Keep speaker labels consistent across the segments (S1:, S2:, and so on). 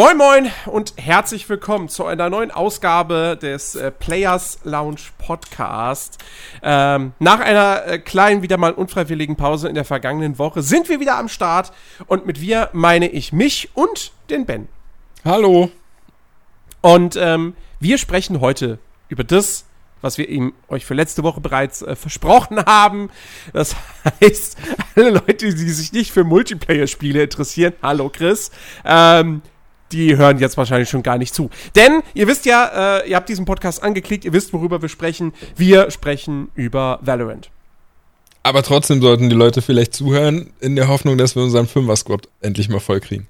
S1: Moin Moin und herzlich willkommen zu einer neuen Ausgabe des äh, Players Lounge Podcast. Ähm, nach einer äh, kleinen, wieder mal unfreiwilligen Pause in der vergangenen Woche sind wir wieder am Start und mit wir meine ich mich und den Ben.
S2: Hallo.
S1: Und ähm, wir sprechen heute über das, was wir ihm euch für letzte Woche bereits äh, versprochen haben. Das heißt, alle Leute, die sich nicht für Multiplayer-Spiele interessieren, hallo Chris, ähm, die hören jetzt wahrscheinlich schon gar nicht zu. Denn ihr wisst ja, äh, ihr habt diesen Podcast angeklickt, ihr wisst, worüber wir sprechen. Wir sprechen über Valorant.
S2: Aber trotzdem sollten die Leute vielleicht zuhören, in der Hoffnung, dass wir unseren Fünfer-Squad endlich mal voll kriegen.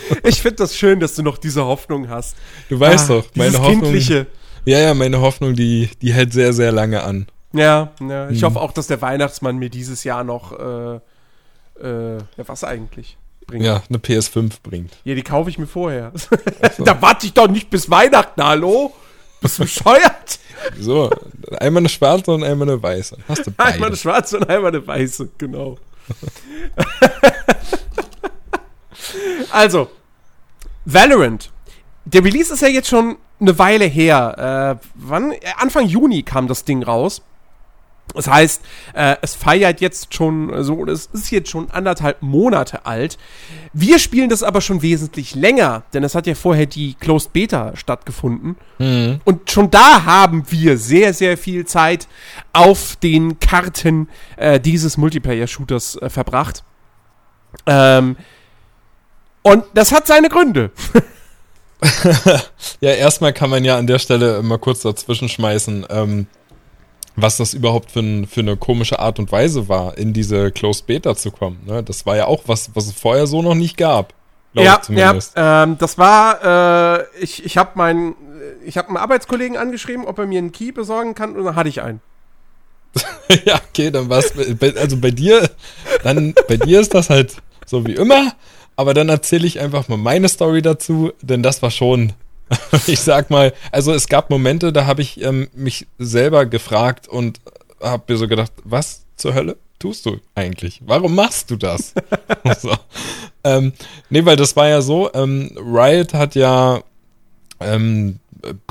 S1: ich finde das schön, dass du noch diese Hoffnung hast.
S2: Du weißt ah, doch, meine Hoffnung. Kindliche. Ja, ja, meine Hoffnung, die, die hält sehr, sehr lange an.
S1: Ja, ja. ich hm. hoffe auch, dass der Weihnachtsmann mir dieses Jahr noch, äh, äh, ja, was eigentlich?
S2: Bringt. Ja, eine PS5 bringt.
S1: Ja, die kaufe ich mir vorher. So. da warte ich doch nicht bis Weihnachten, hallo? Bist du bescheuert?
S2: So, einmal eine schwarze und einmal eine weiße.
S1: Hast du beide. Einmal eine schwarze und einmal eine weiße, genau. also, Valorant. Der Release ist ja jetzt schon eine Weile her. Äh, wann? Anfang Juni kam das Ding raus. Das heißt, äh, es feiert jetzt schon so, es ist jetzt schon anderthalb Monate alt. Wir spielen das aber schon wesentlich länger, denn es hat ja vorher die Closed Beta stattgefunden. Mhm. Und schon da haben wir sehr, sehr viel Zeit auf den Karten äh, dieses Multiplayer-Shooters äh, verbracht. Ähm, und das hat seine Gründe.
S2: ja, erstmal kann man ja an der Stelle mal kurz dazwischen schmeißen. Ähm, was das überhaupt für, ein, für, eine komische Art und Weise war, in diese Closed Beta zu kommen. Ne? Das war ja auch was, was es vorher so noch nicht gab.
S1: Ja, ja ähm, das war, äh, ich, ich habe meinen, ich habe einen Arbeitskollegen angeschrieben, ob er mir einen Key besorgen kann und dann hatte ich einen.
S2: ja, okay, dann war es, also bei dir, dann, bei dir ist das halt so wie immer, aber dann erzähle ich einfach mal meine Story dazu, denn das war schon ich sag mal, also es gab Momente, da habe ich ähm, mich selber gefragt und habe mir so gedacht, was zur Hölle tust du eigentlich? Warum machst du das? so. ähm, nee, weil das war ja so, ähm, Riot hat ja ähm,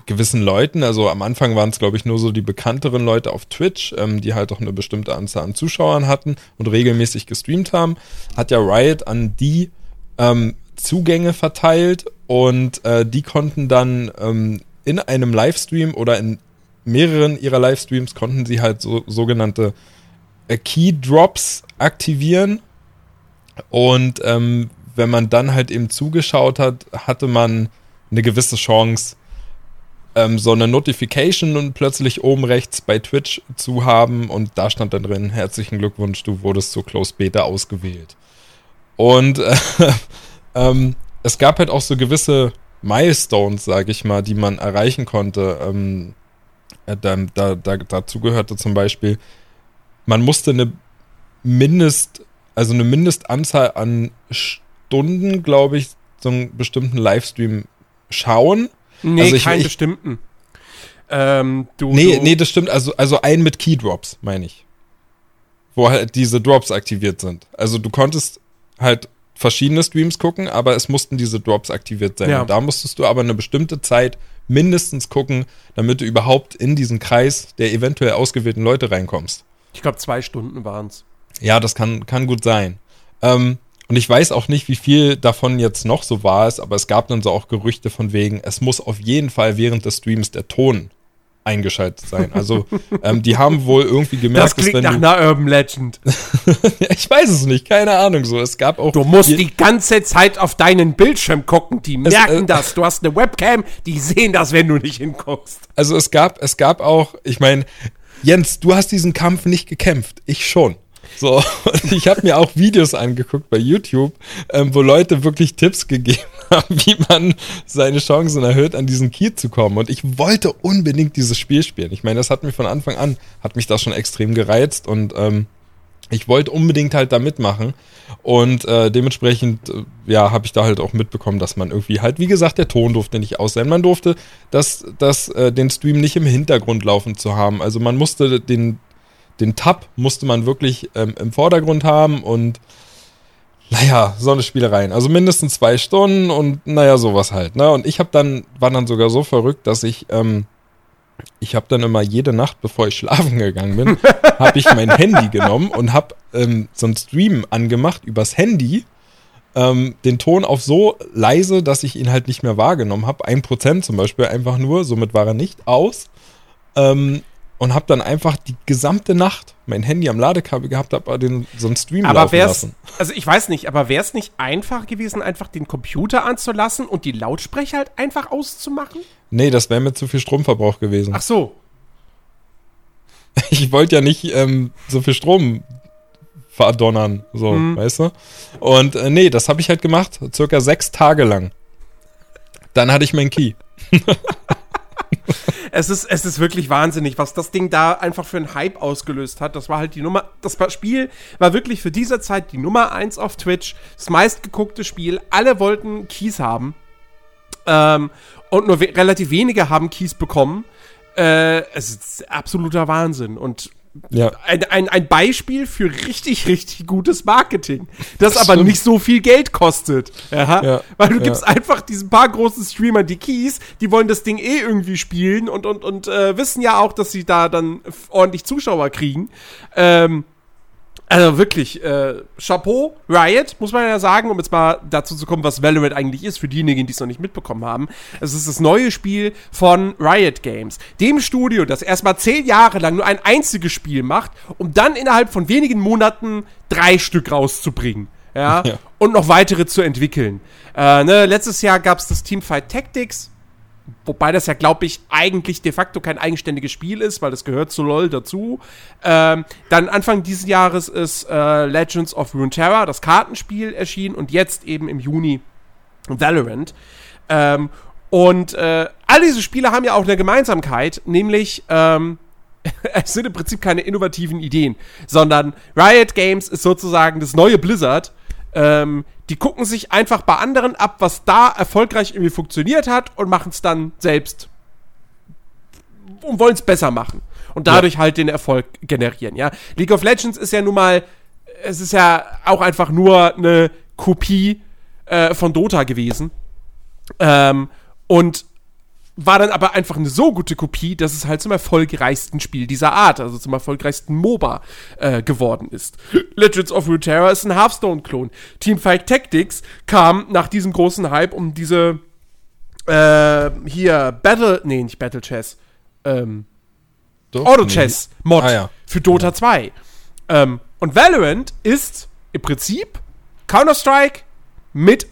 S2: gewissen Leuten, also am Anfang waren es, glaube ich, nur so die bekannteren Leute auf Twitch, ähm, die halt auch eine bestimmte Anzahl an Zuschauern hatten und regelmäßig gestreamt haben, hat ja Riot an die ähm, Zugänge verteilt und äh, die konnten dann ähm, in einem Livestream oder in mehreren ihrer Livestreams konnten sie halt so sogenannte äh, Key Drops aktivieren und ähm, wenn man dann halt eben zugeschaut hat, hatte man eine gewisse Chance, ähm, so eine Notification und plötzlich oben rechts bei Twitch zu haben und da stand dann drin, herzlichen Glückwunsch, du wurdest zur Close Beta ausgewählt. Und äh, ähm, es gab halt auch so gewisse Milestones, sage ich mal, die man erreichen konnte. Ähm, äh, da, da, da, dazu gehörte zum Beispiel, man musste eine Mindest, also eine Mindestanzahl an Stunden, glaube ich, so einen bestimmten Livestream schauen.
S1: Nee,
S2: also ich,
S1: keinen ich, bestimmten.
S2: Ähm, du, nee, du nee, das stimmt. Also, also ein mit Keydrops, meine ich. Wo halt diese Drops aktiviert sind. Also du konntest halt verschiedene Streams gucken, aber es mussten diese Drops aktiviert sein. Ja. Da musstest du aber eine bestimmte Zeit mindestens gucken, damit du überhaupt in diesen Kreis der eventuell ausgewählten Leute reinkommst.
S1: Ich glaube, zwei Stunden waren es.
S2: Ja, das kann, kann gut sein. Ähm, und ich weiß auch nicht, wie viel davon jetzt noch so war es, aber es gab dann so auch Gerüchte von wegen, es muss auf jeden Fall während des Streams der Ton eingeschaltet sein. Also ähm, die haben wohl irgendwie gemerkt,
S1: das klingt dass wenn nach einer Urban Legend.
S2: ich weiß es nicht, keine Ahnung so. Es gab auch.
S1: Du musst die ganze Zeit auf deinen Bildschirm gucken. Die merken es, äh, das. Du hast eine Webcam, die sehen das, wenn du nicht hinguckst.
S2: Also es gab, es gab auch, ich meine, Jens, du hast diesen Kampf nicht gekämpft. Ich schon. So, und ich habe mir auch Videos angeguckt bei YouTube, ähm, wo Leute wirklich Tipps gegeben haben, wie man seine Chancen erhöht, an diesen Key zu kommen. Und ich wollte unbedingt dieses Spiel spielen. Ich meine, das hat mich von Anfang an, hat mich das schon extrem gereizt und ähm, ich wollte unbedingt halt da mitmachen. Und äh, dementsprechend, äh, ja, habe ich da halt auch mitbekommen, dass man irgendwie halt, wie gesagt, der Ton durfte nicht aus sein. Man durfte das, das, äh, den Stream nicht im Hintergrund laufen zu haben. Also man musste den, den Tab musste man wirklich ähm, im Vordergrund haben und naja, so eine Spielereien. Also mindestens zwei Stunden und naja, sowas halt. Ne? Und ich habe dann, war dann sogar so verrückt, dass ich, ähm, ich habe dann immer jede Nacht, bevor ich schlafen gegangen bin, habe ich mein Handy genommen und habe ähm, so einen Stream angemacht übers Handy, ähm, den Ton auf so leise, dass ich ihn halt nicht mehr wahrgenommen habe. Ein Prozent zum Beispiel einfach nur, somit war er nicht aus. Ähm, und habe dann einfach die gesamte Nacht mein Handy am Ladekabel gehabt, habe den so einen Stream
S1: aber
S2: laufen
S1: wär's,
S2: lassen.
S1: Also ich weiß nicht, aber wäre es nicht einfach gewesen, einfach den Computer anzulassen und die Lautsprecher halt einfach auszumachen?
S2: Nee, das wäre mir zu viel Stromverbrauch gewesen.
S1: Ach so.
S2: Ich wollte ja nicht ähm, so viel Strom verdonnern, so,
S1: Mhm.
S2: weißt du? Und äh, nee, das habe ich halt gemacht, circa sechs Tage lang. Dann hatte ich meinen Key.
S1: Es ist, es ist wirklich wahnsinnig, was das Ding da einfach für einen Hype ausgelöst hat. Das war halt die Nummer, das Spiel war wirklich für diese Zeit die Nummer eins auf Twitch, das meistgeguckte Spiel. Alle wollten Keys haben. Ähm, und nur we relativ wenige haben Keys bekommen. Äh, es ist absoluter Wahnsinn. Und
S2: Ja.
S1: ein, ein, ein Beispiel für richtig, richtig gutes Marketing, das,
S2: Das
S1: aber
S2: stimmt.
S1: nicht so viel Geld kostet. Ja?
S2: Ja,
S1: Weil du
S2: ja.
S1: gibst einfach diesen paar großen Streamern die Keys, die wollen das Ding eh irgendwie spielen und, und, und äh, wissen ja auch, dass sie da dann ordentlich Zuschauer kriegen. Ähm, also wirklich, äh, Chapeau, Riot, muss man ja sagen, um jetzt mal dazu zu kommen, was Valorant eigentlich ist, für diejenigen, die es noch nicht mitbekommen haben. Es ist das neue Spiel von Riot Games, dem Studio, das erstmal zehn Jahre lang nur ein einziges Spiel macht, um dann innerhalb von wenigen Monaten drei Stück rauszubringen. Ja,
S2: Ja.
S1: und noch weitere zu entwickeln. Äh, ne, letztes Jahr gab es das Teamfight Tactics, Wobei das ja, glaube ich, eigentlich de facto kein eigenständiges Spiel ist, weil das gehört zu LoL dazu. Ähm, dann Anfang dieses Jahres ist äh, Legends of Runeterra, das Kartenspiel, erschienen und jetzt eben im Juni Valorant. Ähm, und äh, all diese Spiele haben ja auch eine Gemeinsamkeit, nämlich ähm, es sind im Prinzip keine innovativen Ideen, sondern Riot Games ist sozusagen das neue Blizzard. Ähm, die gucken sich einfach bei anderen ab, was da erfolgreich irgendwie funktioniert hat und machen es dann selbst. Und wollen es besser machen. Und dadurch halt den Erfolg generieren. Ja, League of Legends ist ja nun mal, es ist ja auch einfach nur eine Kopie äh, von Dota gewesen. Ähm, und war dann aber einfach eine so gute Kopie, dass es halt zum erfolgreichsten Spiel dieser Art, also zum erfolgreichsten MOBA äh, geworden ist. Legends of Runeterra ist ein Hearthstone-Klon. Teamfight Tactics kam nach diesem großen Hype um diese äh, hier Battle, nee, nicht Battle Chess, ähm,
S2: Doch,
S1: Auto
S2: nee.
S1: Chess Mod
S2: Ah, ja.
S1: für Dota 2. Ähm, und Valorant ist im Prinzip Counter-Strike mit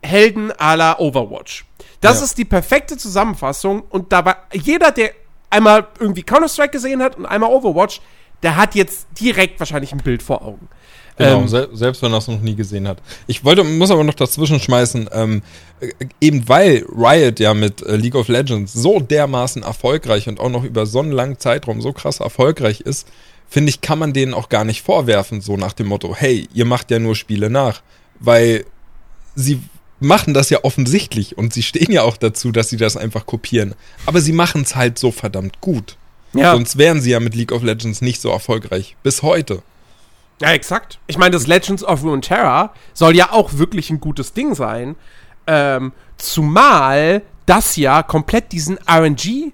S1: Helden à la Overwatch. Das
S2: Ja.
S1: ist die perfekte Zusammenfassung und da war jeder, der einmal irgendwie Counter-Strike gesehen hat und einmal Overwatch, der hat jetzt direkt wahrscheinlich ein Bild vor Augen.
S2: Genau,
S1: Ähm,
S2: sel selbst wenn er es noch nie gesehen hat. Ich wollte, muss aber noch dazwischen schmeißen, ähm, äh, eben weil Riot ja mit äh, League of Legends so dermaßen erfolgreich und auch noch über so einen langen Zeitraum so krass erfolgreich ist, finde ich, kann man denen auch gar nicht vorwerfen, so nach dem Motto, hey, ihr macht ja nur Spiele nach. Weil sie machen das ja offensichtlich und sie stehen ja auch dazu, dass sie das einfach kopieren. Aber sie machen es halt so verdammt gut.
S1: ja.
S2: Sonst wären sie ja mit League of Legends nicht so erfolgreich. Bis heute.
S1: Ja, exakt. Ich meine, das Legends of Runeterra soll ja auch wirklich ein gutes Ding sein. Ähm, zumal das ja komplett diesen RNG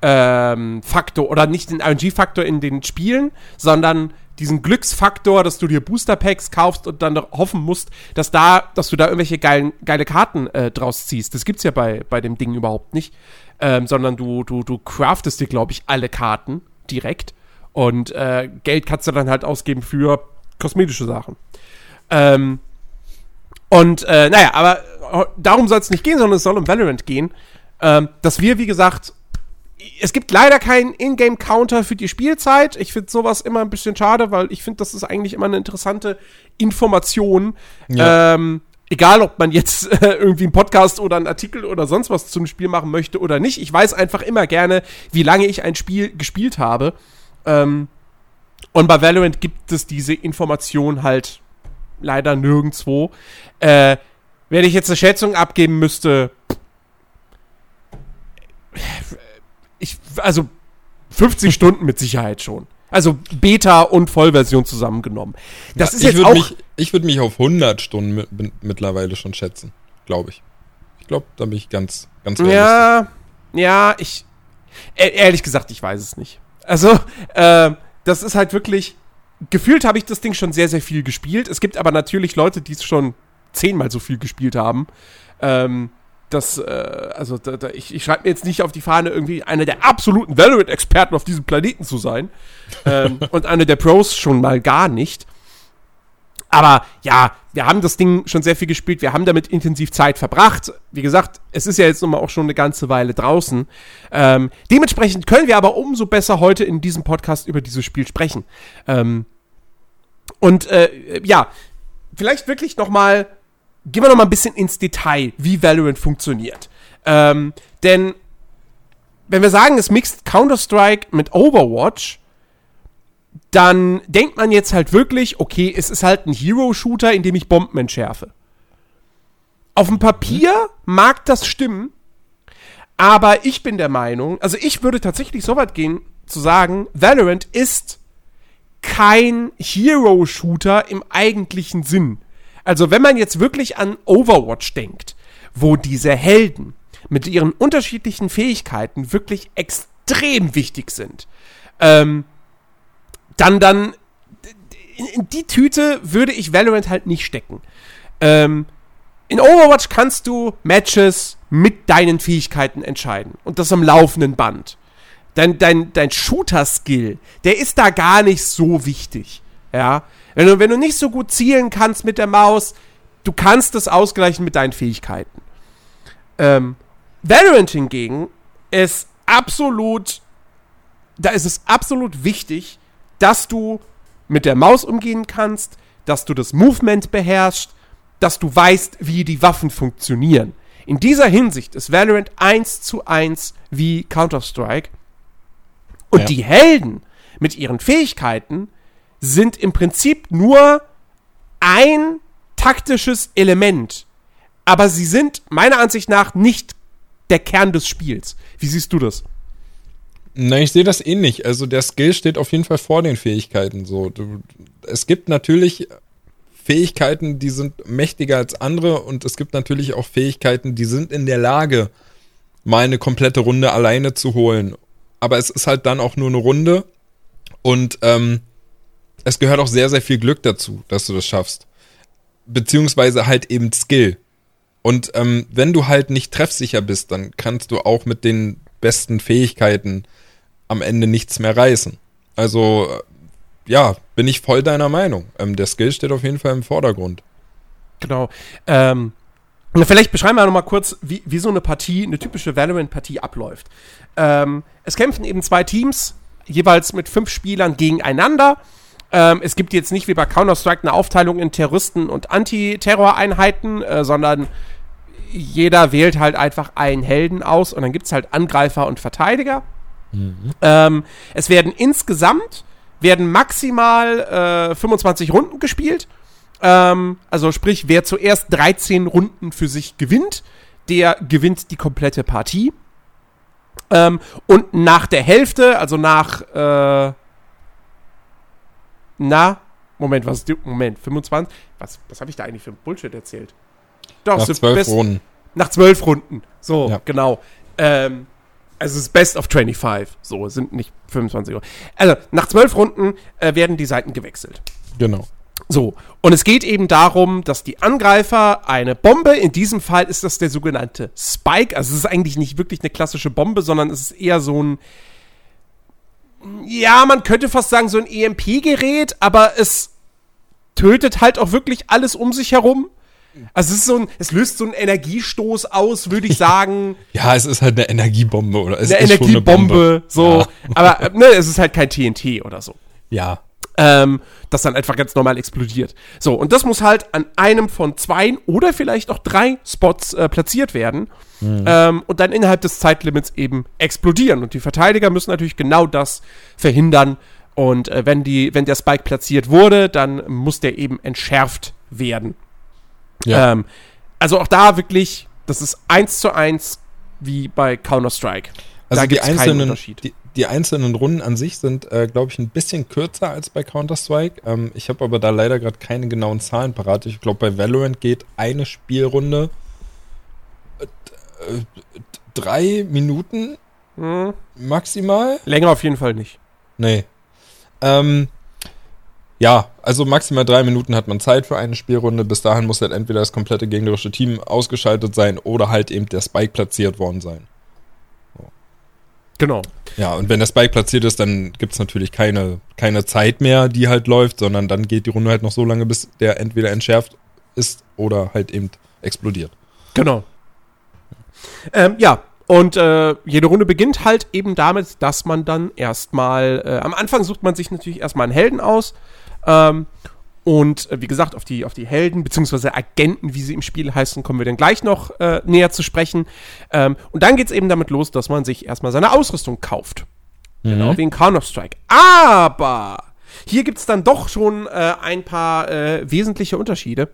S1: ähm, Faktor oder nicht den RNG-Faktor in den Spielen, sondern diesen Glücksfaktor, dass du dir Booster Packs kaufst und dann hoffen musst, dass da, dass du da irgendwelche geilen, geile Karten äh, draus ziehst. Das gibt's ja bei, bei dem Ding überhaupt nicht. Ähm, sondern du, du, du craftest dir, glaube ich, alle Karten direkt. Und äh, Geld kannst du dann halt ausgeben für kosmetische Sachen. Ähm, und äh, naja, aber äh, darum soll es nicht gehen, sondern es soll um Valorant gehen. Ähm, dass wir, wie gesagt, es gibt leider keinen Ingame-Counter für die Spielzeit. Ich finde sowas immer ein bisschen schade, weil ich finde, das ist eigentlich immer eine interessante Information.
S2: Ja.
S1: Ähm, egal, ob man jetzt äh, irgendwie einen Podcast oder einen Artikel oder sonst was zum Spiel machen möchte oder nicht. Ich weiß einfach immer gerne, wie lange ich ein Spiel gespielt habe. Ähm, und bei Valorant gibt es diese Information halt leider nirgendwo. Äh, wenn ich jetzt eine Schätzung abgeben müsste, ich, also 50 Stunden mit Sicherheit schon. Also Beta und Vollversion zusammengenommen. Das
S2: Ja,
S1: ist
S2: ich
S1: jetzt
S2: würd
S1: auch
S2: mich- ich würde mich auf 100 Stunden mit, mit, mittlerweile schon schätzen, glaube ich. Ich glaube, da bin ich ganz, ganz
S1: Ja, ja, ich, e ehrlich gesagt, ich weiß es nicht. Also, äh, das ist halt wirklich, gefühlt habe ich das Ding schon sehr, sehr viel gespielt. Es gibt aber natürlich Leute, die es schon zehnmal so viel gespielt haben. Ähm, das, äh, also da, da, ich, ich schreibe mir jetzt nicht auf die Fahne, irgendwie einer der absoluten Valorant-Experten auf diesem Planeten zu sein. ähm, und einer der Pros schon mal gar nicht. Aber ja, wir haben das Ding schon sehr viel gespielt, wir haben damit intensiv Zeit verbracht. Wie gesagt, es ist ja jetzt nun mal auch schon eine ganze Weile draußen. Ähm, dementsprechend können wir aber umso besser heute in diesem Podcast über dieses Spiel sprechen. Ähm, und äh, ja, vielleicht wirklich noch mal, gehen wir noch mal ein bisschen ins Detail, wie Valorant funktioniert. Ähm, denn wenn wir sagen, es mixt Counter-Strike mit Overwatch, dann denkt man jetzt halt wirklich, okay, es ist halt ein Hero-Shooter, in dem ich Bomben entschärfe. Auf dem Papier mag das stimmen, aber ich bin der Meinung, also ich würde tatsächlich so weit gehen, zu sagen, Valorant ist kein Hero-Shooter im eigentlichen Sinn. Also wenn man jetzt wirklich an Overwatch denkt, wo diese Helden mit ihren unterschiedlichen Fähigkeiten wirklich extrem wichtig sind, ähm, dann, dann, in, die Tüte würde ich Valorant halt nicht stecken. Ähm, in Overwatch kannst du Matches mit deinen Fähigkeiten entscheiden. Und das am laufenden Band. Dein, dein, dein Shooter-Skill, der ist da gar nicht so wichtig. Ja. Wenn du, wenn du nicht so gut zielen kannst mit der Maus, du kannst das ausgleichen mit deinen Fähigkeiten. Ähm, Valorant hingegen ist absolut, da ist es absolut wichtig, dass du mit der Maus umgehen kannst, dass du das Movement beherrschst, dass du weißt, wie die Waffen funktionieren. In dieser Hinsicht ist Valorant 1 zu 1 wie Counter-Strike. Und ja. die Helden mit ihren Fähigkeiten sind im Prinzip nur ein taktisches Element. Aber sie sind meiner Ansicht nach nicht der Kern des Spiels. Wie siehst du das?
S2: Na, ich sehe das ähnlich. Also der Skill steht auf jeden Fall vor den Fähigkeiten. So, du, es gibt natürlich Fähigkeiten, die sind mächtiger als andere und es gibt natürlich auch Fähigkeiten, die sind in der Lage, mal eine komplette Runde alleine zu holen. Aber es ist halt dann auch nur eine Runde und ähm, es gehört auch sehr, sehr viel Glück dazu, dass du das schaffst. Beziehungsweise halt eben Skill. Und ähm, wenn du halt nicht treffsicher bist, dann kannst du auch mit den besten Fähigkeiten am Ende nichts mehr reißen. Also, ja, bin ich voll deiner Meinung. Ähm, der Skill steht auf jeden Fall im Vordergrund.
S1: Genau. Ähm, vielleicht beschreiben wir noch mal kurz, wie, wie so eine Partie, eine typische Valorant-Partie abläuft. Ähm, es kämpfen eben zwei Teams, jeweils mit fünf Spielern gegeneinander. Ähm, es gibt jetzt nicht wie bei Counter-Strike eine Aufteilung in Terroristen und Anti-Terror-Einheiten, äh, sondern jeder wählt halt einfach einen Helden aus und dann gibt es halt Angreifer und Verteidiger. Mhm. Ähm, es werden insgesamt werden maximal äh, 25 Runden gespielt. Ähm, also sprich, wer zuerst 13 Runden für sich gewinnt, der gewinnt die komplette Partie. Ähm, und nach der Hälfte, also nach äh, na, Moment, was ist die, Moment, 25? Was, was habe ich da eigentlich für Bullshit erzählt?
S2: Doch, nach zwölf Runden.
S1: Nach zwölf Runden. So, ja. genau. Ähm, also es ist Best of 25. So, es sind nicht 25 Uhr. Also, nach zwölf Runden äh, werden die Seiten gewechselt.
S2: Genau.
S1: So, und es geht eben darum, dass die Angreifer eine Bombe, in diesem Fall ist das der sogenannte Spike, also es ist eigentlich nicht wirklich eine klassische Bombe, sondern es ist eher so ein, ja, man könnte fast sagen, so ein EMP-Gerät, aber es tötet halt auch wirklich alles um sich herum. Also es ist so ein, es löst so einen Energiestoß aus, würde ich sagen.
S2: Ja, es ist halt eine Energiebombe oder es
S1: eine
S2: ist
S1: Energiebombe, eine Bombe. so. Ja. Aber ne, es ist halt kein TNT oder so.
S2: Ja.
S1: Ähm, das dann einfach ganz normal explodiert. So, und das muss halt an einem von zwei oder vielleicht auch drei Spots äh, platziert werden. Mhm. Ähm, und dann innerhalb des Zeitlimits eben explodieren. Und die Verteidiger müssen natürlich genau das verhindern. Und äh, wenn, die, wenn der Spike platziert wurde, dann muss der eben entschärft werden. Ja. Ähm, also auch da wirklich, das ist eins zu eins wie bei Counter-Strike.
S2: Also die einzelnen, die, die einzelnen Runden an sich sind, äh, glaube ich, ein bisschen kürzer als bei Counter-Strike. Ähm, ich habe aber da leider gerade keine genauen Zahlen parat. Ich glaube, bei Valorant geht eine Spielrunde äh, äh, drei Minuten
S1: Hm.
S2: maximal.
S1: Länger auf jeden Fall nicht.
S2: Nee. Ähm, ja, also maximal drei Minuten hat man Zeit für eine Spielrunde. Bis dahin muss halt entweder das komplette gegnerische Team ausgeschaltet sein oder halt eben der Spike platziert worden sein.
S1: Genau.
S2: Ja, und wenn der Spike platziert ist, dann gibt's natürlich keine, keine Zeit mehr, die halt läuft, sondern dann geht die Runde halt noch so lange, bis der entweder entschärft ist oder halt eben explodiert.
S1: Genau. Ähm, ja, und äh, jede Runde beginnt halt eben damit, dass man dann erstmal, äh, am Anfang sucht man sich natürlich erstmal einen Helden aus. Ähm, und äh, wie gesagt, auf die, auf die Helden bzw. Agenten, wie sie im Spiel heißen, kommen wir dann gleich noch äh, näher zu sprechen. Ähm, und dann geht's eben damit los, dass man sich erstmal seine Ausrüstung kauft. Genau wie in Counter-Strike. Aber hier gibt's dann doch schon äh, ein paar äh, wesentliche Unterschiede.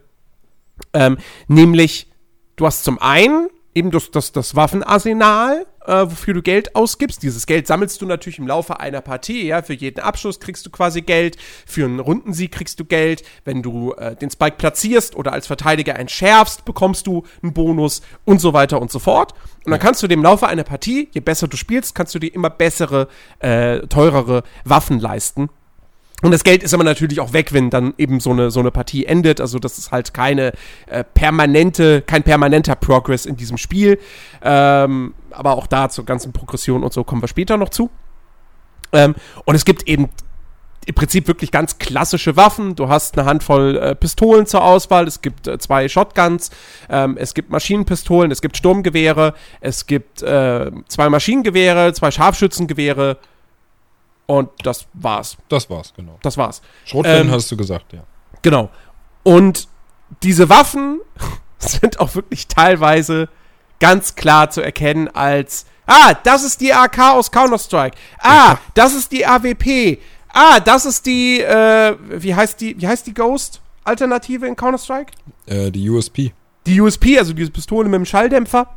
S1: Ähm, nämlich, du hast zum einen eben das, das, das Waffenarsenal, äh, wofür du Geld ausgibst. Dieses Geld sammelst du natürlich im Laufe einer Partie. Ja? Für jeden Abschuss kriegst du quasi Geld. Für einen Rundensieg kriegst du Geld. Wenn du äh, den Spike platzierst oder als Verteidiger entschärfst, bekommst du einen Bonus und so weiter und so fort. Und dann kannst du dem Laufe einer Partie, je besser du spielst, kannst du dir immer bessere, äh, teurere Waffen leisten. Und das Geld ist aber natürlich auch weg, wenn dann eben so eine, so eine Partie endet. Also das ist halt keine äh, permanente, kein permanenter Progress in diesem Spiel. Ähm, aber auch da zur ganzen Progression und so kommen wir später noch zu. Ähm, und es gibt eben im Prinzip wirklich ganz klassische Waffen. Du hast eine Handvoll äh, Pistolen zur Auswahl. Es gibt äh, zwei Shotguns. Ähm, es gibt Maschinenpistolen. Es gibt Sturmgewehre. Es gibt äh, zwei Maschinengewehre, zwei Scharfschützengewehre. Und das war's.
S2: Das war's, genau.
S1: Das war's.
S2: Schrotflinten
S1: Ähm,
S2: hast du gesagt, ja.
S1: Genau. Und diese Waffen sind auch wirklich teilweise ganz klar zu erkennen als Ah, das ist die AK aus Counter-Strike. Ah, das ist die AWP. Ah, das ist die, äh, wie heißt die, wie heißt die Ghost-Alternative in Counter-Strike?
S2: Äh, die USP.
S1: Die USP, also diese Pistole mit dem Schalldämpfer.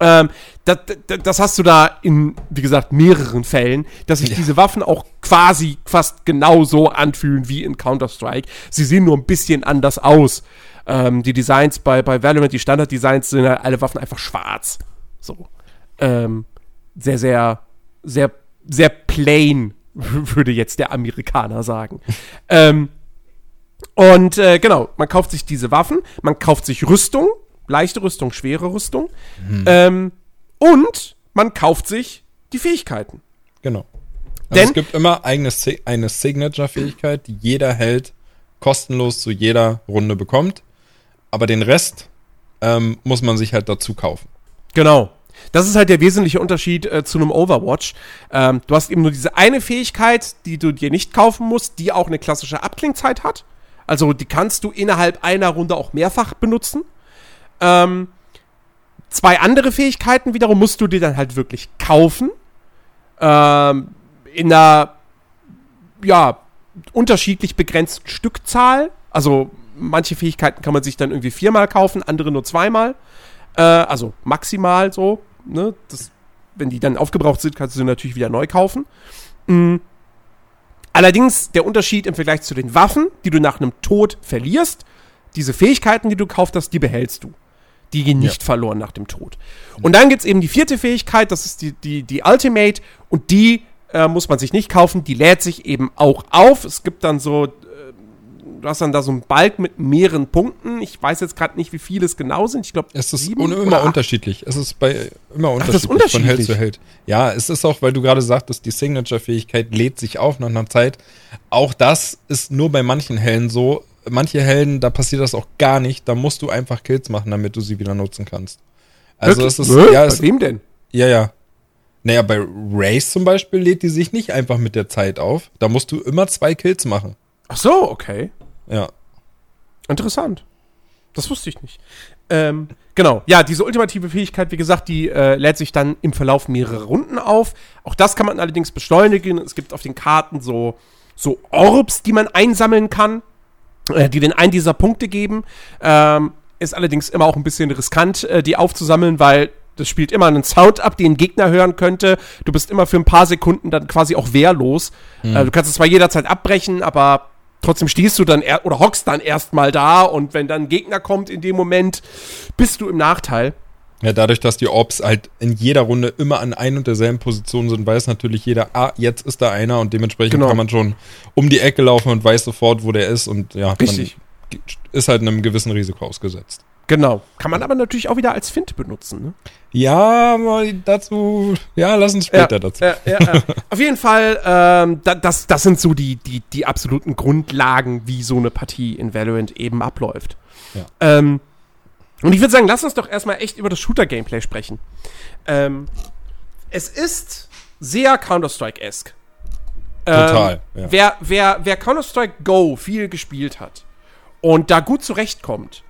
S1: Ähm, das, das, das hast du da in, wie gesagt, mehreren Fällen, dass sich
S2: Ja.
S1: diese Waffen auch quasi fast genauso anfühlen wie in Counter-Strike. Sie sehen nur ein bisschen anders aus. Ähm, die Designs bei, bei Valorant, die Standard-Designs sind halt alle Waffen einfach schwarz. So. Ähm, sehr, sehr, sehr, sehr plain, würde jetzt der Amerikaner sagen. ähm, und äh, genau, man kauft sich diese Waffen, man kauft sich Rüstung, leichte Rüstung, schwere Rüstung. Ähm, und man kauft sich die Fähigkeiten.
S2: Genau. Also
S1: Denn-
S2: es gibt immer eigene, Si- eine Signature-Fähigkeit, die jeder Held kostenlos zu jeder Runde bekommt. Aber den Rest ähm, muss man sich halt dazu kaufen.
S1: Genau. Das ist halt der wesentliche Unterschied äh, zu einem Overwatch. Ähm, du hast eben nur diese eine Fähigkeit, die du dir nicht kaufen musst, die auch eine klassische Abklingzeit hat. Also die kannst du innerhalb einer Runde auch mehrfach benutzen. Ähm, zwei andere Fähigkeiten wiederum musst du dir dann halt wirklich kaufen. Ähm, in einer, ja, unterschiedlich begrenzten Stückzahl. Also manche Fähigkeiten kann man sich dann irgendwie viermal kaufen, andere nur zweimal. Äh, also maximal so. Ne? Das, wenn die dann aufgebraucht sind, kannst du sie natürlich wieder neu kaufen. Mm. Allerdings der Unterschied im Vergleich zu den Waffen, die du nach einem Tod verlierst, diese Fähigkeiten, die du gekauft hast, die behältst du. Die gehen nicht verloren nach dem Tod. Und dann gibt's eben die vierte Fähigkeit, das ist die, die, die Ultimate, und die äh, muss man sich nicht kaufen, die lädt sich eben auch auf. Es gibt dann so, äh, du hast dann da so einen Balk mit mehreren Punkten. Ich weiß jetzt gerade nicht, wie viele es genau sind. Ich glaube,
S2: Es ist
S1: sieben
S2: immer
S1: acht.
S2: unterschiedlich. Es ist bei immer
S1: das ist
S2: unterschiedlich, von Held
S1: unterschiedlich.
S2: zu Held. Ja, es ist auch, weil du gerade sagtest, die Signature-Fähigkeit lädt sich auf nach einer Zeit. Auch das ist nur bei manchen Helden so. Manche Helden, da passiert das auch gar nicht. Da musst du einfach Kills machen, damit du sie wieder nutzen kannst. Also
S1: Wirklich?
S2: es ist,
S1: Nö?
S2: ja,
S1: Bei
S2: es,
S1: wem denn?
S2: ja, ja. Naja, bei Race zum Beispiel lädt die sich nicht einfach mit der Zeit auf. Da musst du immer zwei Kills machen.
S1: Ach so, okay.
S2: Ja.
S1: Interessant. Das wusste ich nicht. Ähm, genau. Ja, diese ultimative Fähigkeit, wie gesagt, die äh, lädt sich dann im Verlauf mehrerer Runden auf. Auch das kann man allerdings beschleunigen. Es gibt auf den Karten so, so Orbs, die man einsammeln kann, die den einen dieser Punkte geben. Ähm, ist allerdings immer auch ein bisschen riskant, äh, die aufzusammeln, weil Das spielt immer einen Sound ab, den ein Gegner hören könnte. Du bist immer für ein paar Sekunden dann quasi auch wehrlos. Mhm. Äh, du kannst es zwar jederzeit abbrechen, aber trotzdem stehst du dann er oder hockst dann erstmal da und wenn dann ein Gegner kommt in dem Moment, bist du im Nachteil.
S2: Ja, dadurch, dass die Orbs halt in jeder Runde immer an ein und derselben Position sind, weiß natürlich jeder, ah, jetzt ist da einer und dementsprechend genau. kann man schon um die Ecke laufen und weiß sofort, wo der ist und ja,
S1: Richtig.
S2: ist halt einem gewissen Risiko ausgesetzt.
S1: Genau. Kann man aber natürlich auch wieder als Fint benutzen. Ne?
S2: Ja, dazu, ja, lass uns später
S1: ja,
S2: dazu.
S1: Ja, ja, Auf jeden Fall, ähm, das, das sind so die, die, die absoluten Grundlagen, wie so eine Partie in Valorant eben abläuft. Ähm, und ich würde sagen, lass uns doch erstmal echt über das Shooter-Gameplay sprechen. Ähm, es ist sehr Counter-Strike-esque.
S2: Ähm, Total.
S1: Ja. Wer, wer, wer Counter-Strike Go viel gespielt hat und da gut zurechtkommt,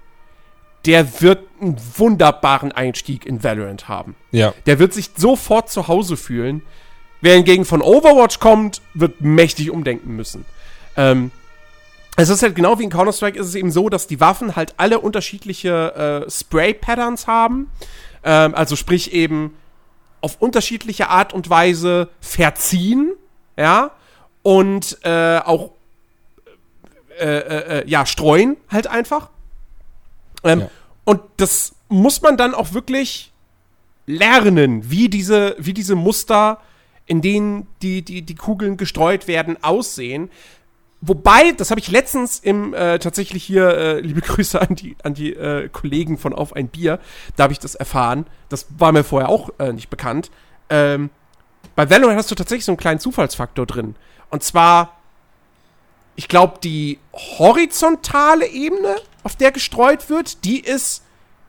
S1: der wird einen wunderbaren Einstieg in Valorant haben.
S2: Ja.
S1: Der wird sich sofort zu Hause fühlen. Wer hingegen von Overwatch kommt, wird mächtig umdenken müssen. Ähm, es ist halt genau wie in Counter-Strike ist es eben so, dass die Waffen halt alle unterschiedliche äh, Spray-Patterns haben. Ähm, also sprich eben auf unterschiedliche Art und Weise verziehen, ja, und äh, auch äh, äh, äh ja, streuen halt einfach. Ähm, ja. Und das muss man dann auch wirklich lernen, wie diese, wie diese Muster, in denen die, die, die Kugeln gestreut werden, aussehen. Wobei, das habe ich letztens im äh, tatsächlich hier, äh, liebe Grüße an die, an die äh, Kollegen von Auf ein Bier, da habe ich das erfahren. Das war mir vorher auch äh, nicht bekannt. Ähm, bei Valorant hast du tatsächlich so einen kleinen Zufallsfaktor drin. Und zwar, ich glaube, die horizontale Ebene, auf der gestreut wird, die ist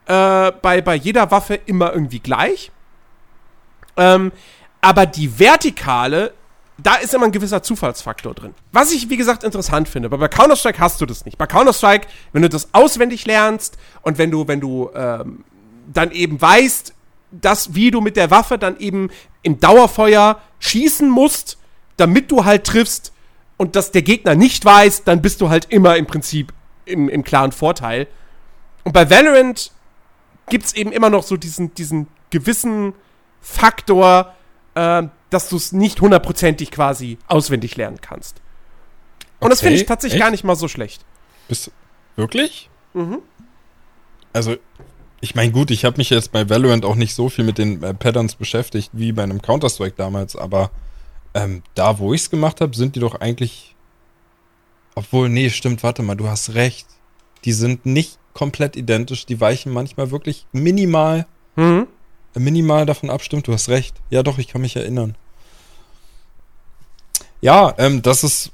S1: äh, bei, bei jeder Waffe immer irgendwie gleich. Ähm, aber die vertikale da ist immer ein gewisser Zufallsfaktor drin. Was ich, wie gesagt, interessant finde. Aber bei Counter-Strike hast du das nicht. Bei Counter-Strike, wenn du das auswendig lernst und wenn du, wenn du ähm, dann eben weißt, dass, wie du mit der Waffe dann eben im Dauerfeuer schießen musst, damit du halt triffst und dass der Gegner nicht weiß, dann bist du halt immer im Prinzip im, im klaren Vorteil. Und bei Valorant gibt es eben immer noch so diesen, diesen gewissen Faktor, äh, dass du es nicht hundertprozentig quasi auswendig lernen kannst. Und okay, das finde ich tatsächlich echt? gar nicht mal so schlecht.
S2: Bist wirklich? Mhm. Also, ich meine, gut, ich habe mich jetzt bei Valorant auch nicht so viel mit den äh, Patterns beschäftigt wie bei einem Counter-Strike damals, aber ähm, da, wo ich es gemacht habe, sind die doch eigentlich. Obwohl, nee, stimmt, warte mal, du hast recht. Die sind nicht komplett identisch, die weichen manchmal wirklich minimal mhm minimal davon abstimmt. Du hast recht. Ja, doch, ich kann mich erinnern. Ja, ähm, das ist,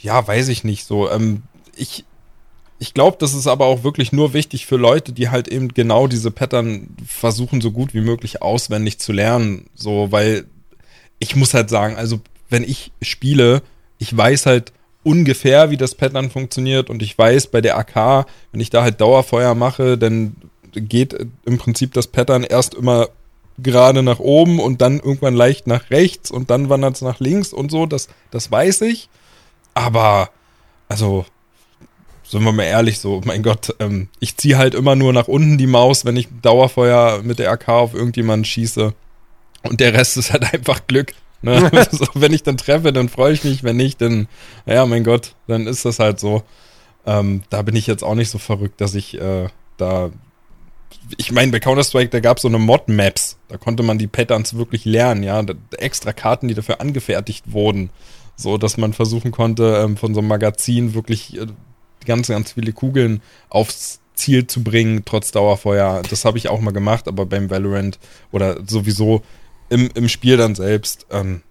S2: ja, weiß ich nicht so. Ähm, ich, ich glaube, das ist aber auch wirklich nur wichtig für Leute, die halt eben genau diese Pattern versuchen, so gut wie möglich auswendig zu lernen. So, weil ich muss halt sagen, also wenn ich spiele, ich weiß halt ungefähr, wie das Pattern funktioniert und ich weiß bei der AK, wenn ich da halt Dauerfeuer mache, dann geht im Prinzip das Pattern erst immer gerade nach oben und dann irgendwann leicht nach rechts und dann wandert es nach links und so, das, das weiß ich. Aber, also, sind wir mal ehrlich, so, mein Gott, ähm, ich ziehe halt immer nur nach unten die Maus, wenn ich Dauerfeuer mit der AK auf irgendjemanden schieße. Und der Rest ist halt einfach Glück. Ne? so, wenn ich dann treffe, dann freue ich mich. Wenn nicht, dann, ja, mein Gott, dann ist das halt so. Ähm, da bin ich jetzt auch nicht so verrückt, dass ich äh, da ich meine, bei Counter-Strike, da gab es so eine Mod-Maps. Da konnte man die Patterns wirklich lernen, ja. Da, extra Karten, die dafür angefertigt wurden. So, dass man versuchen konnte, ähm, von so einem Magazin wirklich äh, ganz, ganz viele Kugeln aufs Ziel zu bringen, trotz Dauerfeuer. Das habe ich auch mal gemacht, aber beim Valorant oder sowieso im, im Spiel dann selbst ähm,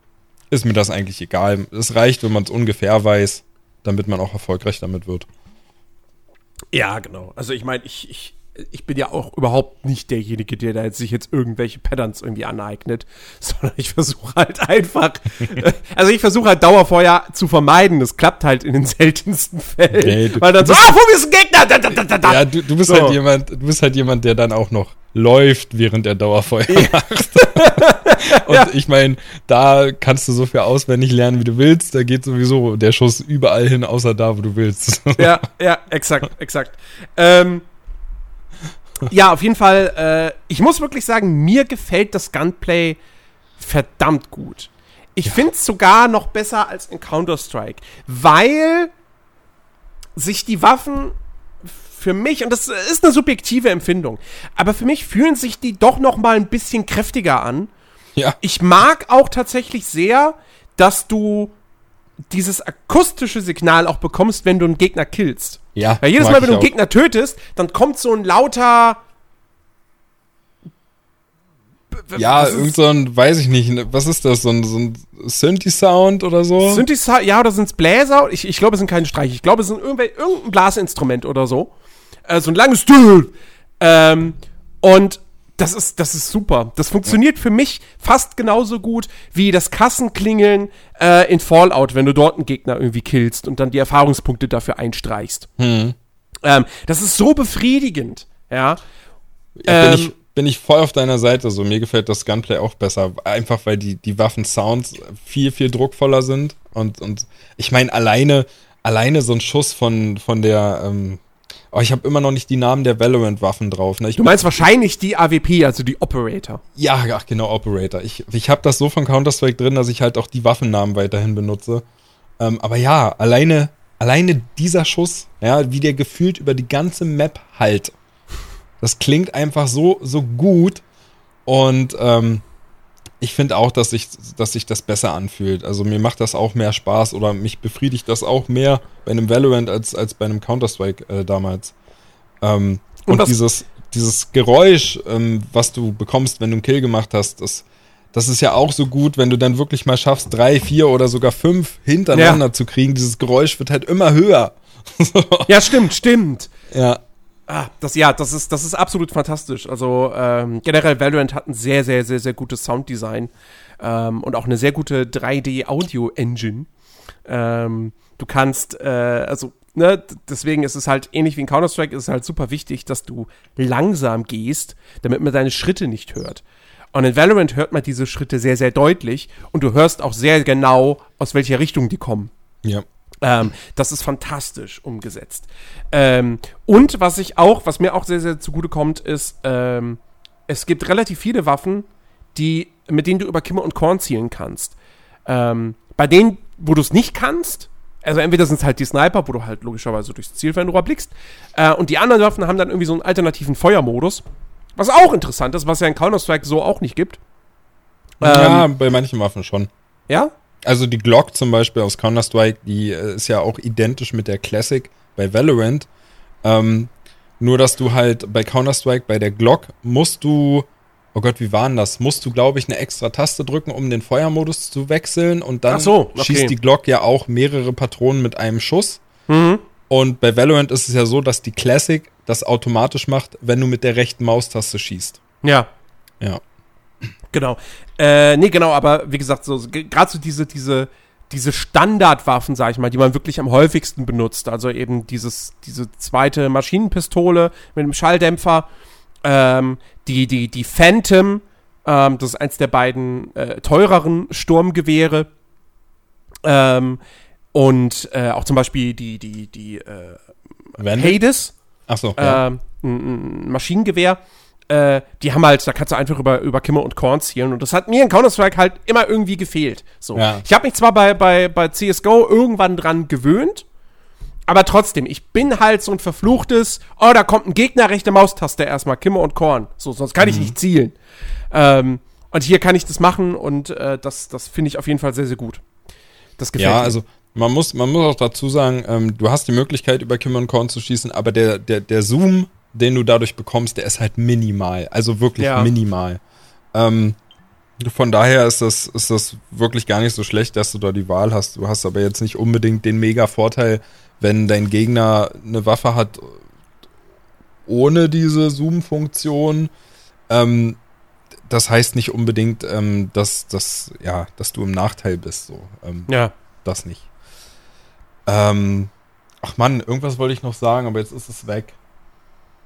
S2: ist mir das eigentlich egal. Es reicht, wenn man es ungefähr weiß, damit man auch erfolgreich damit wird.
S1: Ja, genau. Also ich meine, ich, ich ich bin ja auch überhaupt nicht derjenige, der da jetzt sich jetzt irgendwelche Patterns irgendwie aneignet, sondern ich versuche halt einfach, also ich versuche halt Dauerfeuer zu vermeiden. Das klappt halt in den seltensten Fällen. Nee, du, weil dann so, ah, wo ist ein Gegner? Da, da,
S2: da, da. Ja, du, du bist so. halt jemand, du bist halt jemand, der dann auch noch läuft, während er Dauerfeuer ja. macht. Und ja. ich meine, da kannst du so viel auswendig lernen, wie du willst. Da geht sowieso der Schuss überall hin, außer da, wo du willst.
S1: ja, ja, exakt, exakt. Ähm, ja, auf jeden Fall, äh, ich muss wirklich sagen, mir gefällt das Gunplay verdammt gut. Ich ja. finde es sogar noch besser als in Counter-Strike, weil sich die Waffen für mich, und das ist eine subjektive Empfindung, aber für mich fühlen sich die doch noch mal ein bisschen kräftiger an. Ja. Ich mag auch tatsächlich sehr, dass du dieses akustische Signal auch bekommst, wenn du einen Gegner killst. Ja. Weil jedes Mal, wenn du einen auch. Gegner tötest, dann kommt so ein lauter.
S2: Ja, irgend so ein, weiß ich nicht, was ist das? So ein, so ein Synthi-Sound oder so?
S1: Synthi-Sound, ja, oder sind es Bläser? Ich, ich glaube, es sind keine Streiche. Ich glaube, es sind irgendein Blasinstrument oder so. Äh, so ein langes ähm, Und das ist, das ist super. Das funktioniert für mich fast genauso gut wie das Kassenklingeln äh, in Fallout, wenn du dort einen Gegner irgendwie killst und dann die Erfahrungspunkte dafür einstreichst. Hm. Ähm, das ist so befriedigend, ja.
S2: ja bin, ähm, ich, bin ich voll auf deiner Seite. So, mir gefällt das Gunplay auch besser. Einfach weil die, die Waffen-Sounds viel, viel druckvoller sind. Und, und ich meine, alleine, alleine so ein Schuss von, von der, ähm, aber ich habe immer noch nicht die Namen der Valorant-Waffen drauf. Ne?
S1: du meinst wahrscheinlich die AWP, also die Operator.
S2: Ja, ach, genau, Operator. Ich, ich habe das so von Counter-Strike drin, dass ich halt auch die Waffennamen weiterhin benutze. Ähm, aber ja, alleine, alleine dieser Schuss, ja, wie der gefühlt über die ganze Map halt. Das klingt einfach so, so gut. Und ähm, ich finde auch, dass sich, dass sich das besser anfühlt. Also mir macht das auch mehr Spaß oder mich befriedigt das auch mehr bei einem Valorant als, als bei einem Counter-Strike äh, damals. Ähm, und, und dieses, dieses Geräusch, ähm, was du bekommst, wenn du einen Kill gemacht hast, das, das ist ja auch so gut, wenn du dann wirklich mal schaffst, drei, vier oder sogar fünf hintereinander ja. zu kriegen. Dieses Geräusch wird halt immer höher.
S1: ja, stimmt, stimmt.
S2: Ja.
S1: Ah, das, ja, das ist, das ist absolut fantastisch. Also ähm, generell Valorant hat ein sehr, sehr, sehr, sehr gutes Sounddesign ähm, und auch eine sehr gute 3D-Audio-Engine. Ähm, du kannst, äh, also, ne, deswegen ist es halt ähnlich wie in Counter-Strike, ist es halt super wichtig, dass du langsam gehst, damit man deine Schritte nicht hört. Und in Valorant hört man diese Schritte sehr, sehr deutlich und du hörst auch sehr genau, aus welcher Richtung die kommen.
S2: Ja.
S1: Ähm, das ist fantastisch umgesetzt. Ähm, und was ich auch, was mir auch sehr, sehr zugute kommt, ist, ähm, es gibt relativ viele Waffen, die, mit denen du über Kimmer und Korn zielen kannst. Ähm, bei denen, wo du es nicht kannst, also entweder sind es halt die Sniper, wo du halt logischerweise durchs Zielfernrohr blickst, äh, und die anderen Waffen haben dann irgendwie so einen alternativen Feuermodus, was auch interessant ist, was ja in Counter-Strike so auch nicht gibt.
S2: Ja, ähm, bei manchen Waffen schon.
S1: Ja?
S2: Also die Glock zum Beispiel aus Counter-Strike, die äh, ist ja auch identisch mit der Classic bei Valorant. Ähm, nur, dass du halt bei Counter-Strike, bei der Glock, musst du, oh Gott, wie war denn das? Musst du, glaube ich, eine extra Taste drücken, um den Feuermodus zu wechseln und dann
S1: so, okay.
S2: schießt die Glock ja auch mehrere Patronen mit einem Schuss. Mhm. Und bei Valorant ist es ja so, dass die Classic das automatisch macht, wenn du mit der rechten Maustaste schießt.
S1: Ja.
S2: Ja.
S1: Genau. Äh, nee, genau, aber wie gesagt, so, gerade so diese, diese, diese Standardwaffen, sag ich mal, die man wirklich am häufigsten benutzt. Also eben dieses, diese zweite Maschinenpistole mit dem Schalldämpfer, ähm, die, die, die Phantom, ähm, das ist eins der beiden äh, teureren Sturmgewehre. Ähm, und äh, auch zum Beispiel die, die, die äh, Hades.
S2: Ach so,
S1: ja. Ähm, ein Maschinengewehr äh, die haben halt, da kannst du einfach über, über Kimmer und Korn zielen. Und das hat mir in Counter-Strike halt immer irgendwie gefehlt. So. Ja. Ich habe mich zwar bei, bei, bei CSGO irgendwann dran gewöhnt, aber trotzdem, ich bin halt so ein verfluchtes, oh, da kommt ein Gegner, rechte Maustaste erstmal, Kimmer und Korn. So, sonst kann mhm. ich nicht zielen. Ähm, und hier kann ich das machen und äh, das, das finde ich auf jeden Fall sehr, sehr gut.
S2: Das gefällt ja, mir. Ja, also man muss, man muss auch dazu sagen, ähm, du hast die Möglichkeit, über Kimmer und Korn zu schießen, aber der, der, der Zoom den du dadurch bekommst, der ist halt minimal. Also wirklich ja. minimal. Ähm, von daher ist das, ist das wirklich gar nicht so schlecht, dass du da die Wahl hast. Du hast aber jetzt nicht unbedingt den mega Vorteil, wenn dein Gegner eine Waffe hat ohne diese Zoom-Funktion. Ähm, das heißt nicht unbedingt, ähm, dass, dass, ja, dass du im Nachteil bist. So. Ähm,
S1: ja.
S2: Das nicht. Ähm, ach Mann, irgendwas wollte ich noch sagen, aber jetzt ist es weg.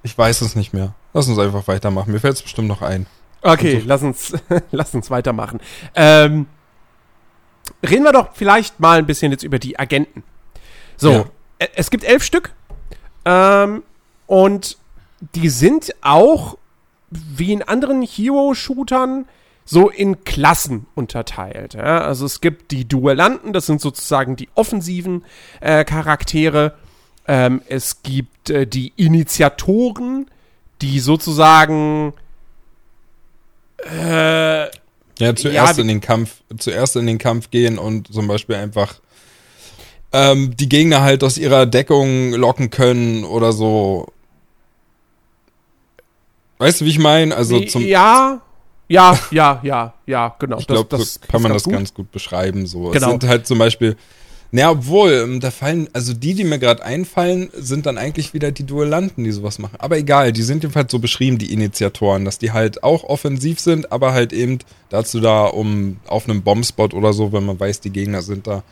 S2: Ich weiß es nicht mehr. Lass uns einfach weitermachen. Mir fällt es bestimmt noch ein.
S1: Okay, so. lass, uns, lass uns weitermachen. Ähm, reden wir doch vielleicht mal ein bisschen jetzt über die Agenten. So, ja. es gibt elf Stück. Ähm, und die sind auch wie in anderen Hero-Shootern so in Klassen unterteilt. Ja? Also es gibt die Duellanten, das sind sozusagen die offensiven äh, Charaktere. Ähm, es gibt äh, die Initiatoren, die sozusagen
S2: äh, ja, zuerst ja, in den Kampf, zuerst in den Kampf gehen und zum Beispiel einfach ähm, die Gegner halt aus ihrer Deckung locken können oder so. Weißt du, wie ich meine? Also zum
S1: ja, ja, ja, ja, ja, genau.
S2: Ich glaube, das, das kann man das gut. ganz gut beschreiben. So, genau. es sind halt zum Beispiel naja, obwohl, ähm, da fallen, also die, die mir gerade einfallen, sind dann eigentlich wieder die Duellanten, die sowas machen. Aber egal, die sind jedenfalls so beschrieben, die Initiatoren, dass die halt auch offensiv sind, aber halt eben dazu da, um auf einem Bombspot oder so, wenn man weiß, die Gegner sind da,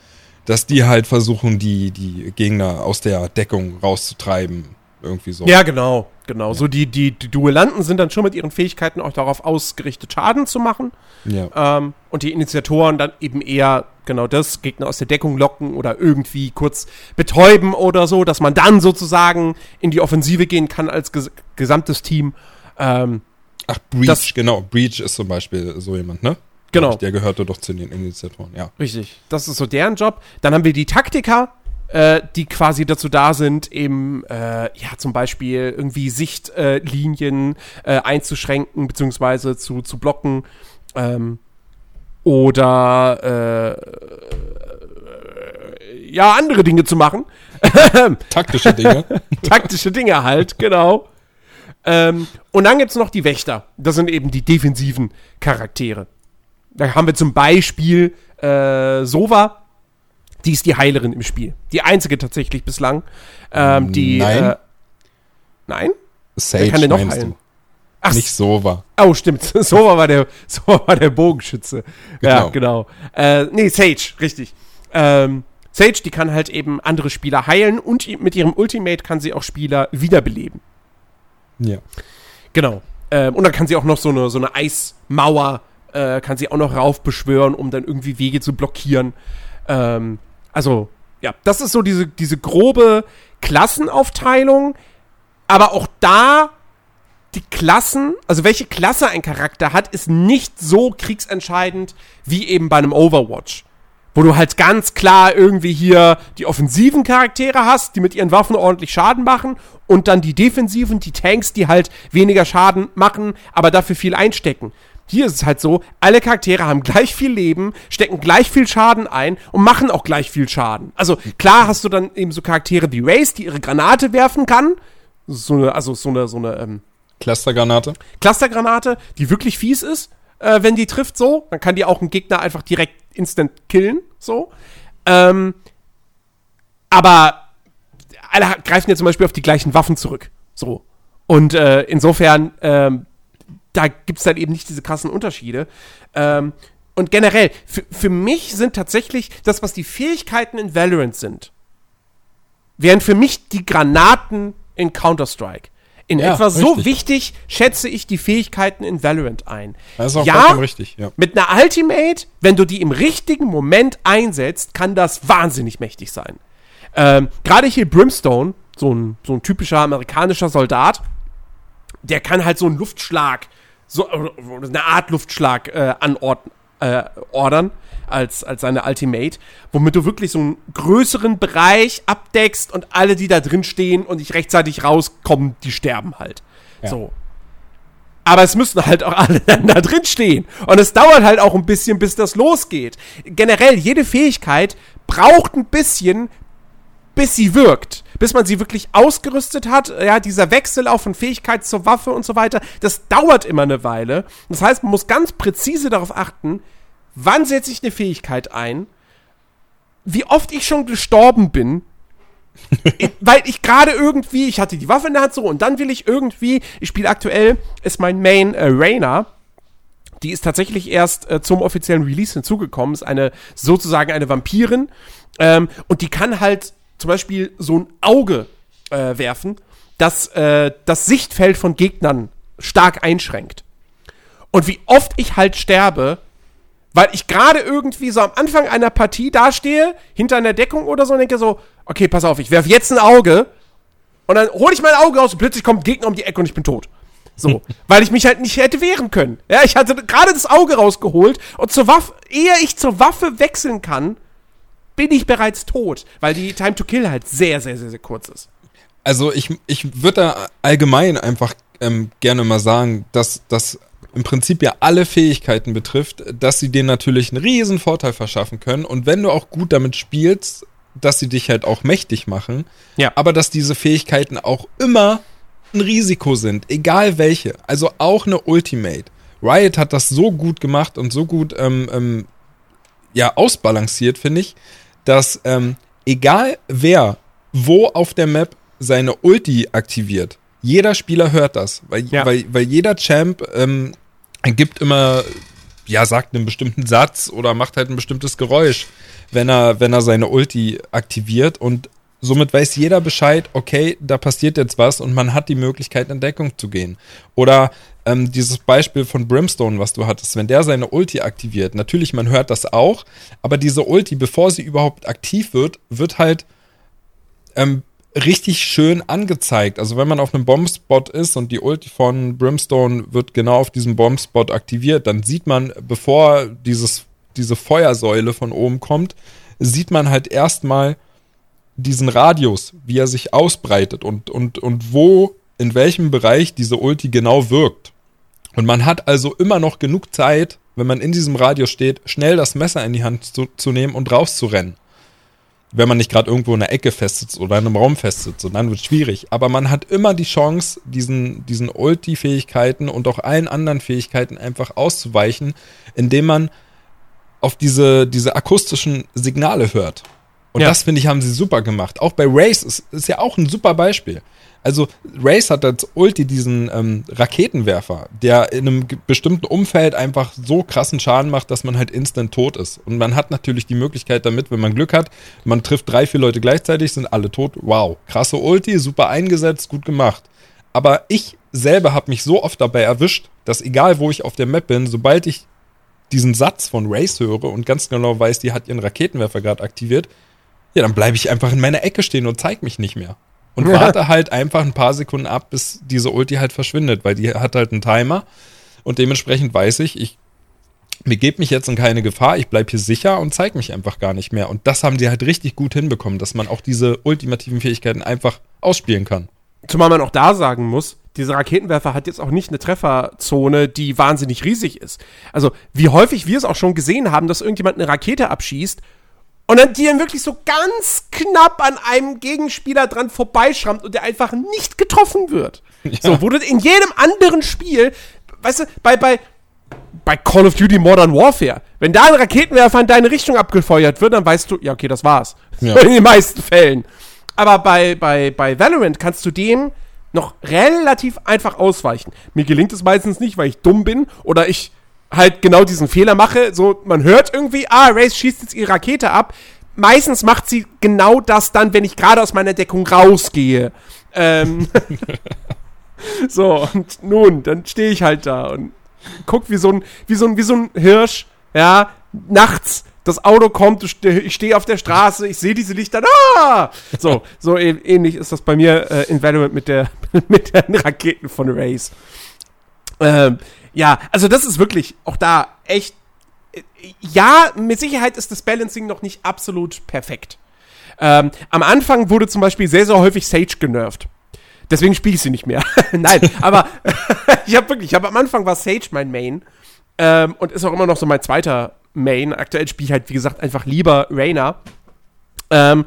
S2: dass die halt versuchen, die, die Gegner aus der Deckung rauszutreiben. Irgendwie so.
S1: Ja, genau, genau. Ja. So die, die, die Duellanten sind dann schon mit ihren Fähigkeiten auch darauf ausgerichtet, Schaden zu machen. Ja. Ähm, und die Initiatoren dann eben eher genau das, Gegner aus der Deckung locken oder irgendwie kurz betäuben oder so, dass man dann sozusagen in die Offensive gehen kann als ges gesamtes Team. Ähm,
S2: Ach, Breach, das, genau. Breach ist zum Beispiel so jemand, ne?
S1: Genau.
S2: Der gehörte doch zu den Initiatoren, ja.
S1: Richtig. Das ist so deren Job. Dann haben wir die Taktiker, äh, die quasi dazu da sind, eben, äh, ja, zum Beispiel irgendwie Sichtlinien äh, einzuschränken, beziehungsweise zu, zu blocken. Ähm, oder äh, ja, andere Dinge zu machen.
S2: Taktische Dinge.
S1: Taktische Dinge halt, genau. Ähm, und dann gibt es noch die Wächter. Das sind eben die defensiven Charaktere. Da haben wir zum Beispiel äh, Sova. Die ist die Heilerin im Spiel. Die einzige tatsächlich bislang. Ähm, die,
S2: nein.
S1: Äh, nein?
S2: Sage kann den noch heilen? Du? Ach, nicht Sova.
S1: Oh, stimmt. Sova war der, Sova war der Bogenschütze. Genau. Ja, genau. Äh, nee, Sage, richtig. Ähm, Sage, die kann halt eben andere Spieler heilen und mit ihrem Ultimate kann sie auch Spieler wiederbeleben.
S2: Ja.
S1: Genau. Ähm, und dann kann sie auch noch so eine, so eine Eismauer, äh, kann sie auch noch raufbeschwören, um dann irgendwie Wege zu blockieren. Ähm, also, ja, das ist so diese, diese grobe Klassenaufteilung. Aber auch da die Klassen, also welche Klasse ein Charakter hat, ist nicht so kriegsentscheidend wie eben bei einem Overwatch. Wo du halt ganz klar irgendwie hier die offensiven Charaktere hast, die mit ihren Waffen ordentlich Schaden machen und dann die defensiven, die Tanks, die halt weniger Schaden machen, aber dafür viel einstecken. Hier ist es halt so, alle Charaktere haben gleich viel Leben, stecken gleich viel Schaden ein und machen auch gleich viel Schaden. Also klar hast du dann eben so Charaktere wie Race, die ihre Granate werfen kann. So eine, also so eine, so eine, ähm,
S2: Clustergranate.
S1: Clustergranate, die wirklich fies ist, äh, wenn die trifft so. Dann kann die auch einen Gegner einfach direkt instant killen, so. Ähm, aber alle greifen ja zum Beispiel auf die gleichen Waffen zurück, so. Und äh, insofern, ähm, da gibt es dann eben nicht diese krassen Unterschiede. Ähm, und generell, für, für mich sind tatsächlich das, was die Fähigkeiten in Valorant sind, wären für mich die Granaten in Counter-Strike. In ja, etwa richtig. so wichtig schätze ich die Fähigkeiten in Valorant ein.
S2: Das ist auch ja, richtig, ja.
S1: Mit einer Ultimate, wenn du die im richtigen Moment einsetzt, kann das wahnsinnig mächtig sein. Ähm, Gerade hier Brimstone, so ein, so ein typischer amerikanischer Soldat, der kann halt so einen Luftschlag, so äh, eine Art Luftschlag äh, anordnen, äh, ordern als, als seine Ultimate, womit du wirklich so einen größeren Bereich abdeckst und alle, die da drin stehen und nicht rechtzeitig rauskommen, die sterben halt. Ja. So. Aber es müssen halt auch alle dann da drin stehen. Und es dauert halt auch ein bisschen, bis das losgeht. Generell, jede Fähigkeit braucht ein bisschen, bis sie wirkt. Bis man sie wirklich ausgerüstet hat. Ja, dieser Wechsel auch von Fähigkeit zur Waffe und so weiter, das dauert immer eine Weile. Das heißt, man muss ganz präzise darauf achten, wann setze ich eine Fähigkeit ein, wie oft ich schon gestorben bin, weil ich gerade irgendwie, ich hatte die Waffe in der Hand so und dann will ich irgendwie, ich spiele aktuell, ist mein Main äh, Rainer. Die ist tatsächlich erst äh, zum offiziellen Release hinzugekommen, ist eine sozusagen eine Vampirin ähm, und die kann halt zum Beispiel so ein Auge äh, werfen, das äh, das Sichtfeld von Gegnern stark einschränkt. Und wie oft ich halt sterbe, weil ich gerade irgendwie so am Anfang einer Partie dastehe, hinter einer Deckung oder so, und denke so, okay, pass auf, ich werfe jetzt ein Auge Und dann hole ich mein Auge raus und plötzlich kommt ein Gegner um die Ecke und ich bin tot. So, weil ich mich halt nicht hätte wehren können. Ja, ich hatte gerade das Auge rausgeholt und zur Waffe, ehe ich zur Waffe wechseln kann, bin ich bereits tot, weil die Time to Kill halt sehr, sehr, sehr, sehr kurz ist.
S2: Also ich, ich würde da allgemein einfach ähm, gerne mal sagen, dass das im Prinzip ja alle Fähigkeiten betrifft, dass sie dir natürlich einen riesen Vorteil verschaffen können und wenn du auch gut damit spielst, dass sie dich halt auch mächtig machen,
S1: Ja.
S2: aber dass diese Fähigkeiten auch immer ein Risiko sind, egal welche. Also auch eine Ultimate. Riot hat das so gut gemacht und so gut ähm, ähm, ja ausbalanciert, finde ich, dass ähm, egal wer wo auf der Map seine Ulti aktiviert, jeder Spieler hört das, weil,
S1: Ja.
S2: weil, weil jeder Champ ähm, gibt immer, ja, sagt einen bestimmten Satz oder macht halt ein bestimmtes Geräusch, wenn er, wenn er seine Ulti aktiviert und somit weiß jeder Bescheid, okay, da passiert jetzt was und man hat die Möglichkeit, in Deckung zu gehen. Oder ähm, dieses Beispiel von Brimstone, was du hattest, wenn der seine Ulti aktiviert, natürlich, man hört das auch, aber diese Ulti, bevor sie überhaupt aktiv wird, wird halt ähm, richtig schön angezeigt. Also wenn man auf einem Bombspot ist und die Ulti von Brimstone wird genau auf diesem Bombspot aktiviert, dann sieht man, bevor dieses, diese Feuersäule von oben kommt, sieht man halt erstmal diesen Radius, wie er sich ausbreitet und, und, und wo, in welchem Bereich diese Ulti genau wirkt. Und man hat also immer noch genug Zeit, wenn man in diesem Radius steht, schnell das Messer in die Hand zu, zu nehmen und rauszurennen wenn man nicht gerade irgendwo in der Ecke festsitzt oder in einem Raum festsitzt, und dann wird es schwierig. Aber man hat immer die Chance, diesen, diesen Ulti-Fähigkeiten und auch allen anderen Fähigkeiten einfach auszuweichen, indem man auf diese, diese akustischen Signale hört. Und
S1: Ja.
S2: das, finde ich, haben sie super gemacht. Auch bei Race ist, ist ja auch ein super Beispiel. Also Race hat als Ulti diesen ähm, Raketenwerfer, der in einem bestimmten Umfeld einfach so krassen Schaden macht, dass man halt instant tot ist. Und man hat natürlich die Möglichkeit damit, wenn man Glück hat, man trifft drei, vier Leute gleichzeitig, sind alle tot. Wow, krasse Ulti, super eingesetzt, gut gemacht. Aber ich selber habe mich so oft dabei erwischt, dass egal wo ich auf der Map bin, sobald ich diesen Satz von Race höre und ganz genau weiß, die hat ihren Raketenwerfer gerade aktiviert, ja, dann bleibe ich einfach in meiner Ecke stehen und zeig mich nicht mehr. Und warte halt einfach ein paar Sekunden ab, bis diese Ulti halt verschwindet, weil die hat halt einen Timer und dementsprechend weiß ich, ich begebe mich jetzt in keine Gefahr, ich bleibe hier sicher und zeig mich einfach gar nicht mehr. Und das haben die halt richtig gut hinbekommen, dass man auch diese ultimativen Fähigkeiten einfach ausspielen kann.
S1: Zumal man auch da sagen muss, dieser Raketenwerfer hat jetzt auch nicht eine Trefferzone, die wahnsinnig riesig ist. Also, wie häufig wir es auch schon gesehen haben, dass irgendjemand eine Rakete abschießt und dann die dann wirklich so ganz knapp an einem Gegenspieler dran vorbeischrammt und der einfach nicht getroffen wird. So, wurde in jedem anderen Spiel, weißt du, bei, bei, bei Call of Duty Modern Warfare, wenn da ein Raketenwerfer in deine Richtung abgefeuert wird, dann weißt du, ja, okay, das war's.
S2: Ja.
S1: In den meisten Fällen. Aber bei, bei, bei Valorant kannst du dem noch relativ einfach ausweichen. Mir gelingt es meistens nicht, weil ich dumm bin oder ich halt genau diesen Fehler mache. So, man hört irgendwie, ah, Race schießt jetzt ihre Rakete ab. Meistens macht sie genau das dann, wenn ich gerade aus meiner Deckung rausgehe. Ähm, so, und nun, dann stehe ich halt da und guck wie so ein, wie so ein, wie so ein Hirsch, ja, nachts. Das Auto kommt, ich stehe auf der Straße, ich sehe diese Lichter, ah! So, so ä- ähnlich ist das bei mir äh, in Valorant mit der, mit den Raketen von Race. Ähm, ja, also das ist wirklich auch da echt. äh, Ja, mit Sicherheit ist das Balancing noch nicht absolut perfekt. Ähm, am Anfang wurde zum Beispiel sehr, sehr häufig Sage genervt. Deswegen spiele ich sie nicht mehr. Nein, aber ich habe wirklich, ich habe am Anfang war Sage mein Main ähm, und ist auch immer noch so mein zweiter Main. Aktuell spiele ich halt, wie gesagt, einfach lieber Reyna. Ähm,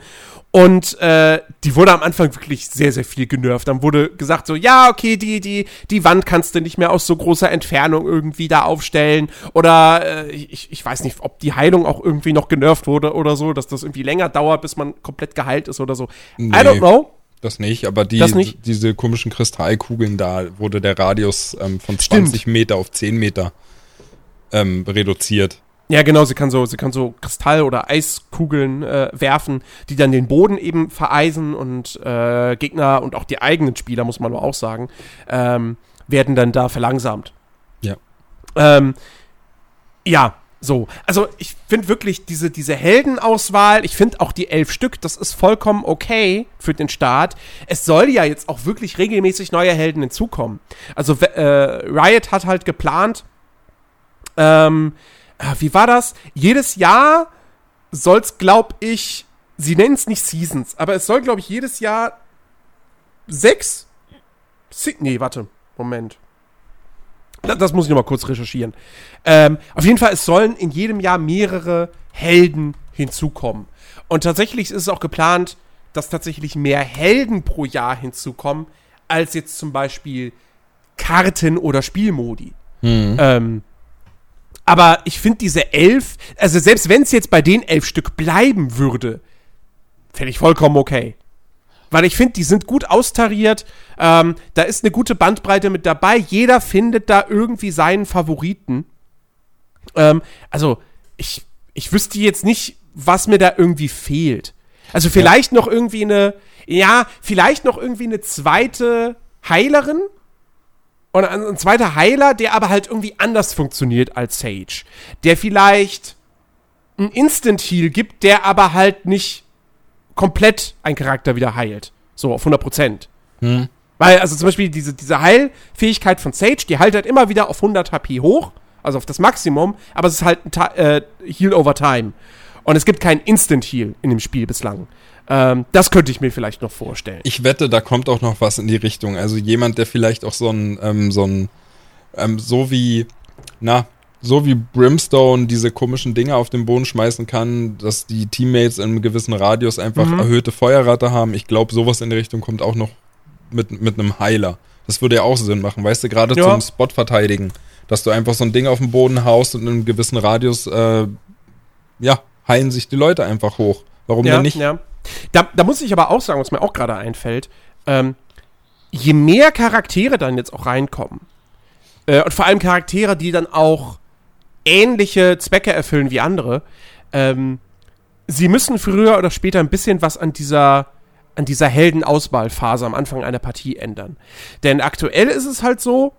S1: und äh, die wurde am Anfang wirklich sehr, sehr viel genervt. Dann wurde gesagt so, ja, okay, die, die, die Wand kannst du nicht mehr aus so großer Entfernung irgendwie da aufstellen. Oder äh, ich, ich weiß nicht, ob die Heilung auch irgendwie noch genervt wurde oder so, dass das irgendwie länger dauert, bis man komplett geheilt ist oder so. I
S2: Nee.
S1: don't know.
S2: Das nicht, aber die,
S1: nicht?
S2: diese komischen Kristallkugeln da wurde der Radius ähm, von
S1: Stimmt.
S2: 20 Meter auf 10 Meter ähm, reduziert.
S1: Ja, genau, sie kann so, sie kann so Kristall- oder Eiskugeln äh, werfen, die dann den Boden eben vereisen und äh, Gegner und auch die eigenen Spieler, muss man aber auch sagen, ähm, werden dann da verlangsamt.
S2: Ja.
S1: Ähm, ja, So, also ich finde wirklich diese, diese Heldenauswahl, ich finde auch die elf Stück, das ist vollkommen okay für den Start. Es soll ja jetzt auch wirklich regelmäßig neue Helden hinzukommen. Also äh, Riot hat halt geplant, ähm, äh, wie war das? Jedes Jahr soll's, glaub ich, sie nennen es nicht Seasons, aber es soll, glaube ich, jedes Jahr sechs. Nee, warte, Moment. Das muss ich noch mal kurz recherchieren. Ähm, auf jeden Fall, es sollen in jedem Jahr mehrere Helden hinzukommen. Und tatsächlich ist es auch geplant, dass tatsächlich mehr Helden pro Jahr hinzukommen, als jetzt zum Beispiel Karten oder Spielmodi. Mhm. Ähm, aber ich finde diese elf, also selbst wenn es jetzt bei den elf Stück bleiben würde, fände ich vollkommen okay. Weil ich finde, die sind gut austariert. Ähm, da ist eine gute Bandbreite mit dabei. Jeder findet da irgendwie seinen Favoriten. Ähm, also, ich, ich wüsste jetzt nicht, was mir da irgendwie fehlt. Also, vielleicht ja. noch irgendwie eine, ja, vielleicht noch irgendwie eine zweite Heilerin. Und ein, zweiter Heiler, der aber halt irgendwie anders funktioniert als Sage. Der vielleicht ein Instant Heal gibt, der aber halt nicht komplett ein Charakter wieder heilt. So, auf 100 Prozent. Hm. Weil, also zum Beispiel diese, diese Heilfähigkeit von Sage, die heilt halt immer wieder auf 100 HP hoch, also auf das Maximum, aber es ist halt ein äh, Heal over Time. Und es gibt keinen Instant Heal in dem Spiel bislang. Ähm, das könnte ich mir vielleicht noch vorstellen.
S2: Ich wette, da kommt auch noch was in die Richtung. Also jemand, der vielleicht auch so ein, ähm, so ein, ähm, so wie, na, so wie Brimstone diese komischen Dinge auf den Boden schmeißen kann, dass die Teammates in einem gewissen Radius einfach mhm. erhöhte Feuerrate haben. Ich glaube, sowas in der Richtung kommt auch noch mit, mit einem Heiler. Das würde ja auch Sinn machen, weißt du, gerade ja. zum Spot verteidigen, dass du einfach so ein Ding auf den Boden haust und in einem gewissen Radius, äh, ja, heilen sich die Leute einfach hoch. Warum
S1: ja,
S2: denn nicht?
S1: Ja. Da, da muss ich aber auch sagen, was mir auch gerade einfällt, ähm, je mehr Charaktere dann jetzt auch reinkommen, äh, und vor allem Charaktere, die dann auch ähnliche Zwecke erfüllen wie andere. Ähm, sie müssen früher oder später ein bisschen was an dieser an dieser Heldenauswahlphase am Anfang einer Partie ändern. Denn aktuell ist es halt so,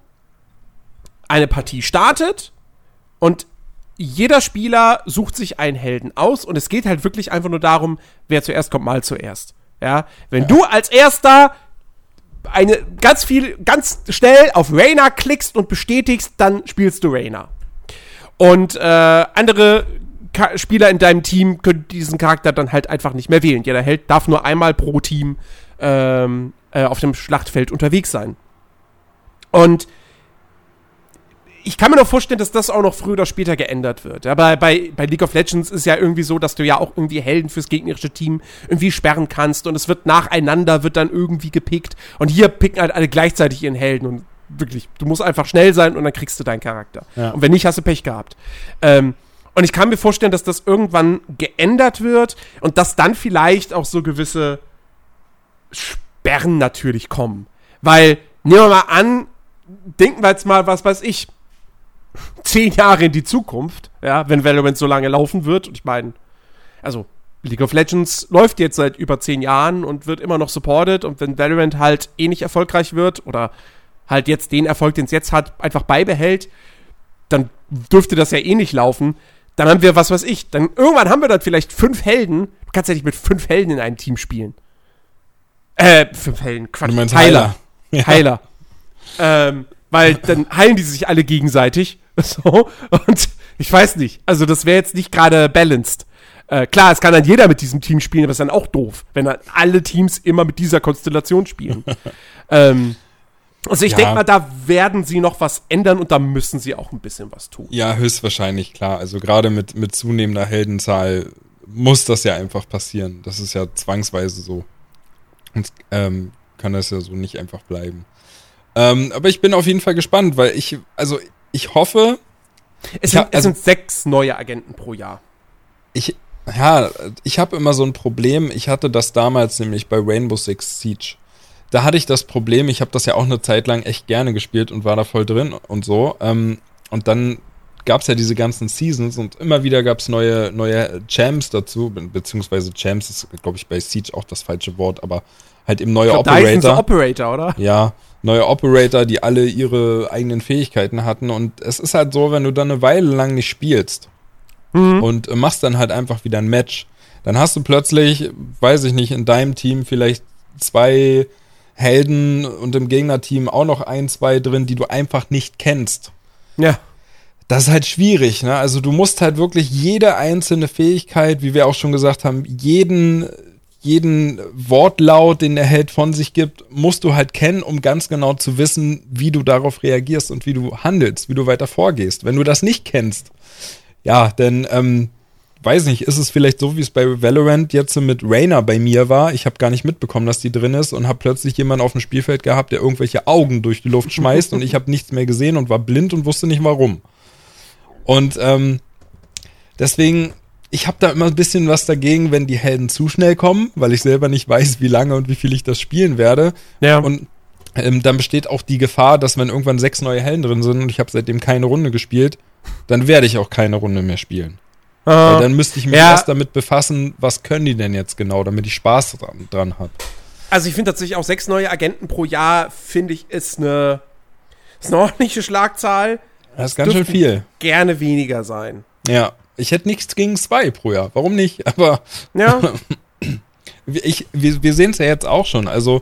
S1: eine Partie startet und jeder Spieler sucht sich einen Helden aus und es geht halt wirklich einfach nur darum, wer zuerst kommt, mal zuerst. Ja, wenn ja. du als erster eine ganz viel, ganz schnell auf Rainer klickst und bestätigst, dann spielst du Rainer. Und äh, andere Ka Spieler in deinem Team können diesen Charakter dann halt einfach nicht mehr wählen. Jeder Held darf nur einmal pro Team ähm, äh, auf dem Schlachtfeld unterwegs sein. Und ich kann mir noch vorstellen, dass das auch noch früher oder später geändert wird. Aber bei, bei League of Legends ist ja irgendwie so, dass du ja auch irgendwie Helden fürs gegnerische Team irgendwie sperren kannst und es wird nacheinander, wird dann irgendwie gepickt. Und hier picken halt alle gleichzeitig ihren Helden und wirklich, du musst einfach schnell sein und dann kriegst du deinen Charakter. Ja. Und wenn nicht, hast du Pech gehabt. Ähm, und ich kann mir vorstellen, dass das irgendwann geändert wird und dass dann vielleicht auch so gewisse Sperren natürlich kommen. Weil, nehmen wir mal an, denken wir jetzt mal, was weiß ich, zehn Jahre in die Zukunft, ja, wenn Valorant so lange laufen wird. Und ich meine, also League of Legends läuft jetzt seit über zehn Jahren und wird immer noch supported. Und wenn Valorant halt ähnlich erfolgreich wird oder halt jetzt den Erfolg, den es jetzt hat, einfach beibehält, dann dürfte das ja eh nicht laufen. Dann haben wir, was weiß ich, dann irgendwann haben wir dann vielleicht fünf Helden. Du kannst ja nicht mit fünf Helden in einem Team spielen. Äh, fünf Helden, Quatsch. Du meinst Heiler. Heiler. Ja. Heiler. Ähm, weil dann heilen die sich alle gegenseitig. So. Und ich weiß nicht. Also, das wäre jetzt nicht gerade balanced. Äh, klar, es kann dann jeder mit diesem Team spielen, aber es ist dann auch doof, wenn dann alle Teams immer mit dieser Konstellation spielen. ähm, also ich ja. denke mal, da werden sie noch was ändern und da müssen sie auch ein bisschen was tun.
S2: Ja, höchstwahrscheinlich, klar. Also gerade mit, mit zunehmender Heldenzahl muss das ja einfach passieren. Das ist ja zwangsweise so. Und ähm, kann das ja so nicht einfach bleiben. Ähm, aber ich bin auf jeden Fall gespannt, weil ich, also ich hoffe.
S1: Es sind, hab, also, es sind sechs neue Agenten pro Jahr.
S2: Ich, ja, ich habe immer so ein Problem. Ich hatte das damals nämlich bei Rainbow Six Siege da hatte ich das Problem, ich habe das ja auch eine Zeit lang echt gerne gespielt und war da voll drin und so. Ähm, und dann gab es ja diese ganzen Seasons und immer wieder gab es neue, neue Champs dazu, beziehungsweise Champs ist, glaube ich, bei Siege auch das falsche Wort, aber halt eben neue
S1: glaub, Operator. Operator, oder?
S2: Ja, neue Operator, die alle ihre eigenen Fähigkeiten hatten. Und es ist halt so, wenn du dann eine Weile lang nicht spielst, mhm. und äh, machst dann halt einfach wieder ein Match. Dann hast du plötzlich, weiß ich nicht, in deinem Team vielleicht zwei Helden und im Gegnerteam auch noch ein, zwei drin, die du einfach nicht kennst.
S1: Ja.
S2: Das ist halt schwierig, ne? Also du musst halt wirklich jede einzelne Fähigkeit, wie wir auch schon gesagt haben, jeden jeden Wortlaut, den der Held von sich gibt, musst du halt kennen, um ganz genau zu wissen, wie du darauf reagierst und wie du handelst, wie du weiter vorgehst. Wenn du das nicht kennst, ja, dann ähm, weiß nicht, ist es vielleicht so, wie es bei Valorant jetzt mit Rainer bei mir war. Ich habe gar nicht mitbekommen, dass die drin ist und habe plötzlich jemanden auf dem Spielfeld gehabt, der irgendwelche Augen durch die Luft schmeißt und ich habe nichts mehr gesehen und war blind und wusste nicht warum. Und ähm, deswegen ich habe da immer ein bisschen was dagegen, wenn die Helden zu schnell kommen, weil ich selber nicht weiß, wie lange und wie viel ich das spielen werde.
S1: Ja.
S2: Und ähm, dann besteht auch die Gefahr, dass wenn irgendwann sechs neue Helden drin sind und ich habe seitdem keine Runde gespielt, dann werde ich auch keine Runde mehr spielen. Ah. Weil dann müsste ich mich ja. erst damit befassen, was können die denn jetzt genau, damit ich Spaß dran, dran habe.
S1: Also ich finde tatsächlich auch sechs neue Agenten pro Jahr, finde ich, ist eine, ist eine ordentliche Schlagzahl.
S2: Das ist ganz schön viel.
S1: Gerne weniger sein.
S2: Ja. Ich hätte nichts gegen zwei pro Jahr. Warum nicht? Aber
S1: ja.
S2: ich, wir, wir sehen es ja jetzt auch schon. Also,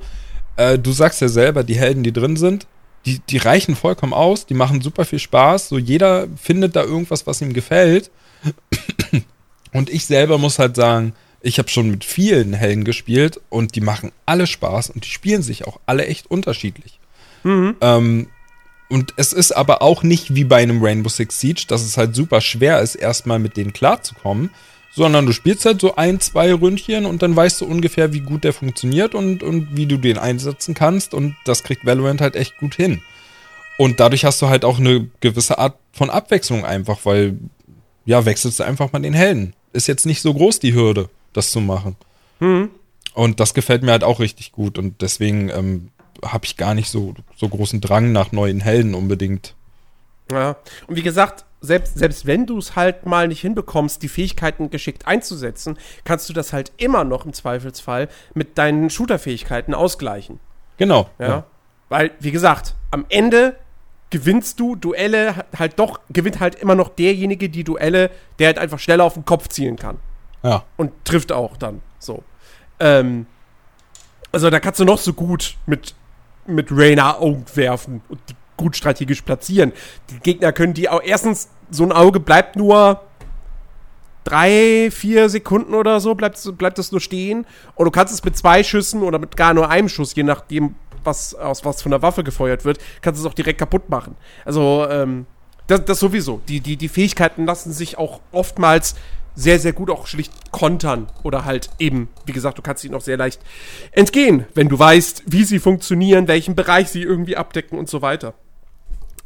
S2: äh, du sagst ja selber, die Helden, die drin sind, die, die reichen vollkommen aus, die machen super viel Spaß. So jeder findet da irgendwas, was ihm gefällt. Und ich selber muss halt sagen, ich habe schon mit vielen Helden gespielt und die machen alle Spaß und die spielen sich auch alle echt unterschiedlich. Mhm. Ähm, und es ist aber auch nicht wie bei einem Rainbow Six Siege, dass es halt super schwer ist, erstmal mit denen klarzukommen, sondern du spielst halt so ein, zwei Ründchen und dann weißt du ungefähr, wie gut der funktioniert und, und wie du den einsetzen kannst und das kriegt Valorant halt echt gut hin. Und dadurch hast du halt auch eine gewisse Art von Abwechslung einfach, weil, ja, wechselst du einfach mal den Helden. Ist jetzt nicht so groß die Hürde, das zu machen. Mhm. Und das gefällt mir halt auch richtig gut und deswegen ähm, habe ich gar nicht so, so großen Drang nach neuen Helden unbedingt.
S1: Ja, und wie gesagt, selbst, selbst wenn du es halt mal nicht hinbekommst, die Fähigkeiten geschickt einzusetzen, kannst du das halt immer noch im Zweifelsfall mit deinen Shooter-Fähigkeiten ausgleichen.
S2: Genau.
S1: Ja? ja. Weil, wie gesagt, am Ende gewinnst du Duelle halt doch, gewinnt halt immer noch derjenige die Duelle, der halt einfach schneller auf den Kopf zielen kann.
S2: Ja.
S1: Und trifft auch dann. So. Ähm, also da kannst du noch so gut mit mit Rainer Augen werfen und die gut strategisch platzieren. Die Gegner können die auch. Erstens, so ein Auge bleibt nur drei, vier Sekunden oder so, bleibt, bleibt das nur stehen. Und du kannst es mit zwei Schüssen oder mit gar nur einem Schuss, je nachdem, was aus was von der Waffe gefeuert wird, kannst du es auch direkt kaputt machen. Also, ähm, das, das sowieso. Die, die, die Fähigkeiten lassen sich auch oftmals sehr, sehr gut auch schlicht kontern. Oder halt eben, wie gesagt, du kannst ihnen auch sehr leicht entgehen, wenn du weißt, wie sie funktionieren, welchen Bereich sie irgendwie abdecken und so weiter.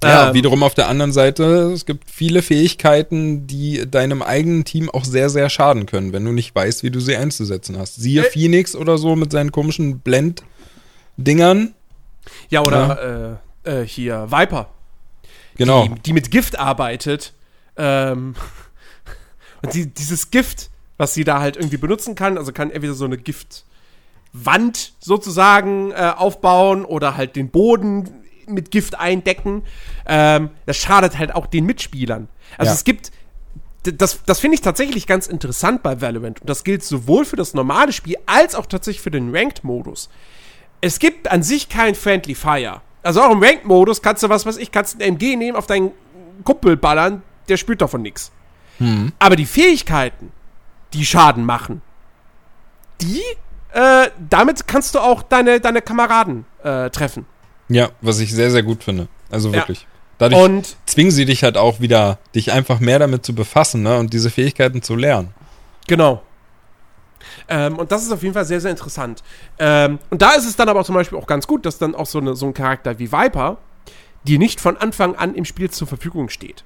S2: Ja, ähm, wiederum auf der anderen Seite, es gibt viele Fähigkeiten, die deinem eigenen Team auch sehr, sehr schaden können, wenn du nicht weißt, wie du sie einzusetzen hast. Siehe äh, Phoenix oder so mit seinen komischen Blend-Dingern.
S1: Ja, oder ja. Äh, äh, hier Viper.
S2: Genau.
S1: Die, die mit Gift arbeitet. Ähm, und die, dieses Gift, was sie da halt irgendwie benutzen kann, also kann entweder so eine Giftwand sozusagen äh, aufbauen oder halt den Boden mit Gift eindecken. Ähm, das schadet halt auch den Mitspielern. Also ja. es gibt, das, das finde ich tatsächlich ganz interessant bei Valorant. Und das gilt sowohl für das normale Spiel als auch tatsächlich für den Ranked-Modus. Es gibt an sich kein Friendly Fire. Also auch im Ranked-Modus kannst du was, was ich, kannst ein MG nehmen, auf deinen Kumpel ballern, der spürt davon nichts. Hm. Aber die Fähigkeiten, die Schaden machen, die, äh, damit kannst du auch deine, deine Kameraden äh, treffen.
S2: Ja, was ich sehr, sehr gut finde. Also wirklich. Ja. Dadurch und zwingen sie dich halt auch wieder, dich einfach mehr damit zu befassen ne? und diese Fähigkeiten zu lernen.
S1: Genau. Ähm, und das ist auf jeden Fall sehr, sehr interessant. Ähm, und da ist es dann aber zum Beispiel auch ganz gut, dass dann auch so, eine, so ein Charakter wie Viper, die nicht von Anfang an im Spiel zur Verfügung steht.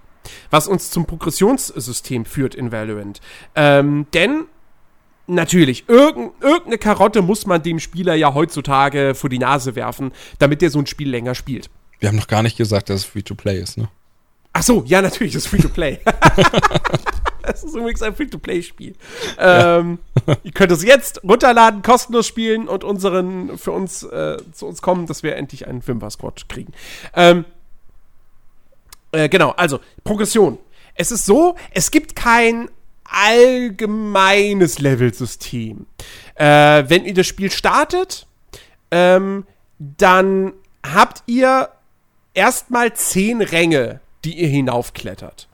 S1: Was uns zum Progressionssystem führt in Valorant. Ähm, denn Natürlich, irgend, irgendeine Karotte muss man dem Spieler ja heutzutage vor die Nase werfen, damit der so ein Spiel länger spielt.
S2: Wir haben noch gar nicht gesagt, dass es Free-to-Play ist, ne?
S1: Ach so, ja, natürlich, das ist Free-to-Play. das ist übrigens ein Free-to-Play-Spiel. Ähm, ihr könnt es jetzt runterladen, kostenlos spielen und unseren, für uns, äh, zu uns kommen, dass wir endlich einen Fimba-Squad kriegen. Ähm, äh, genau, also, Progression. Es ist so, es gibt kein allgemeines Levelsystem. Äh, wenn ihr das Spiel startet, ähm, dann habt ihr erstmal zehn Ränge, die ihr hinaufklettert.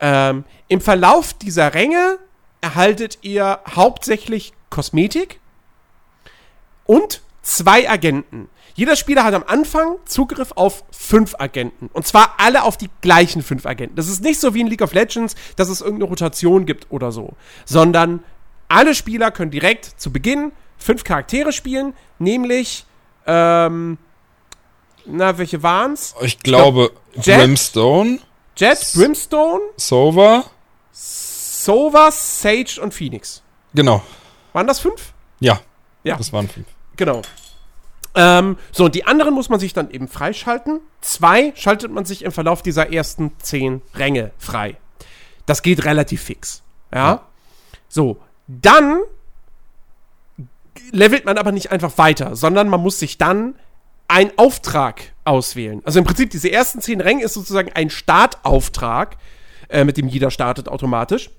S1: Ähm, Im Verlauf dieser Ränge erhaltet ihr hauptsächlich Kosmetik und zwei Agenten. Jeder Spieler hat am Anfang Zugriff auf fünf Agenten. Und zwar alle auf die gleichen fünf Agenten. Das ist nicht so wie in League of Legends, dass es irgendeine Rotation gibt oder so. Sondern alle Spieler können direkt zu Beginn fünf Charaktere spielen, nämlich, ähm, na, welche waren's?
S2: Ich glaube,
S1: Jet?
S2: Brimstone,
S1: Jet, Brimstone,
S2: Sova,
S1: Sova, Sage und Phoenix.
S2: genau.
S1: Waren das fünf?
S2: Ja,
S1: Ja.
S2: das waren fünf.
S1: Genau. Ähm, so, und die anderen muss man sich dann eben freischalten. Zwei schaltet man sich im Verlauf dieser ersten zehn Ränge frei. Das geht relativ fix. Ja.
S2: Ja.
S1: So, dann levelt man aber nicht einfach weiter, sondern man muss sich dann einen Auftrag auswählen. Also im Prinzip, diese ersten zehn Ränge ist sozusagen ein Startauftrag, äh, mit dem jeder startet automatisch.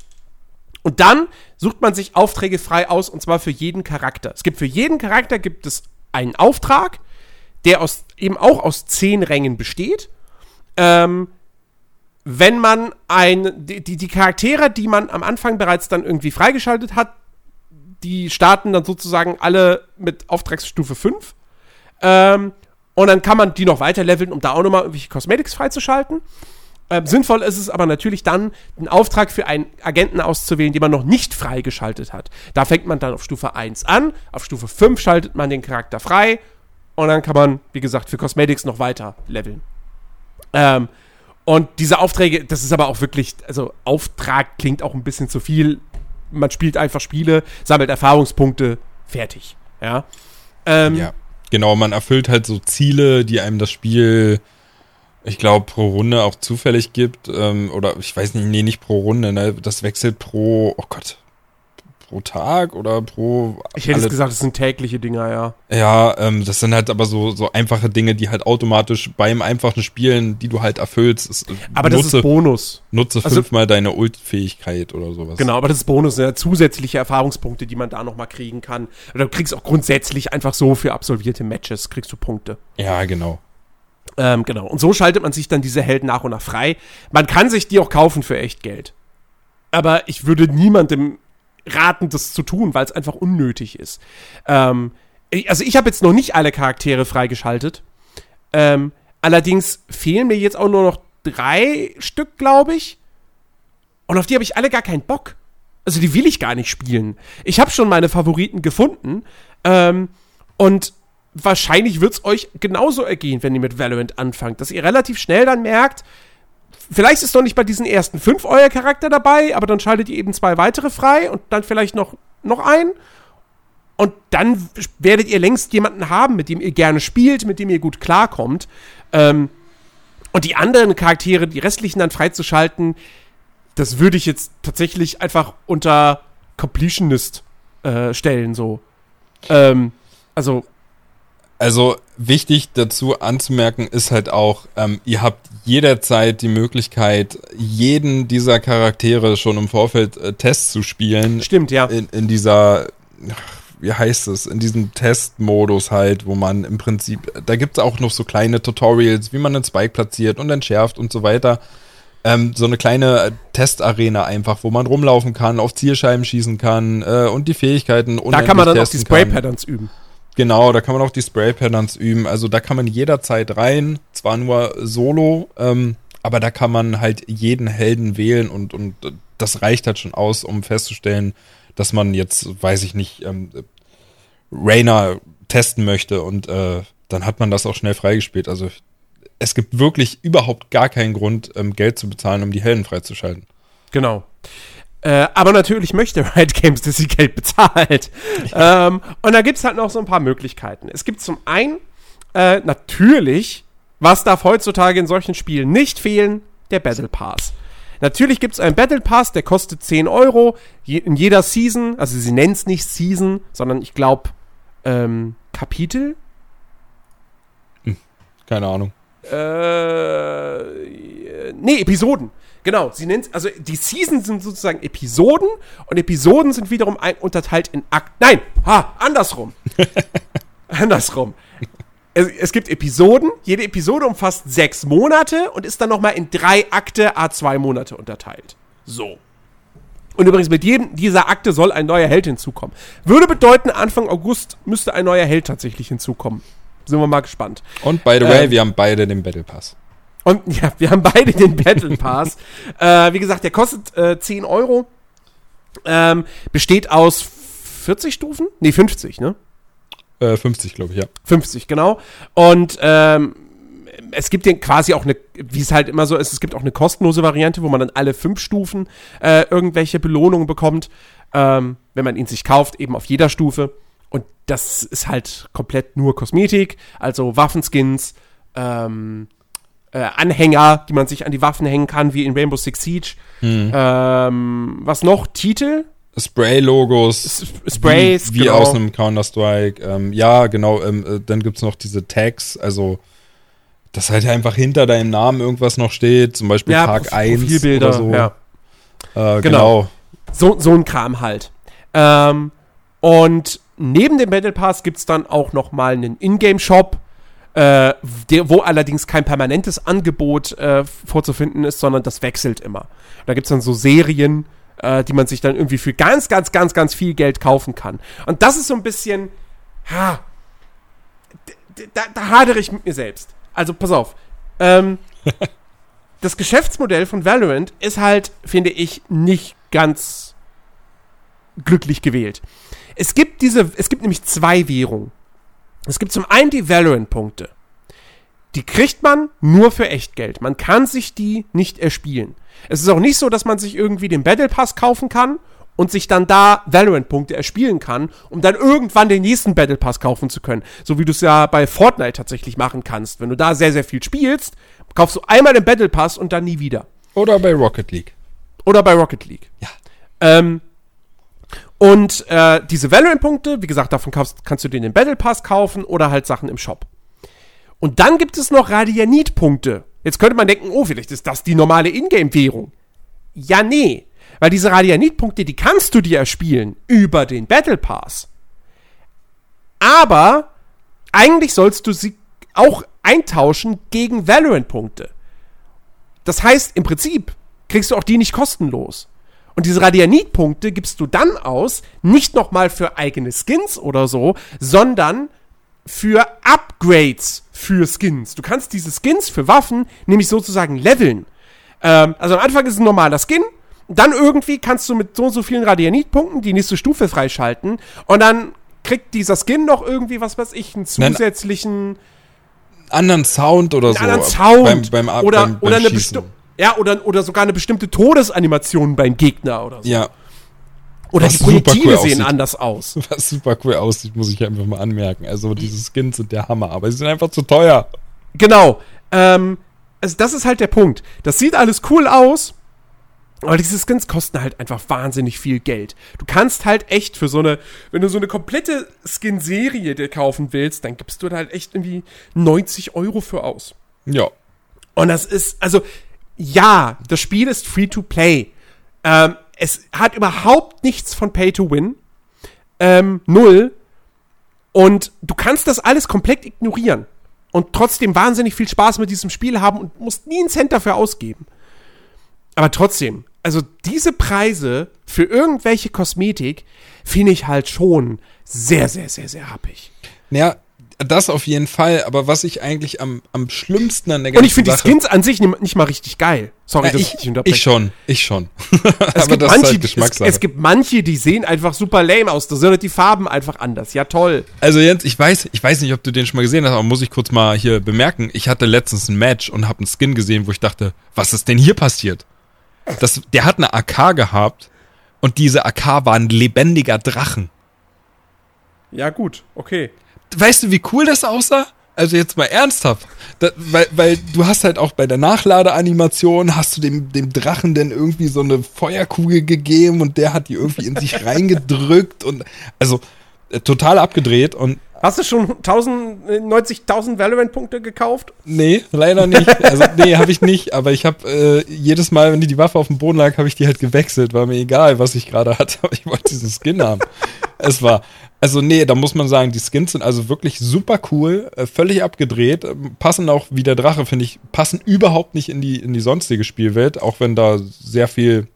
S1: Und dann sucht man sich Aufträge frei aus, und zwar für jeden Charakter. Es gibt für jeden Charakter gibt es einen Auftrag, der aus, eben auch aus zehn Rängen besteht. Ähm, wenn man ein, die, die, Charaktere, die man am Anfang bereits dann irgendwie freigeschaltet hat, die starten dann sozusagen alle mit Auftragsstufe 5. Ähm, und dann kann man die noch weiter leveln, um da auch nochmal irgendwelche Cosmetics freizuschalten. Ähm, sinnvoll ist es aber natürlich dann, einen Auftrag für einen Agenten auszuwählen, den man noch nicht freigeschaltet hat. Da fängt man dann auf Stufe 1 an, auf Stufe 5 schaltet man den Charakter frei und dann kann man, wie gesagt, für Cosmetics noch weiter leveln. Ähm, und diese Aufträge, das ist aber auch wirklich, also Auftrag klingt auch ein bisschen zu viel. Man spielt einfach Spiele, sammelt Erfahrungspunkte, fertig. Ja. Ähm,
S2: Ja. Genau, man erfüllt halt so Ziele, die einem das Spiel, ich glaube, pro Runde auch zufällig gibt. Ähm, oder ich weiß nicht, nee, nicht pro Runde, ne? Das wechselt pro, oh Gott, pro Tag oder pro.
S1: Ich hätte es gesagt, das sind tägliche Dinger, ja.
S2: Ja, ähm, das sind halt aber so, so einfache Dinge, die halt automatisch beim einfachen Spielen, die du halt erfüllst, ist, äh,
S1: Aber das
S2: nutze,
S1: ist Bonus.
S2: nutze
S1: also-
S2: fünfmal deine Ult-Fähigkeit oder sowas.
S1: Genau, aber das ist Bonus, ne? zusätzliche Erfahrungspunkte, die man da nochmal kriegen kann. Oder du kriegst auch grundsätzlich einfach so für absolvierte Matches, kriegst du Punkte.
S2: Ja, genau.
S1: Ähm, genau. Und so schaltet man sich dann diese Helden nach und nach frei. Man kann sich die auch kaufen für echt Geld. Aber ich würde niemandem raten, das zu tun, weil es einfach unnötig ist. Ähm, also ich habe jetzt noch nicht alle Charaktere freigeschaltet. Ähm, allerdings fehlen mir jetzt auch nur noch drei Stück, glaube ich. Und auf die habe ich alle gar keinen Bock. Also die will ich gar nicht spielen. Ich habe schon meine Favoriten gefunden. Ähm, und wahrscheinlich wird es euch genauso ergehen, wenn ihr mit Valorant anfangt, dass ihr relativ schnell dann merkt, vielleicht ist noch nicht bei diesen ersten fünf euer Charakter dabei, aber dann schaltet ihr eben zwei weitere frei und dann vielleicht noch, noch einen. Und dann werdet ihr längst jemanden haben, mit dem ihr gerne spielt, mit dem ihr gut klarkommt. Ähm, und die anderen Charaktere, die restlichen dann freizuschalten, das würde ich jetzt tatsächlich einfach unter Completionist äh, stellen, so. Ähm, also,
S2: Also wichtig dazu anzumerken ist halt auch, ähm, ihr habt jederzeit die Möglichkeit, jeden dieser Charaktere schon im Vorfeld äh, Tests zu spielen.
S1: stimmt, ja.
S2: In, in dieser, wie heißt es, in diesem Testmodus halt, wo man im Prinzip, da gibt es auch noch so kleine Tutorials, wie man einen Spike platziert und entschärft und so weiter. Ähm, so eine kleine äh, Testarena einfach, wo man rumlaufen kann, auf Zielscheiben schießen kann äh, und die Fähigkeiten
S1: Da kann man dann auch die
S2: testen kann.
S1: Spray-Patterns üben.
S2: Genau, da kann man auch die Spray-Patterns üben. Also da kann man jederzeit rein, zwar nur solo, ähm, aber da kann man halt jeden Helden wählen und, und das reicht halt schon aus, um festzustellen, dass man jetzt, weiß ich nicht, ähm, Rainer testen möchte und äh, dann hat man das auch schnell freigespielt. Also es gibt wirklich überhaupt gar keinen Grund, ähm, Geld zu bezahlen, um die Helden freizuschalten.
S1: Genau. Äh, aber natürlich möchte Riot Games, dass sie Geld bezahlt. ähm, und da gibt es halt noch so ein paar Möglichkeiten. Es gibt zum einen äh, natürlich, was darf heutzutage in solchen Spielen nicht fehlen, der Battle Pass. Natürlich gibt es einen Battle Pass, der kostet 10 Euro je, in jeder Season. Also sie nennen es nicht Season, sondern ich glaube ähm, Kapitel.
S2: Keine Ahnung.
S1: Äh, nee, Episoden. Genau, sie nennt also die Seasons sind sozusagen Episoden und Episoden sind wiederum ein, unterteilt in Akt. Nein, ha, andersrum. andersrum. Es, es, gibt Episoden, jede Episode umfasst sechs Monate und ist dann nochmal in drei Akte A2 Monate unterteilt. So. Und übrigens, mit jedem dieser Akte soll ein neuer Held hinzukommen. Würde bedeuten, Anfang August müsste ein neuer Held tatsächlich hinzukommen. Sind wir mal gespannt.
S2: Und by the way, ähm, wir haben beide den Battle Pass.
S1: Und ja, wir haben beide den Battle Pass. äh, wie gesagt, der kostet äh, 10 Euro. Ähm, besteht aus 40 Stufen? Nee, 50, ne?
S2: Äh, 50, glaube ich, ja.
S1: 50, genau. Und ähm, es gibt ja quasi auch eine, wie es halt immer so ist, es gibt auch eine kostenlose Variante, wo man dann alle fünf Stufen äh, irgendwelche Belohnungen bekommt, ähm, wenn man ihn sich kauft, eben auf jeder Stufe. Und das ist halt komplett nur Kosmetik, also Waffenskins, ähm, äh, Anhänger, die man sich an die Waffen hängen kann, wie in Rainbow Six Siege. Hm. Ähm, was noch? Titel?
S2: Spray-Logos.
S1: Sprays,
S2: wie, wie genau. aus einem Counter-Strike. Ähm, ja, genau. Ähm, äh, dann gibt es noch diese Tags, also dass halt einfach hinter deinem Namen irgendwas noch steht, zum Beispiel ja, Tag 1 oder so. Ja.
S1: Äh, genau. genau. So, so ein Kram halt. Ähm, und neben dem Battle Pass gibt es dann auch noch mal einen Ingame-Shop, äh, der, wo allerdings kein permanentes Angebot äh, vorzufinden ist, sondern das wechselt immer. Da gibt es dann so Serien, äh, die man sich dann irgendwie für ganz, ganz, ganz, ganz viel Geld kaufen kann. Und das ist so ein bisschen, ha, da, da hadere ich mit mir selbst. Also pass auf. Ähm, das Geschäftsmodell von Valorant ist halt, finde ich, nicht ganz glücklich gewählt. Es gibt diese, es gibt nämlich zwei Währungen. Es gibt zum einen die Valorant-Punkte. Die kriegt man nur für Echtgeld. Man kann sich die nicht erspielen. Es ist auch nicht so, dass man sich irgendwie den Battle Pass kaufen kann und sich dann da Valorant-Punkte erspielen kann, um dann irgendwann den nächsten Battle Pass kaufen zu können. So wie du es ja bei Fortnite tatsächlich machen kannst. Wenn du da sehr, sehr viel spielst, kaufst du einmal den Battle Pass und dann nie wieder.
S2: Oder bei Rocket League.
S1: Oder bei Rocket League.
S2: Ja.
S1: Ähm, und äh, diese Valorant-Punkte, wie gesagt, davon kaufst, kannst du dir den Battle Pass kaufen oder halt Sachen im Shop. Und dann gibt es noch Radianit-Punkte. Jetzt könnte man denken, oh, vielleicht ist das die normale Ingame-Währung. Ja, nee. Weil diese Radianit-Punkte, die kannst du dir erspielen über den Battle Pass. Aber eigentlich sollst du sie auch eintauschen gegen Valorant-Punkte. Das heißt, im Prinzip kriegst du auch die nicht kostenlos. Und diese Radianit-Punkte gibst du dann aus, nicht nochmal für eigene Skins oder so, sondern für Upgrades für Skins. Du kannst diese Skins für Waffen nämlich sozusagen leveln. Ähm, also am Anfang ist es ein normaler Skin, dann irgendwie kannst du mit so und so vielen Radianit-Punkten die nächste Stufe freischalten und dann kriegt dieser Skin noch irgendwie, was weiß ich, einen zusätzlichen
S2: anderen Sound oder so.
S1: Anderen Sound. Beim, beim, oder, beim, oder eine. Ja, oder, oder sogar eine bestimmte Todesanimation beim Gegner oder so.
S2: Ja.
S1: Oder was die Projektile cool sehen anders aus.
S2: Was super cool aussieht, muss ich einfach mal anmerken. Also diese Skins sind der Hammer, aber sie sind einfach zu teuer.
S1: Genau. Ähm, also das ist halt der Punkt. Das sieht alles cool aus, aber diese Skins kosten halt einfach wahnsinnig viel Geld. Du kannst halt echt für so eine, wenn du so eine komplette Skin-Serie dir kaufen willst, dann gibst du da halt echt irgendwie 90 Euro für aus.
S2: Ja.
S1: Und das ist, also, ja, das Spiel ist free to play. Ähm, es hat überhaupt nichts von Pay to Win. Ähm, null. Und du kannst das alles komplett ignorieren. Und trotzdem wahnsinnig viel Spaß mit diesem Spiel haben und musst nie einen Cent dafür ausgeben. Aber trotzdem, also diese Preise für irgendwelche Kosmetik finde ich halt schon sehr, sehr, sehr, sehr happig.
S2: Ja, das auf jeden Fall, aber was ich eigentlich am, am schlimmsten an der
S1: ganzen Und ich finde die Skins an sich nicht, nicht, mal richtig geil. Sorry,
S2: ja, ich, ich Ich schon, ich schon.
S1: es, gibt manche, halt es, es, gibt manche, die sehen einfach super lame aus. Da sind halt die Farben einfach anders. Ja, toll.
S2: Also Jens, ich weiß, ich weiß nicht, ob du den schon mal gesehen hast, aber muss ich kurz mal hier bemerken. Ich hatte letztens ein Match und habe einen Skin gesehen, wo ich dachte, was ist denn hier passiert? Das, der hat eine AK gehabt und diese AK war ein lebendiger Drachen.
S1: Ja, gut, okay.
S2: Weißt du, wie cool das aussah? Also jetzt mal ernsthaft. Da, weil, weil du hast halt auch bei der Nachladeanimation, hast du dem, dem Drachen denn irgendwie so eine Feuerkugel gegeben und der hat die irgendwie in sich reingedrückt und also äh, total abgedreht und
S1: Hast du schon 90.000 Valorant-Punkte gekauft?
S2: Nee, leider nicht. Also, nee, habe ich nicht. Aber ich habe äh, jedes Mal, wenn die, die Waffe auf dem Boden lag, habe ich die halt gewechselt. War mir egal, was ich gerade hatte. Aber ich wollte diesen Skin haben. Es war, also nee, da muss man sagen, die Skins sind also wirklich super cool, äh, völlig abgedreht, äh, passen auch wie der Drache, finde ich, passen überhaupt nicht in die, in die sonstige Spielwelt, auch wenn da sehr viel,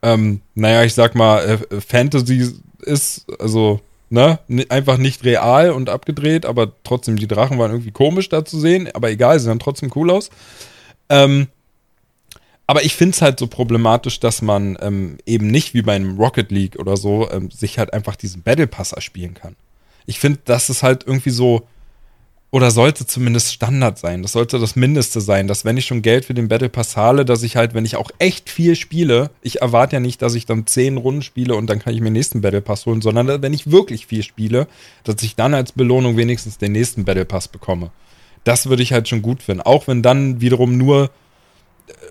S2: ähm, naja, ich sag mal, äh, Fantasy ist, also ne, einfach nicht real und abgedreht, aber trotzdem, die Drachen waren irgendwie komisch da zu sehen, aber egal, sie sahen trotzdem cool aus. Ähm, aber ich finde es halt so problematisch, dass man ähm, eben nicht wie bei einem Rocket League oder so ähm, sich halt einfach diesen Battle Pass erspielen kann. Ich finde, das ist halt irgendwie so, oder sollte zumindest Standard sein. Das sollte das Mindeste sein, dass wenn ich schon Geld für den Battle Pass zahle, dass ich halt, wenn ich auch echt viel spiele, ich erwarte ja nicht, dass ich dann zehn Runden spiele und dann kann ich mir den nächsten Battle Pass holen, sondern wenn ich wirklich viel spiele, dass ich dann als Belohnung wenigstens den nächsten Battle Pass bekomme. Das würde ich halt schon gut finden. Auch wenn dann wiederum nur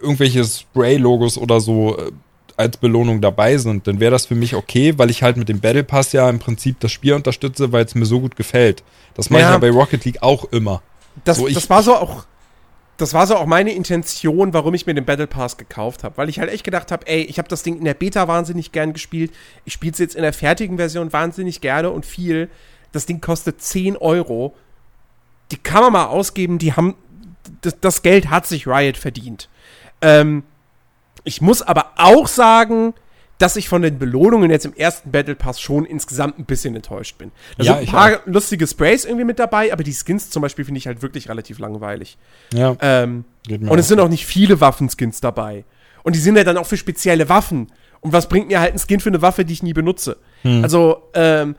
S2: irgendwelche Spray-Logos oder so äh, als Belohnung dabei sind, dann wäre das für mich okay, weil ich halt mit dem Battle Pass ja im Prinzip das Spiel unterstütze, weil es mir so gut gefällt. Das mache ja. ich ja bei Rocket League auch immer.
S1: Das, so, das war so auch, das war so auch meine Intention, warum ich mir den Battle Pass gekauft habe, weil ich halt echt gedacht habe, ey, ich habe das Ding in der Beta wahnsinnig gern gespielt, ich spiele es jetzt in der fertigen Version wahnsinnig gerne und viel. Das Ding kostet 10 Euro. Die kann man mal ausgeben, die haben, das, das Geld hat sich Riot verdient. Ähm, ich muss aber auch sagen, dass ich von den Belohnungen jetzt im ersten Battle Pass schon insgesamt ein bisschen enttäuscht bin. Da ja, sind ein paar auch. lustige Sprays irgendwie mit dabei, aber die Skins zum Beispiel finde ich halt wirklich relativ langweilig. Ja. Ähm, und es sind auch nicht viele Waffenskins dabei. Und die sind ja dann auch für spezielle Waffen. Und was bringt mir halt ein Skin für eine Waffe, die ich nie benutze? Hm. Also, ähm,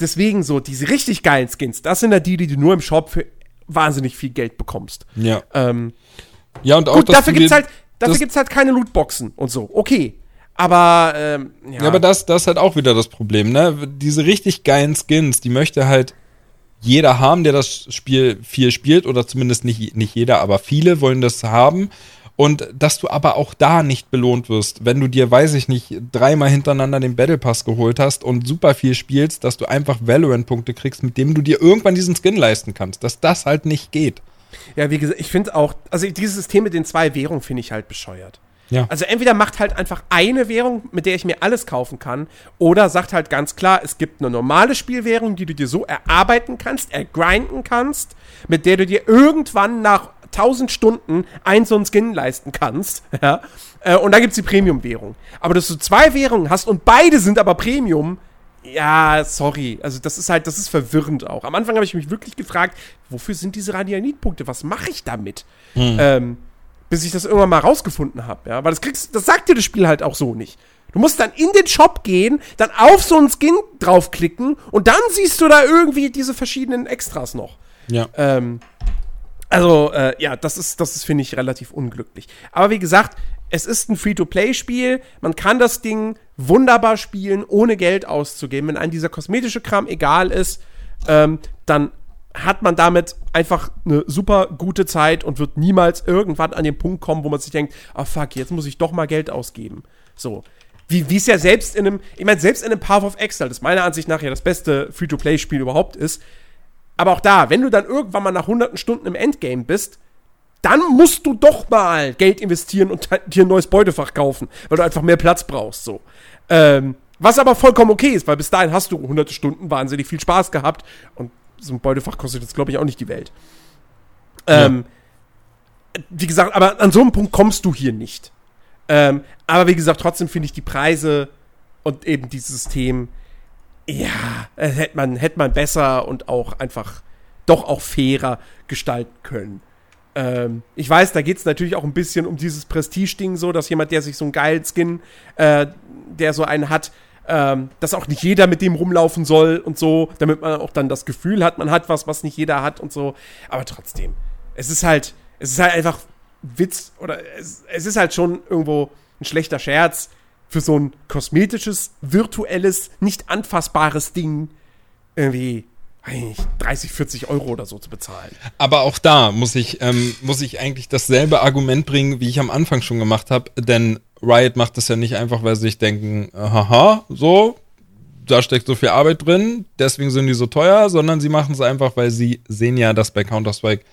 S1: deswegen so, diese richtig geilen Skins, das sind ja die, die du nur im Shop für wahnsinnig viel Geld bekommst.
S2: Ja.
S1: Ähm,
S2: ja, und auch
S1: gut, dafür gibt's halt, Dafür gibt es halt keine Lootboxen und so. Okay. Aber, ähm, ja.
S2: ja. aber das, das ist halt auch wieder das Problem, ne? Diese richtig geilen Skins, die möchte halt jeder haben, der das Spiel viel spielt, oder zumindest nicht, nicht jeder, aber viele wollen das haben. Und dass du aber auch da nicht belohnt wirst, wenn du dir, weiß ich nicht, dreimal hintereinander den Battle Pass geholt hast und super viel spielst, dass du einfach Valorant-Punkte kriegst, mit dem du dir irgendwann diesen Skin leisten kannst. Dass das halt nicht geht.
S1: Ja, wie gesagt, ich finde auch, also dieses System mit den zwei Währungen finde ich halt bescheuert.
S2: Ja.
S1: Also entweder macht halt einfach eine Währung, mit der ich mir alles kaufen kann, oder sagt halt ganz klar, es gibt eine normale Spielwährung, die du dir so erarbeiten kannst, ergrinden kannst, mit der du dir irgendwann nach 1000 Stunden ein so ein Skin leisten kannst. Ja? Äh, und dann gibt es die Premium-Währung. Aber dass du zwei Währungen hast und beide sind aber Premium, ja, sorry. Also, das ist halt, das ist verwirrend auch. Am Anfang habe ich mich wirklich gefragt, wofür sind diese Radianit-Punkte? Was mache ich damit? Hm. Ähm, bis ich das irgendwann mal rausgefunden habe, ja. Weil das kriegst, das sagt dir das Spiel halt auch so nicht. Du musst dann in den Shop gehen, dann auf so einen Skin draufklicken und dann siehst du da irgendwie diese verschiedenen Extras noch.
S2: Ja.
S1: Ähm, also, äh, ja, das ist, das ist, finde ich, relativ unglücklich. Aber wie gesagt, es ist ein Free-to-Play-Spiel. Man kann das Ding wunderbar spielen, ohne Geld auszugeben. Wenn einem dieser kosmetische Kram egal ist, ähm, dann hat man damit einfach eine super gute Zeit und wird niemals irgendwann an den Punkt kommen, wo man sich denkt, ah oh fuck, jetzt muss ich doch mal Geld ausgeben. So. Wie es ja selbst in einem, ich meine, selbst in einem Path of Exile, das meiner Ansicht nach ja das beste Free-to-Play-Spiel überhaupt ist. Aber auch da, wenn du dann irgendwann mal nach hunderten Stunden im Endgame bist, dann musst du doch mal Geld investieren und dir ein neues Beutefach kaufen, weil du einfach mehr Platz brauchst, so. Ähm, was aber vollkommen okay ist, weil bis dahin hast du hunderte Stunden wahnsinnig viel Spaß gehabt und so ein Beutefach kostet jetzt, glaube ich, auch nicht die Welt. Ähm, ja. Wie gesagt, aber an so einem Punkt kommst du hier nicht. Ähm, aber wie gesagt, trotzdem finde ich die Preise und eben dieses System, ja, äh, hätte man, hätte man besser und auch einfach doch auch fairer gestalten können. Ähm, ich weiß, da geht es natürlich auch ein bisschen um dieses Prestige-Ding, so, dass jemand, der sich so einen geilen Skin, äh, der so einen hat, ähm, dass auch nicht jeder mit dem rumlaufen soll und so, damit man auch dann das Gefühl hat, man hat was, was nicht jeder hat und so. Aber trotzdem, es ist halt, es ist halt einfach Witz oder es, es ist halt schon irgendwo ein schlechter Scherz für so ein kosmetisches, virtuelles, nicht anfassbares Ding irgendwie 30, 40 Euro oder so zu bezahlen.
S2: Aber auch da muss ich, ähm, muss ich eigentlich dasselbe Argument bringen, wie ich am Anfang schon gemacht habe, denn Riot macht das ja nicht einfach, weil sie sich denken, haha, so, da steckt so viel Arbeit drin, deswegen sind die so teuer, sondern sie machen es einfach, weil sie sehen ja, dass bei Counter-Strike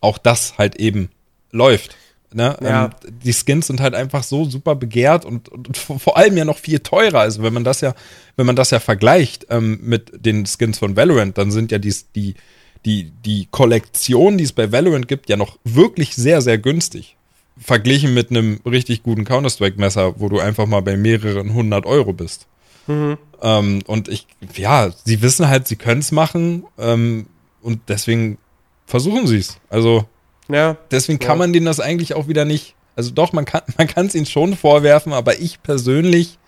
S2: auch das halt eben läuft. Ne?
S1: Ja.
S2: Ähm, die Skins sind halt einfach so super begehrt und, und vor allem ja noch viel teurer. Also wenn man das ja, wenn man das ja vergleicht ähm, mit den Skins von Valorant, dann sind ja die, die, die, die Kollektion, die es bei Valorant gibt, ja noch wirklich sehr, sehr günstig. Verglichen mit einem richtig guten Counter-Strike-Messer, wo du einfach mal bei mehreren hundert Euro bist.
S1: Mhm.
S2: Ähm, und ich, ja, sie wissen halt, sie können es machen ähm, und deswegen versuchen sie es. Also
S1: Ja.
S2: deswegen
S1: Ja.
S2: kann man denen das eigentlich auch wieder nicht. Also doch, man kann man kann es ihnen schon vorwerfen, aber ich persönlich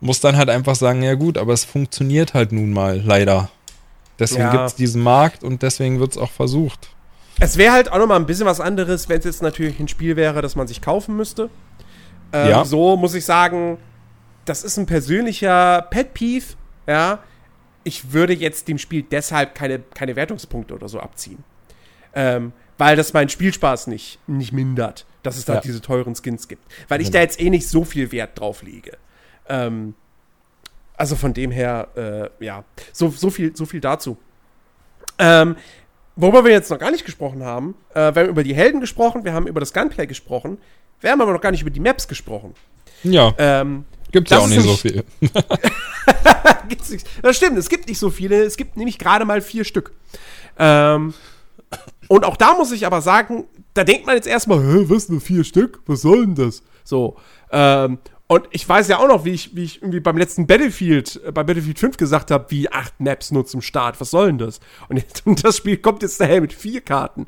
S2: muss dann halt einfach sagen, ja gut, aber es funktioniert halt nun mal leider. Deswegen
S1: Ja.
S2: gibt es diesen Markt und deswegen wird es auch versucht.
S1: Es wäre halt auch noch mal ein bisschen was anderes, wenn es jetzt natürlich ein Spiel wäre, das man sich kaufen müsste. Ähm,
S2: Ja.
S1: So muss ich sagen, das ist ein persönlicher Pet Peeve, ja. Ich würde jetzt dem Spiel deshalb keine, keine Wertungspunkte oder so abziehen. Ähm, weil das meinen Spielspaß nicht, nicht mindert, dass es da
S2: Ja.
S1: diese teuren Skins gibt. Weil ich
S2: Genau.
S1: da jetzt eh nicht so viel Wert drauf lege. Ähm, also von dem her, äh, ja, so, so, viel, so viel dazu. Ähm, worüber wir jetzt noch gar nicht gesprochen haben, äh, wir haben über die Helden gesprochen, wir haben über das Gunplay gesprochen, wir haben aber noch gar nicht über die Maps gesprochen.
S2: Ja,
S1: Ähm,
S2: gibt's ja auch nicht so viel.
S1: Das stimmt, es gibt nicht so viele, es gibt nämlich gerade mal vier Stück. Ähm, und auch da muss ich aber sagen, da denkt man jetzt erstmal, Hä, was nur vier Stück? Was soll denn das? So. Ähm, und ich weiß ja auch noch, wie ich, wie ich irgendwie beim letzten Battlefield, äh, bei Battlefield 5 gesagt habe, wie acht Maps nur zum Start. Was soll denn das? Und, jetzt, und das Spiel kommt jetzt daher mit vier Karten.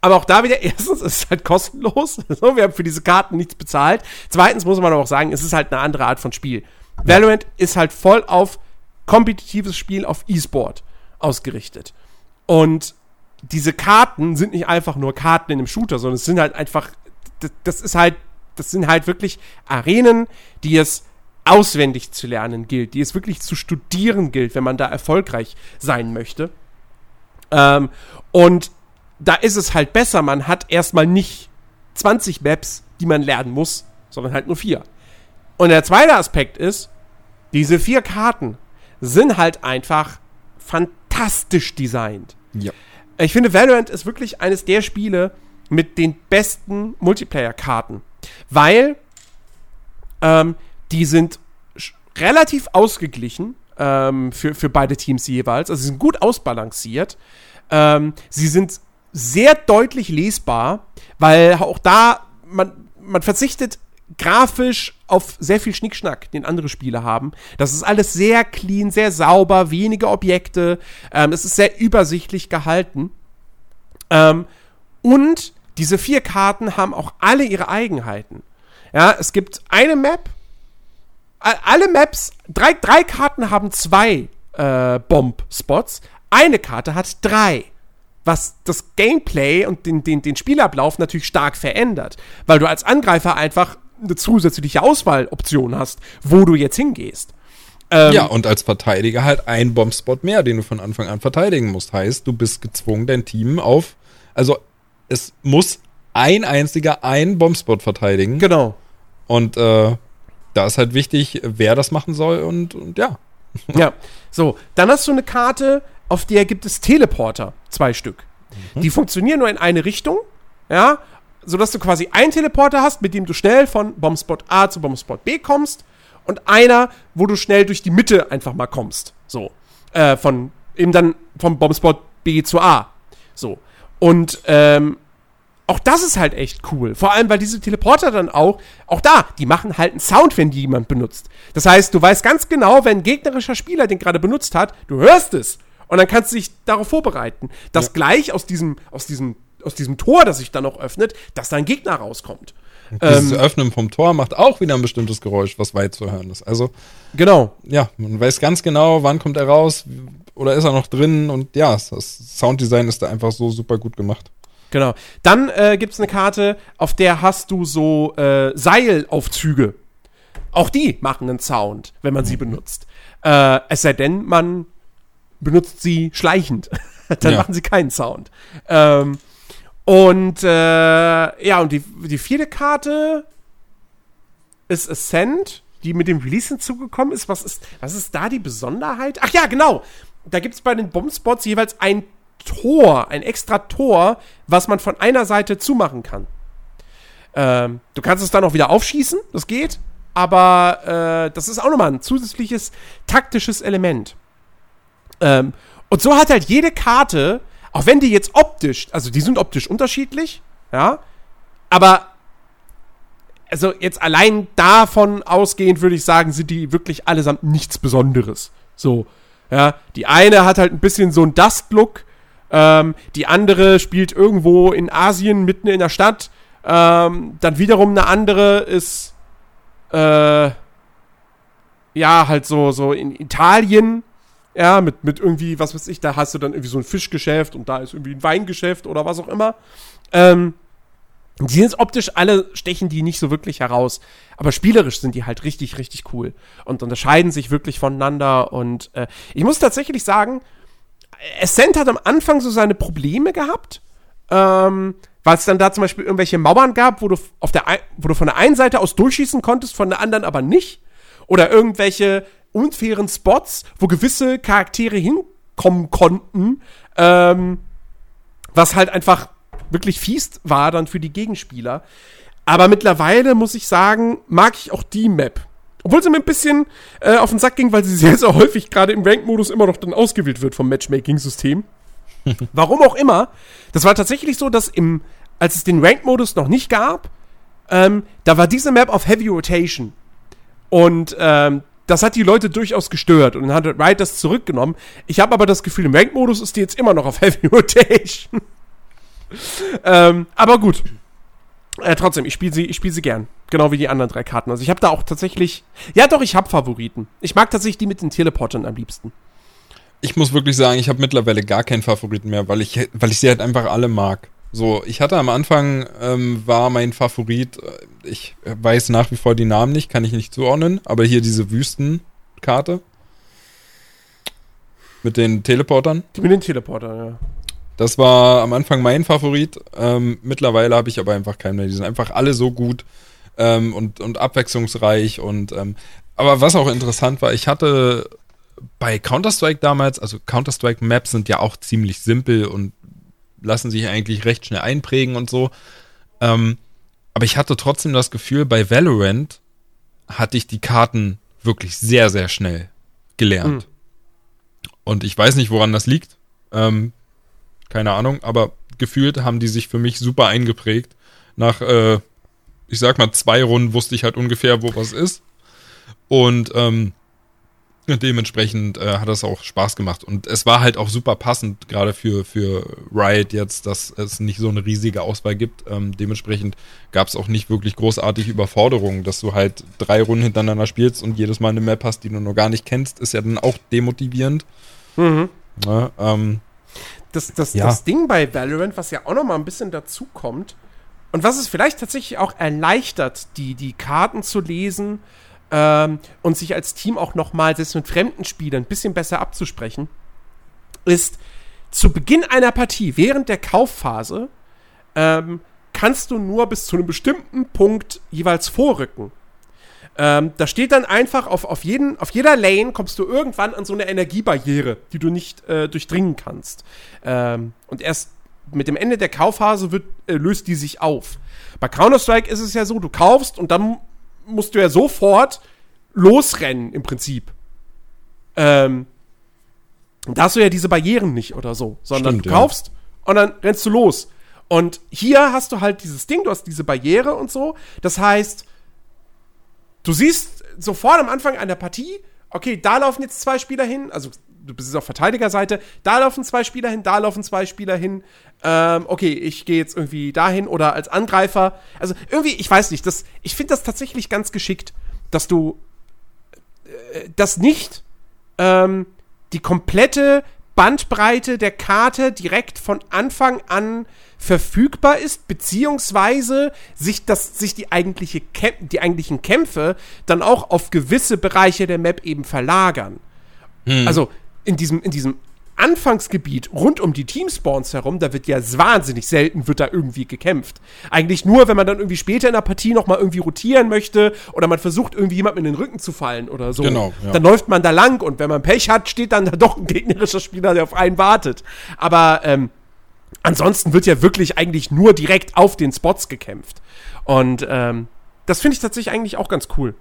S1: Aber auch da wieder, erstens ist es halt kostenlos. So, wir haben für diese Karten nichts bezahlt. Zweitens muss man aber auch sagen, es ist halt eine andere Art von Spiel. Valorant ist halt voll auf kompetitives Spiel auf E-Sport ausgerichtet. Und diese Karten sind nicht einfach nur Karten in einem Shooter, sondern es sind halt einfach, das, das ist halt, das sind halt wirklich Arenen, die es auswendig zu lernen gilt, die es wirklich zu studieren gilt, wenn man da erfolgreich sein möchte. Ähm, und da ist es halt besser, man hat erstmal nicht 20 Maps, die man lernen muss, sondern halt nur vier. Und der zweite Aspekt ist, diese vier Karten sind halt einfach fantastisch designt.
S2: Ja.
S1: Ich finde, Valorant ist wirklich eines der Spiele mit den besten Multiplayer-Karten, weil ähm, die sind relativ ausgeglichen ähm, für, für beide Teams jeweils. Also sie sind gut ausbalanciert. Ähm, sie sind sehr deutlich lesbar, weil auch da man, man verzichtet grafisch auf sehr viel Schnickschnack, den andere Spiele haben. Das ist alles sehr clean, sehr sauber, wenige Objekte. Ähm, es ist sehr übersichtlich gehalten. Ähm, und diese vier Karten haben auch alle ihre Eigenheiten. Ja, es gibt eine Map. Alle Maps, drei, drei Karten haben zwei äh, Bomb-Spots. Eine Karte hat drei. Was das Gameplay und den, den, den Spielablauf natürlich stark verändert. Weil du als Angreifer einfach eine zusätzliche Auswahloption hast, wo du jetzt hingehst. Ähm,
S2: Ja, und als Verteidiger halt ein Bombspot mehr, den du von Anfang an verteidigen musst. Heißt, du bist gezwungen, dein Team auf. Also, es muss ein einziger einen Bombspot verteidigen.
S1: Genau.
S2: Und äh, da ist halt wichtig, wer das machen soll und, und ja.
S1: Ja, so, dann hast du eine Karte, auf der gibt es Teleporter, zwei Stück. Die funktionieren nur in eine Richtung, ja, sodass du quasi einen Teleporter hast, mit dem du schnell von Bombspot A zu Bombspot B kommst und einer, wo du schnell durch die Mitte einfach mal kommst. So, äh, von eben dann vom Bombspot B zu A. So. Und ähm, auch das ist halt echt cool. Vor allem, weil diese Teleporter dann auch, auch da, die machen halt einen Sound, wenn die jemand benutzt. Das heißt, du weißt ganz genau, wenn ein gegnerischer Spieler den gerade benutzt hat, du hörst es. Und dann kannst du dich darauf vorbereiten, dass
S2: Ja.
S1: gleich aus diesem, aus diesem, aus diesem Tor, das sich dann noch öffnet, dass da ein Gegner rauskommt.
S2: Dieses
S1: Ähm,
S2: Öffnen vom Tor macht auch wieder ein bestimmtes Geräusch, was weit zu hören ist. Also,
S1: genau.
S2: ja, man weiß ganz genau, wann kommt er raus oder ist er noch drin und ja, das Sounddesign ist da einfach so super gut gemacht.
S1: Genau. Dann äh, gibt es eine Karte, auf der hast du so äh, Seilaufzüge. Auch die machen einen Sound, wenn man sie benutzt. Äh, es sei denn, man benutzt sie schleichend. Dann
S2: Ja.
S1: machen sie keinen Sound. Ähm, und äh, ja, und die, die vierte Karte ist Ascent. die mit dem Release hinzugekommen ist. Was ist, was ist da die Besonderheit? Ach ja, genau. Da gibt es bei den Bombspots jeweils ein Tor, ein extra Tor, was man von einer Seite zumachen kann. Ähm, du kannst es dann auch wieder aufschießen, das geht. Aber äh, das ist auch nochmal ein zusätzliches taktisches Element. Ähm, und so hat halt jede Karte, auch wenn die jetzt optisch, also die sind optisch unterschiedlich, ja, aber also jetzt allein davon ausgehend würde ich sagen, sind die wirklich allesamt nichts Besonderes. So, ja, die eine hat halt ein bisschen so einen Dust-Look, ähm, die andere spielt irgendwo in Asien mitten in der Stadt, ähm, dann wiederum eine andere ist, äh, ja, halt so, so in Italien, ja, mit, mit irgendwie, was weiß ich, da hast du dann irgendwie so ein Fischgeschäft und da ist irgendwie ein Weingeschäft oder was auch immer. Ähm, die sind optisch alle, stechen die nicht so wirklich heraus. Aber spielerisch sind die halt richtig, richtig cool. Und unterscheiden sich wirklich voneinander. Und äh, ich muss tatsächlich sagen, Ascent hat am Anfang so seine Probleme gehabt. Ähm, weil es dann da zum Beispiel irgendwelche Mauern gab, wo du, auf der, wo du von der einen Seite aus durchschießen konntest, von der anderen aber nicht. Oder irgendwelche unfairen Spots, wo gewisse Charaktere hinkommen konnten. Ähm, was halt einfach wirklich fies war dann für die Gegenspieler. Aber mittlerweile muss ich sagen, mag ich auch die Map. Obwohl sie mir ein bisschen äh, auf den Sack ging, weil sie sehr, sehr häufig gerade im Rank-Modus immer noch dann ausgewählt wird vom Matchmaking-System. Warum auch immer. Das war tatsächlich so, dass im, als es den Rank-Modus noch nicht gab, ähm, da war diese Map auf Heavy Rotation. Und ähm, das hat die Leute durchaus gestört und dann hat Riot das zurückgenommen. Ich habe aber das Gefühl, im Rank-Modus ist die jetzt immer noch auf Heavy Rotation ähm, aber gut. Äh, trotzdem, ich spiele sie, ich spiele sie gern. Genau wie die anderen drei Karten. Also ich habe da auch tatsächlich. Ja, doch, ich habe Favoriten. Ich mag tatsächlich die mit den Teleportern am liebsten.
S2: Ich muss wirklich sagen, ich habe mittlerweile gar keinen Favoriten mehr, weil ich, weil ich sie halt einfach alle mag. So, ich hatte am Anfang, ähm, war mein Favorit, äh, ich weiß nach wie vor die Namen nicht, kann ich nicht zuordnen, aber hier diese Wüstenkarte. Mit den Teleportern.
S1: Mit den Teleportern, ja.
S2: Das war am Anfang mein Favorit. Ähm, mittlerweile habe ich aber einfach keinen mehr. Die sind einfach alle so gut ähm, und, und abwechslungsreich. Und ähm, aber was auch interessant war, ich hatte bei Counter-Strike damals, also Counter-Strike-Maps sind ja auch ziemlich simpel und lassen sich eigentlich recht schnell einprägen und so. Ähm, aber ich hatte trotzdem das Gefühl, bei Valorant hatte ich die Karten wirklich sehr, sehr schnell gelernt. Mhm. Und ich weiß nicht, woran das liegt. Ähm, keine Ahnung, aber gefühlt haben die sich für mich super eingeprägt. Nach, äh, ich sag mal, zwei Runden wusste ich halt ungefähr, wo was ist. Und ähm, dementsprechend äh, hat das auch Spaß gemacht. Und es war halt auch super passend, gerade für, für Riot jetzt, dass es nicht so eine riesige Auswahl gibt. Ähm, dementsprechend gab es auch nicht wirklich großartige Überforderungen, dass du halt drei Runden hintereinander spielst und jedes Mal eine Map hast, die du noch gar nicht kennst, ist ja dann auch demotivierend. Mhm. Ja, ähm,
S1: das, das, ja. das Ding bei Valorant, was ja auch noch mal ein bisschen dazu kommt und was es vielleicht tatsächlich auch erleichtert, die, die Karten zu lesen ähm, und sich als Team auch noch mal, selbst mit fremden Spielern, ein bisschen besser abzusprechen, ist zu Beginn einer Partie, während der Kaufphase, ähm, kannst du nur bis zu einem bestimmten Punkt jeweils vorrücken. Ähm, da steht dann einfach auf, auf, jeden, auf jeder Lane kommst du irgendwann an so eine Energiebarriere, die du nicht äh, durchdringen kannst. Ähm, und erst mit dem Ende der Kaufphase wird, äh, löst die sich auf. Bei Counter-Strike ist es ja so, du kaufst und dann musst du ja sofort losrennen im Prinzip. Ähm, da hast du ja diese Barrieren nicht oder so, sondern Stimmt, du kaufst ja. und dann rennst du los. Und hier hast du halt dieses Ding, du hast diese Barriere und so. Das heißt, Du siehst sofort am Anfang einer Partie, okay, da laufen jetzt zwei Spieler hin, also du bist jetzt auf Verteidigerseite, da laufen zwei Spieler hin, da laufen zwei Spieler hin. Ähm, okay, ich gehe jetzt irgendwie dahin oder als Angreifer. Also irgendwie, ich weiß nicht, das, ich finde das tatsächlich ganz geschickt, dass du äh, das nicht ähm, die komplette Bandbreite der Karte direkt von Anfang an verfügbar ist, beziehungsweise sich, das, sich die, eigentliche die eigentlichen Kämpfe dann auch auf gewisse Bereiche der Map eben verlagern. Hm. Also in diesem, in diesem Anfangsgebiet rund um die Teamspawns herum, da wird ja wahnsinnig selten wird da irgendwie gekämpft. Eigentlich nur, wenn man dann irgendwie später in der Partie noch mal irgendwie rotieren möchte oder man versucht irgendwie jemandem in den Rücken zu fallen oder so.
S2: Genau, ja.
S1: Dann läuft man da lang und wenn man Pech hat, steht dann da doch ein gegnerischer Spieler, der auf einen wartet. Aber ähm, ansonsten wird ja wirklich eigentlich nur direkt auf den Spots gekämpft. Und ähm, das finde ich tatsächlich eigentlich auch ganz cool.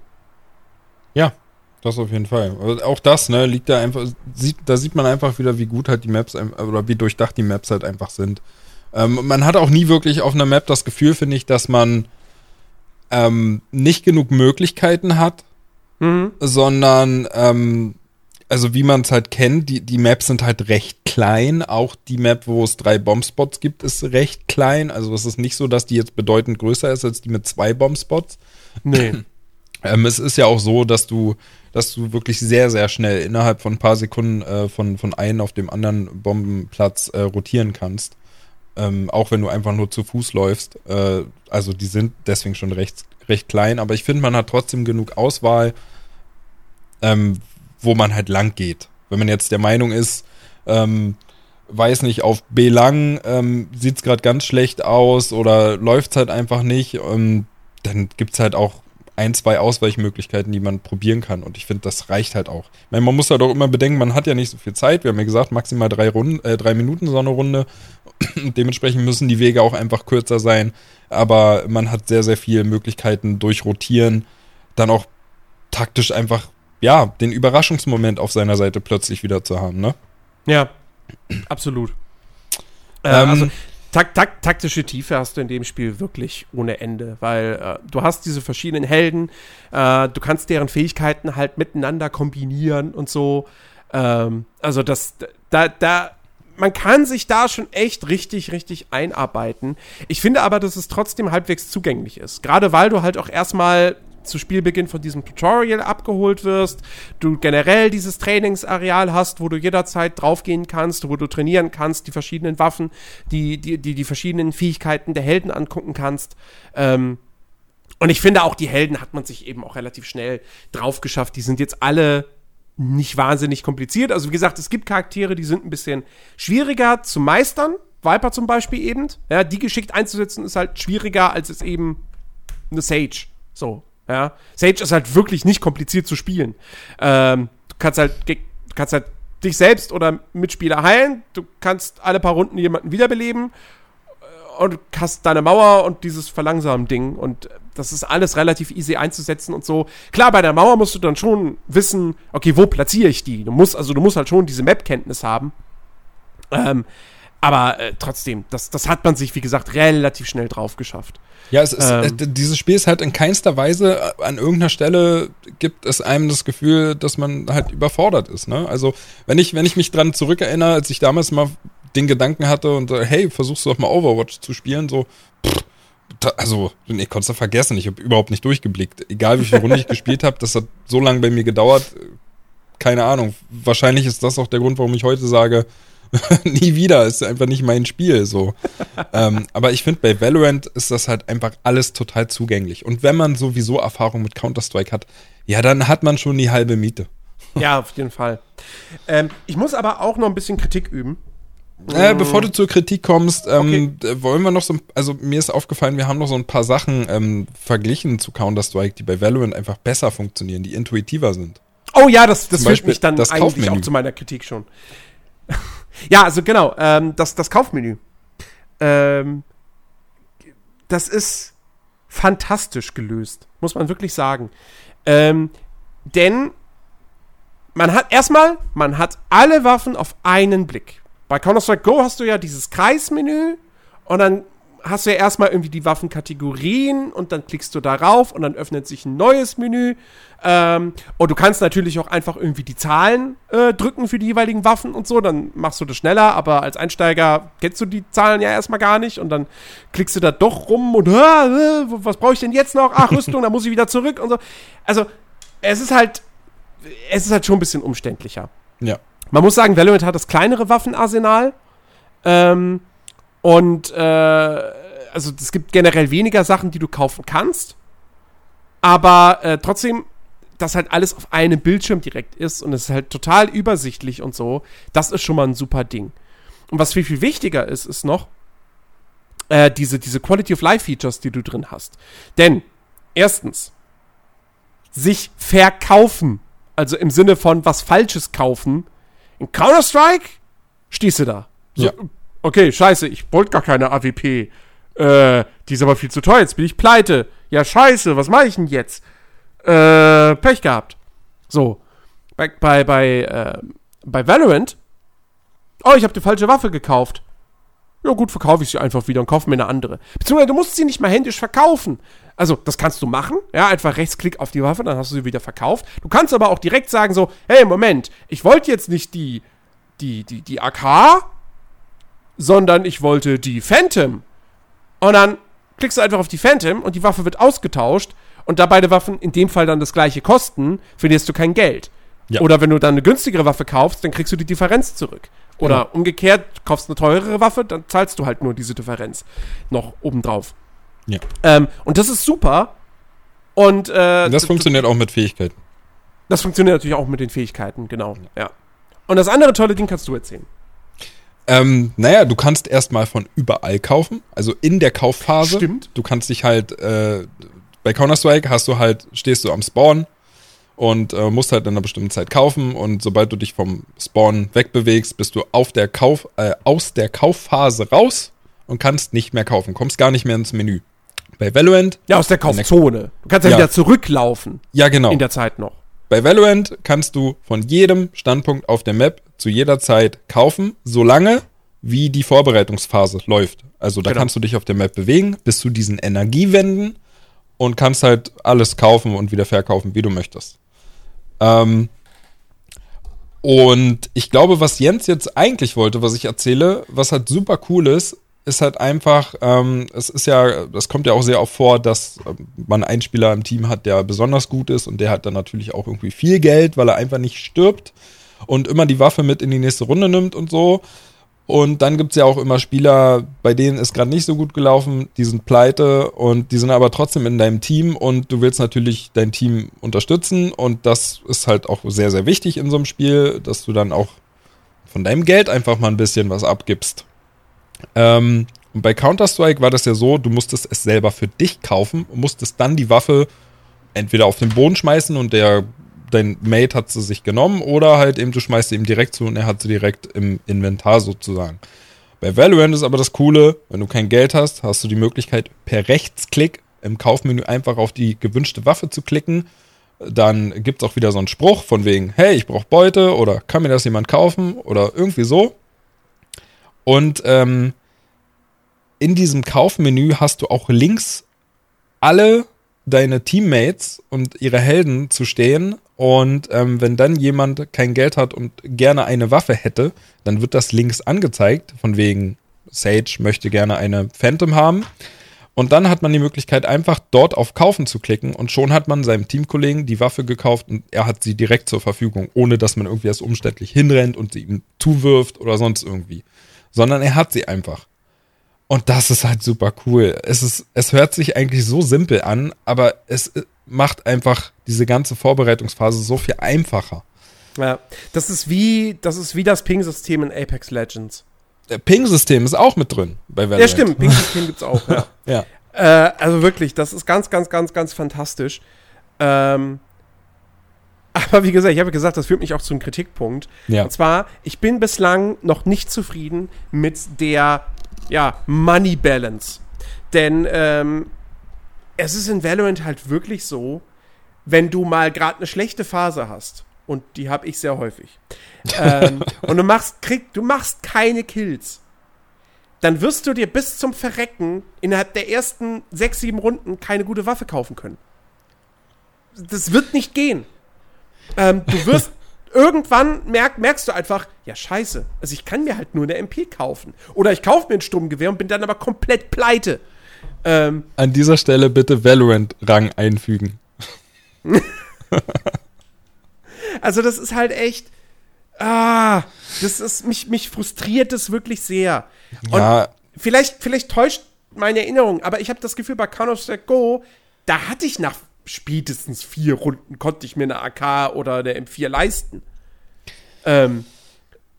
S2: Ja, das auf jeden Fall. Also auch das, ne, liegt da einfach, sieht, da sieht man einfach wieder, wie gut halt die Maps oder wie durchdacht die Maps halt einfach sind. Ähm, man hat auch nie wirklich auf einer Map das Gefühl, finde ich, dass man ähm, nicht genug Möglichkeiten hat, mhm. sondern ähm, also wie man es halt kennt, die, die Maps sind halt recht klein. Auch die Map, wo es drei Bombspots gibt, ist recht klein. Also es ist nicht so, dass die jetzt bedeutend größer ist als die mit zwei Bombspots. Nee. ähm, es ist ja auch so, dass du, dass du wirklich sehr, sehr schnell innerhalb von ein paar Sekunden äh, von, von einem auf dem anderen Bombenplatz äh, rotieren kannst. Ähm, auch wenn du einfach nur zu Fuß läufst. Äh, also die sind deswegen schon recht, recht klein, aber ich finde, man hat trotzdem genug Auswahl. Ähm, wo man halt lang geht. Wenn man jetzt der Meinung ist, ähm, weiß nicht, auf B lang ähm, sieht es gerade ganz schlecht aus oder läuft es halt einfach nicht, ähm, dann gibt es halt auch ein, zwei Ausweichmöglichkeiten, die man probieren kann. Und ich finde, das reicht halt auch. Ich meine, man muss halt auch immer bedenken, man hat ja nicht so viel Zeit. Wir haben ja gesagt, maximal drei, Runden, äh, drei Minuten so eine Runde. Dementsprechend müssen die Wege auch einfach kürzer sein. Aber man hat sehr, sehr viele Möglichkeiten durch Rotieren, dann auch taktisch einfach ja, den Überraschungsmoment auf seiner Seite plötzlich wieder zu haben, ne?
S1: Ja, absolut. Äh, ähm, also tak tak taktische Tiefe hast du in dem Spiel wirklich ohne Ende, weil äh, du hast diese verschiedenen Helden, äh, du kannst deren Fähigkeiten halt miteinander kombinieren und so. Ähm, also das, da, da, man kann sich da schon echt richtig, richtig einarbeiten. Ich finde aber, dass es trotzdem halbwegs zugänglich ist. Gerade weil du halt auch erstmal zu Spielbeginn von diesem Tutorial abgeholt wirst, du generell dieses Trainingsareal hast, wo du jederzeit draufgehen kannst, wo du trainieren kannst, die verschiedenen Waffen, die, die, die, die verschiedenen Fähigkeiten der Helden angucken kannst. Ähm, und ich finde auch, die Helden hat man sich eben auch relativ schnell drauf geschafft. Die sind jetzt alle nicht wahnsinnig kompliziert. Also wie gesagt, es gibt Charaktere, die sind ein bisschen schwieriger zu meistern. Viper zum Beispiel eben. Ja, die geschickt einzusetzen ist halt schwieriger als es eben eine Sage. So, ja. Sage ist halt wirklich nicht kompliziert zu spielen. Ähm, du kannst halt, kannst halt dich selbst oder Mitspieler heilen. Du kannst alle paar Runden jemanden wiederbeleben äh, und hast deine Mauer und dieses Verlangsamen-Ding. Und das ist alles relativ easy einzusetzen und so. Klar, bei der Mauer musst du dann schon wissen, okay, wo platziere ich die? Du musst, also du musst halt schon diese Map-Kenntnis haben. Ähm, aber äh, trotzdem, das, das hat man sich, wie gesagt, relativ schnell drauf geschafft.
S2: Ja, es ist, ähm, äh, dieses Spiel ist halt in keinster Weise, äh, an irgendeiner Stelle gibt es einem das Gefühl, dass man halt überfordert ist. Ne? Also, wenn ich, wenn ich mich dran zurückerinnere, als ich damals mal den Gedanken hatte und äh, hey, versuchst du doch mal Overwatch zu spielen, so, pff, da, also, nee, konntest du vergessen, ich habe überhaupt nicht durchgeblickt. Egal wie viele Runde ich gespielt habe, das hat so lange bei mir gedauert, keine Ahnung. Wahrscheinlich ist das auch der Grund, warum ich heute sage, nie wieder, ist einfach nicht mein Spiel so. ähm, aber ich finde, bei Valorant ist das halt einfach alles total zugänglich. Und wenn man sowieso Erfahrung mit Counter-Strike hat, ja, dann hat man schon die halbe Miete.
S1: ja, auf jeden Fall. Ähm, ich muss aber auch noch ein bisschen Kritik üben.
S2: Äh, bevor du zur Kritik kommst, ähm, okay. wollen wir noch so, also mir ist aufgefallen, wir haben noch so ein paar Sachen ähm, verglichen zu Counter-Strike, die bei Valorant einfach besser funktionieren, die intuitiver sind.
S1: Oh ja, das, das führt mich dann eigentlich auch zu meiner Kritik schon. Ja, also genau, ähm, das, das Kaufmenü. Ähm, das ist fantastisch gelöst, muss man wirklich sagen. Ähm, denn man hat erstmal, man hat alle Waffen auf einen Blick. Bei Counter-Strike Go hast du ja dieses Kreismenü und dann hast du ja erstmal irgendwie die Waffenkategorien und dann klickst du darauf und dann öffnet sich ein neues Menü. Ähm, und du kannst natürlich auch einfach irgendwie die Zahlen äh, drücken für die jeweiligen Waffen und so, dann machst du das schneller, aber als Einsteiger kennst du die Zahlen ja erstmal gar nicht und dann klickst du da doch rum und äh, was brauche ich denn jetzt noch? Ach, Rüstung, dann muss ich wieder zurück und so. Also, es ist halt, es ist halt schon ein bisschen umständlicher.
S2: Ja.
S1: Man muss sagen, Valorant hat das kleinere Waffenarsenal. Ähm, und äh, also es gibt generell weniger Sachen, die du kaufen kannst. Aber äh, trotzdem, dass halt alles auf einem Bildschirm direkt ist und es ist halt total übersichtlich und so, das ist schon mal ein super Ding. Und was viel, viel wichtiger ist, ist noch äh, diese, diese Quality of Life Features, die du drin hast. Denn, erstens, sich verkaufen, also im Sinne von was Falsches kaufen, in Counter-Strike stehst du da. So,
S2: Ja.
S1: Okay, scheiße, ich wollte gar keine AWP. Äh, die ist aber viel zu teuer, jetzt bin ich pleite. Ja, scheiße, was mache ich denn jetzt? Äh, Pech gehabt. So. Bei, bei, bei, äh, bei Valorant. Oh, ich habe die falsche Waffe gekauft. Ja gut, verkaufe ich sie einfach wieder und kaufe mir eine andere. Beziehungsweise du musst sie nicht mal händisch verkaufen. Also, das kannst du machen. Ja, einfach Rechtsklick auf die Waffe, dann hast du sie wieder verkauft. Du kannst aber auch direkt sagen so, hey, Moment, ich wollte jetzt nicht die, die, die, die AK, sondern ich wollte die Phantom. Und dann klickst du einfach auf die Phantom und die Waffe wird ausgetauscht. Und da beide Waffen in dem Fall dann das gleiche kosten, verlierst du kein Geld.
S2: Ja.
S1: Oder wenn du dann eine günstigere Waffe kaufst, dann kriegst du die Differenz zurück. Oder
S2: Genau.
S1: umgekehrt, kaufst eine teurere Waffe, dann zahlst du halt nur diese Differenz noch obendrauf.
S2: Ja.
S1: Ähm, und das ist super. Und äh,
S2: Und das funktioniert auch mit Fähigkeiten.
S1: das funktioniert natürlich auch mit den Fähigkeiten, genau. Ja. Und das andere tolle Ding kannst du erzählen.
S2: Ähm, naja, du kannst erstmal von überall kaufen, also in der Kaufphase.
S1: Stimmt.
S2: Du kannst dich halt, äh, bei Counter-Strike hast du halt, stehst du am Spawn und äh, musst halt in einer bestimmten Zeit kaufen und sobald du dich vom Spawn wegbewegst, bist du auf der Kauf, äh, aus der Kaufphase raus und kannst nicht mehr kaufen, kommst gar nicht mehr ins Menü. Bei Valorant,
S1: Ja, aus der Kaufzone. Du kannst ja,
S2: Ja.
S1: wieder zurücklaufen
S2: ja genau.
S1: in der Zeit noch.
S2: Bei Valorant kannst du von jedem Standpunkt auf der Map zu jeder Zeit kaufen, solange wie die Vorbereitungsphase läuft. Also da
S1: Genau.
S2: kannst du dich auf der Map bewegen, bis zu diesen Energiewänden und kannst halt alles kaufen und wieder verkaufen, wie du möchtest. Ähm, und ich glaube, was Jens jetzt eigentlich wollte, was ich erzähle, was halt super cool ist, ist halt einfach, ähm, es ist ja, das kommt ja auch sehr oft vor, dass ähm, man einen Spieler im Team hat, der besonders gut ist und der hat dann natürlich auch irgendwie viel Geld, weil er einfach nicht stirbt und immer die Waffe mit in die nächste Runde nimmt und so. Und dann gibt's ja auch immer Spieler, bei denen ist gerade nicht so gut gelaufen, die sind pleite und die sind aber trotzdem in deinem Team und du willst natürlich dein Team unterstützen und das ist halt auch sehr, sehr wichtig in so einem Spiel, dass du dann auch von deinem Geld einfach mal ein bisschen was abgibst. Ähm, und bei Counter-Strike war das ja so, du musstest es selber für dich kaufen und musstest dann die Waffe entweder auf den Boden schmeißen und der dein Mate hat sie sich genommen oder halt eben du schmeißt sie ihm direkt zu und er hat sie direkt im Inventar sozusagen. Bei Valorant ist aber das Coole, wenn du kein Geld hast, hast du die Möglichkeit per Rechtsklick im Kaufmenü einfach auf die gewünschte Waffe zu klicken. Dann gibt's auch wieder so einen Spruch von wegen, hey, ich brauche Beute oder kann mir das jemand kaufen oder irgendwie so. Und ähm, in diesem Kaufmenü hast du auch links alle deine Teammates und ihre Helden zu stehen. Und ähm, wenn dann jemand kein Geld hat und gerne eine Waffe hätte, dann wird das links angezeigt, von wegen Sage möchte gerne eine Phantom haben. Und dann hat man die Möglichkeit, einfach dort auf Kaufen zu klicken und schon hat man seinem Teamkollegen die Waffe gekauft und er hat sie direkt zur Verfügung, ohne dass man irgendwie erst umständlich hinrennt und sie ihm zuwirft oder sonst irgendwie. Sondern er hat sie einfach. Und das ist halt super cool. Es ist, es hört sich eigentlich so simpel an, aber es äh, macht einfach diese ganze Vorbereitungsphase so viel einfacher.
S1: Ja, das ist wie das ist wie das Ping-System in Apex Legends.
S2: Der Ping-System ist auch mit drin bei Valorant.
S1: Ja, stimmt, Ping-System gibt's auch. Ja.
S2: Ja.
S1: Äh, also wirklich, das ist ganz, ganz, ganz, ganz fantastisch. Ähm, aber wie gesagt, ich habe gesagt, das führt mich auch zu einem Kritikpunkt.
S2: Ja.
S1: Und zwar, ich bin bislang noch nicht zufrieden mit der ja, Money Balance. Denn ähm, es ist in Valorant halt wirklich so, wenn du mal gerade eine schlechte Phase hast, und die habe ich sehr häufig, ähm, und du machst, krieg, du machst keine Kills, dann wirst du dir bis zum Verrecken innerhalb der ersten sechs, sieben Runden keine gute Waffe kaufen können. Das wird nicht gehen. Ähm, du wirst irgendwann merk, merkst du einfach, ja scheiße, also ich kann mir halt nur eine MP kaufen. Oder ich kaufe mir ein Sturmgewehr und bin dann aber komplett pleite. Ähm,
S2: An dieser Stelle bitte Valorant-Rang einfügen.
S1: also das ist halt echt, ah, das ist, mich, mich frustriert das wirklich sehr. Und
S2: Ja,
S1: vielleicht, vielleicht täuscht meine Erinnerung, aber ich habe das Gefühl, bei Counter-Strike Go, da hatte ich nach spätestens vier Runden konnte ich mir eine AK oder eine M4 leisten. Ähm,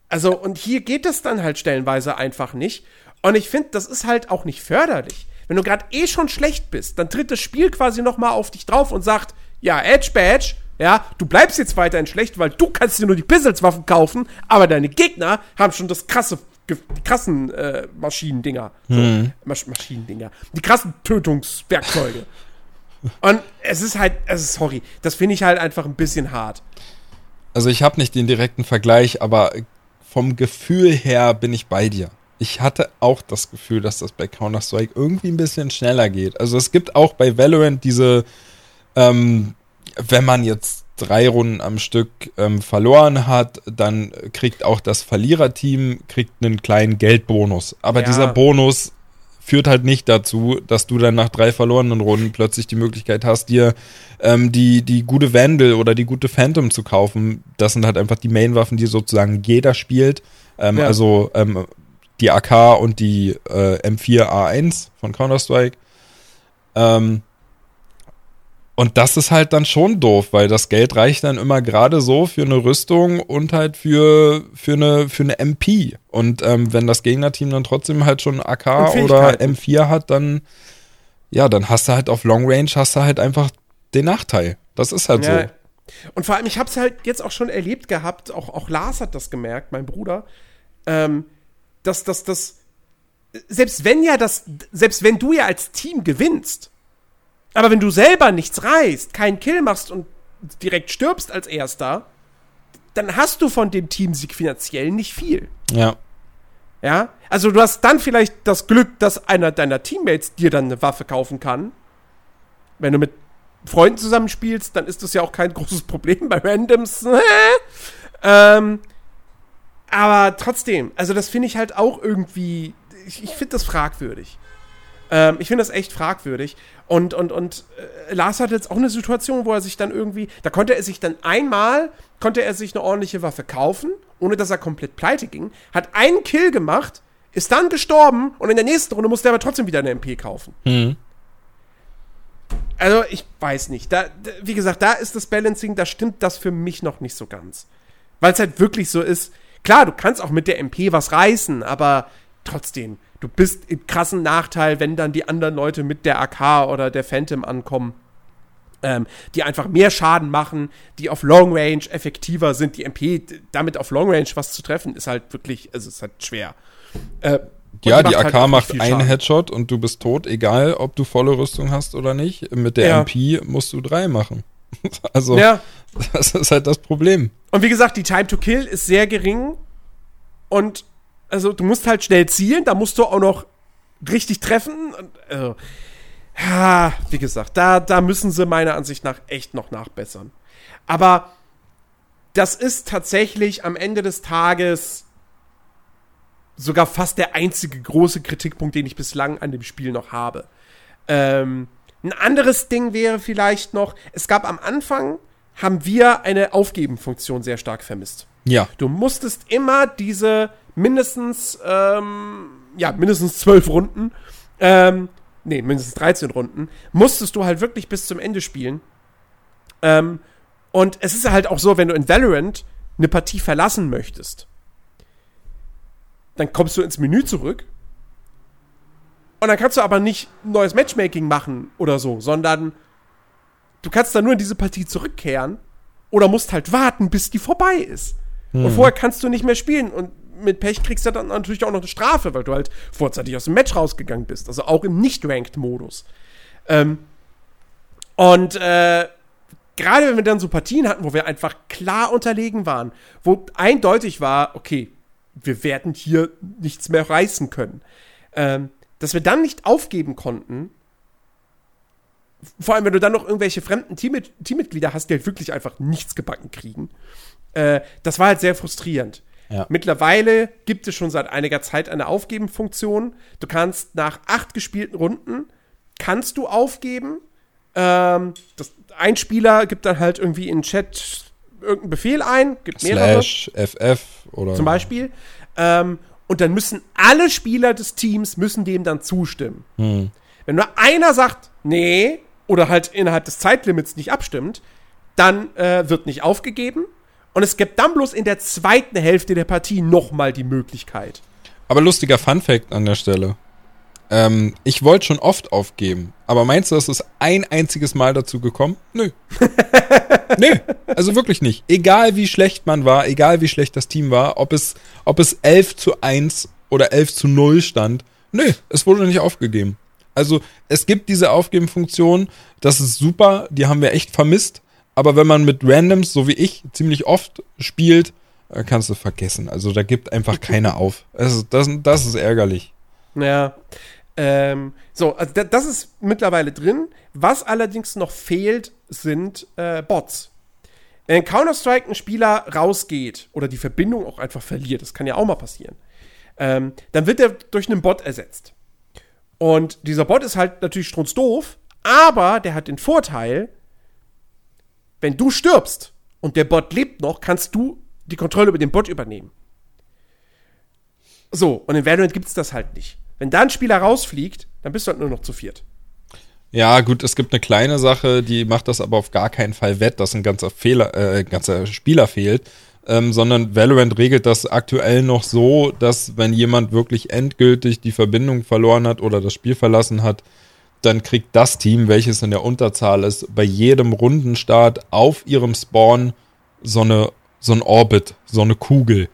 S1: also, und hier geht es dann halt stellenweise einfach nicht. Und ich finde, das ist halt auch nicht förderlich. Wenn du gerade eh schon schlecht bist, dann tritt das Spiel quasi noch mal auf dich drauf und sagt, ja, Edge Badge, ja, du bleibst jetzt weiterhin schlecht, weil du kannst dir nur die Pizzelswaffen kaufen, aber deine Gegner haben schon das krasse, die krassen äh, Maschinendinger. So,
S2: Hm.
S1: Masch Maschinendinger. Die krassen Tötungswerkzeuge. Und es ist halt, es ist, sorry, das finde ich halt einfach ein bisschen hart.
S2: Also ich habe nicht den direkten Vergleich, aber vom Gefühl her bin ich bei dir. Ich hatte auch das Gefühl, dass das bei Counter-Strike irgendwie ein bisschen schneller geht. Also es gibt auch bei Valorant diese, ähm, wenn man jetzt drei Runden am Stück ähm, verloren hat, dann kriegt auch das Verliererteam kriegt einen kleinen Geldbonus. Aber
S1: Ja.
S2: dieser Bonus führt halt nicht dazu, dass du dann nach drei verlorenen Runden plötzlich die Möglichkeit hast, dir ähm, die, die gute Vandal oder die gute Phantom zu kaufen. Das sind halt einfach die Main-Waffen, die sozusagen jeder spielt. Ähm,
S1: Ja.
S2: Also ähm, die AK und die äh, M4A1 von Counter-Strike. Ähm, und das ist halt dann schon doof, weil das Geld reicht dann immer gerade so für eine Rüstung und halt für, für, eine, für eine MP. Und ähm, wenn das Gegnerteam dann trotzdem halt schon AK oder
S1: Fähigkeiten.
S2: M4 hat, dann ja, dann hast du halt auf Long Range hast du halt einfach den Nachteil. Das ist halt
S1: Ja.
S2: so.
S1: Und vor allem, ich habe es halt jetzt auch schon erlebt gehabt, auch, auch Lars hat das gemerkt, mein Bruder, ähm, dass das, das, selbst wenn ja das, selbst wenn du ja als Team gewinnst, aber wenn du selber nichts reißt, keinen Kill machst und direkt stirbst als Erster, dann hast du von dem Teamsieg finanziell nicht viel.
S2: Ja.
S1: Ja, also du hast dann vielleicht das Glück, dass einer deiner Teammates dir dann eine Waffe kaufen kann. Wenn du mit Freunden zusammenspielst, dann ist das ja auch kein großes Problem bei Randoms. ähm, aber trotzdem, also das finde ich halt auch irgendwie, ich, ich finde das fragwürdig. Ähm, ich finde das echt fragwürdig. Und, und, und äh, Lars hat jetzt auch eine Situation, wo er sich dann irgendwie, da konnte er sich dann einmal, konnte er sich eine ordentliche Waffe kaufen, ohne dass er komplett pleite ging, hat einen Kill gemacht, ist dann gestorben und in der nächsten Runde musste er aber trotzdem wieder eine MP kaufen.
S2: Mhm.
S1: Also, ich weiß nicht. Da, wie gesagt, da ist das Balancing, da stimmt das für mich noch nicht so ganz. Weil es halt wirklich so ist, klar, du kannst auch mit der MP was reißen, aber trotzdem, du bist im krassen Nachteil, wenn dann die anderen Leute mit der AK oder der Phantom ankommen. Ähm, die einfach mehr Schaden machen, die auf Long Range effektiver sind. Die MP, damit auf Long Range was zu treffen, ist halt wirklich, also ist halt schwer. Äh,
S2: Ja, die
S1: halt
S2: AK
S1: auch
S2: macht einen. Headshot und du bist tot, egal ob du volle Rüstung hast oder nicht. Mit der
S1: Ja.
S2: MP musst du drei machen. Also,
S1: Ja,
S2: das ist halt das Problem.
S1: Und wie gesagt, die Time to Kill ist sehr gering. Und also du musst halt schnell zielen, da musst du auch noch richtig treffen. Also, ja, wie gesagt, da, da müssen sie meiner Ansicht nach echt noch nachbessern. Aber das ist tatsächlich am Ende des Tages sogar fast der einzige große Kritikpunkt, den ich bislang an dem Spiel noch habe. Ähm, ein anderes Ding wäre vielleicht noch, es gab am Anfang, haben wir eine Aufgeben-Funktion sehr stark vermisst.
S2: Ja.
S1: Du musstest immer diese mindestens, ähm, ja, mindestens zwölf Runden, ähm, nee, mindestens 13 Runden, musstest du halt wirklich bis zum Ende spielen. Ähm, und es ist halt auch so, wenn du in Valorant eine Partie verlassen möchtest, dann kommst du ins Menü zurück. Und dann kannst du aber nicht ein neues Matchmaking machen oder so, sondern du kannst dann nur in diese Partie zurückkehren oder musst halt warten, bis die vorbei ist. Und vorher kannst du nicht mehr spielen. Und mit Pech kriegst du dann natürlich auch noch eine Strafe, weil du halt vorzeitig aus dem Match rausgegangen bist. Also auch im Nicht-Ranked-Modus. Ähm, und äh, gerade wenn wir dann so Partien hatten, wo wir einfach klar unterlegen waren, wo eindeutig war, okay, wir werden hier nichts mehr reißen können, ähm, dass wir dann nicht aufgeben konnten, vor allem wenn du dann noch irgendwelche fremden Teammi- Teammitglieder hast, die halt wirklich einfach nichts gebacken kriegen, äh, das war halt sehr frustrierend.
S2: Ja.
S1: Mittlerweile gibt es schon seit einiger Zeit eine Aufgeben-Funktion. Du kannst nach acht gespielten Runden kannst du aufgeben. Ähm, das, ein Spieler gibt dann halt irgendwie in den Chat irgendeinen Befehl ein, gibt mehrere
S2: Slash FF oder.
S1: zum Beispiel. Ähm, und dann müssen alle Spieler des Teams müssen dem dann zustimmen.
S2: Hm.
S1: Wenn nur einer sagt, nee, oder halt innerhalb des Zeitlimits nicht abstimmt, dann äh, wird nicht aufgegeben. Und es gibt dann bloß in der zweiten Hälfte der Partie nochmal die Möglichkeit.
S2: Aber lustiger Fun-Fact an der Stelle. Ähm, ich wollte schon oft aufgeben, aber meinst du, es ist ein einziges Mal dazu gekommen? Nö. Nö, also wirklich nicht. Egal wie schlecht man war, egal wie schlecht das Team war, ob es, ob es 11 zu 1 oder 11 zu 0 stand, nö, es wurde nicht aufgegeben. Also es gibt diese Aufgeben-Funktion, das ist super, die haben wir echt vermisst. Aber wenn man mit Randoms, so wie ich, ziemlich oft spielt, äh, kannst du vergessen. Also da gibt einfach keiner auf. Also das, das ist ärgerlich.
S1: Ja. Ähm, so, also das ist mittlerweile drin. Was allerdings noch fehlt, sind äh, Bots. Wenn Counter-Strike ein Spieler rausgeht oder die Verbindung auch einfach verliert, das kann ja auch mal passieren, ähm, dann wird er durch einen Bot ersetzt. Und dieser Bot ist halt natürlich strunzdoof, aber der hat den Vorteil, wenn du stirbst und der Bot lebt noch, kannst du die Kontrolle über den Bot übernehmen. So, und in Valorant gibt es das halt nicht. Wenn da ein Spieler rausfliegt, dann bist du halt nur noch zu viert.
S2: Ja, gut, es gibt eine kleine Sache, die macht das aber auf gar keinen Fall wett, dass ein ganzer Fehler, äh, ganzer Spieler fehlt. Ähm, sondern Valorant regelt das aktuell noch so, dass wenn jemand wirklich endgültig die Verbindung verloren hat oder das Spiel verlassen hat, dann kriegt das Team, welches in der Unterzahl ist, bei jedem Rundenstart auf ihrem Spawn so eine so ein Orbit, so eine Kugel,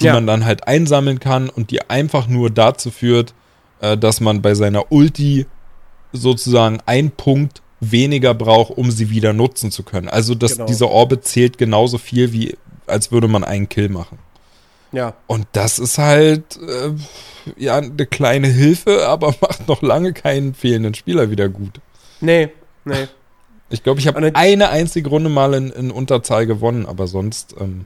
S2: die ja. man dann halt einsammeln kann und die einfach nur dazu führt, äh, dass man bei seiner Ulti sozusagen einen Punkt weniger braucht, um sie wieder nutzen zu können. Also dass genau. dieser Orbit zählt genauso viel wie als würde man einen Kill machen.
S1: Ja.
S2: Und das ist halt äh, ja eine kleine Hilfe, aber macht noch lange keinen fehlenden Spieler wieder gut.
S1: Nee, nee.
S2: Ich glaube, ich habe eine einzige Runde mal in, in Unterzahl gewonnen, aber sonst ähm,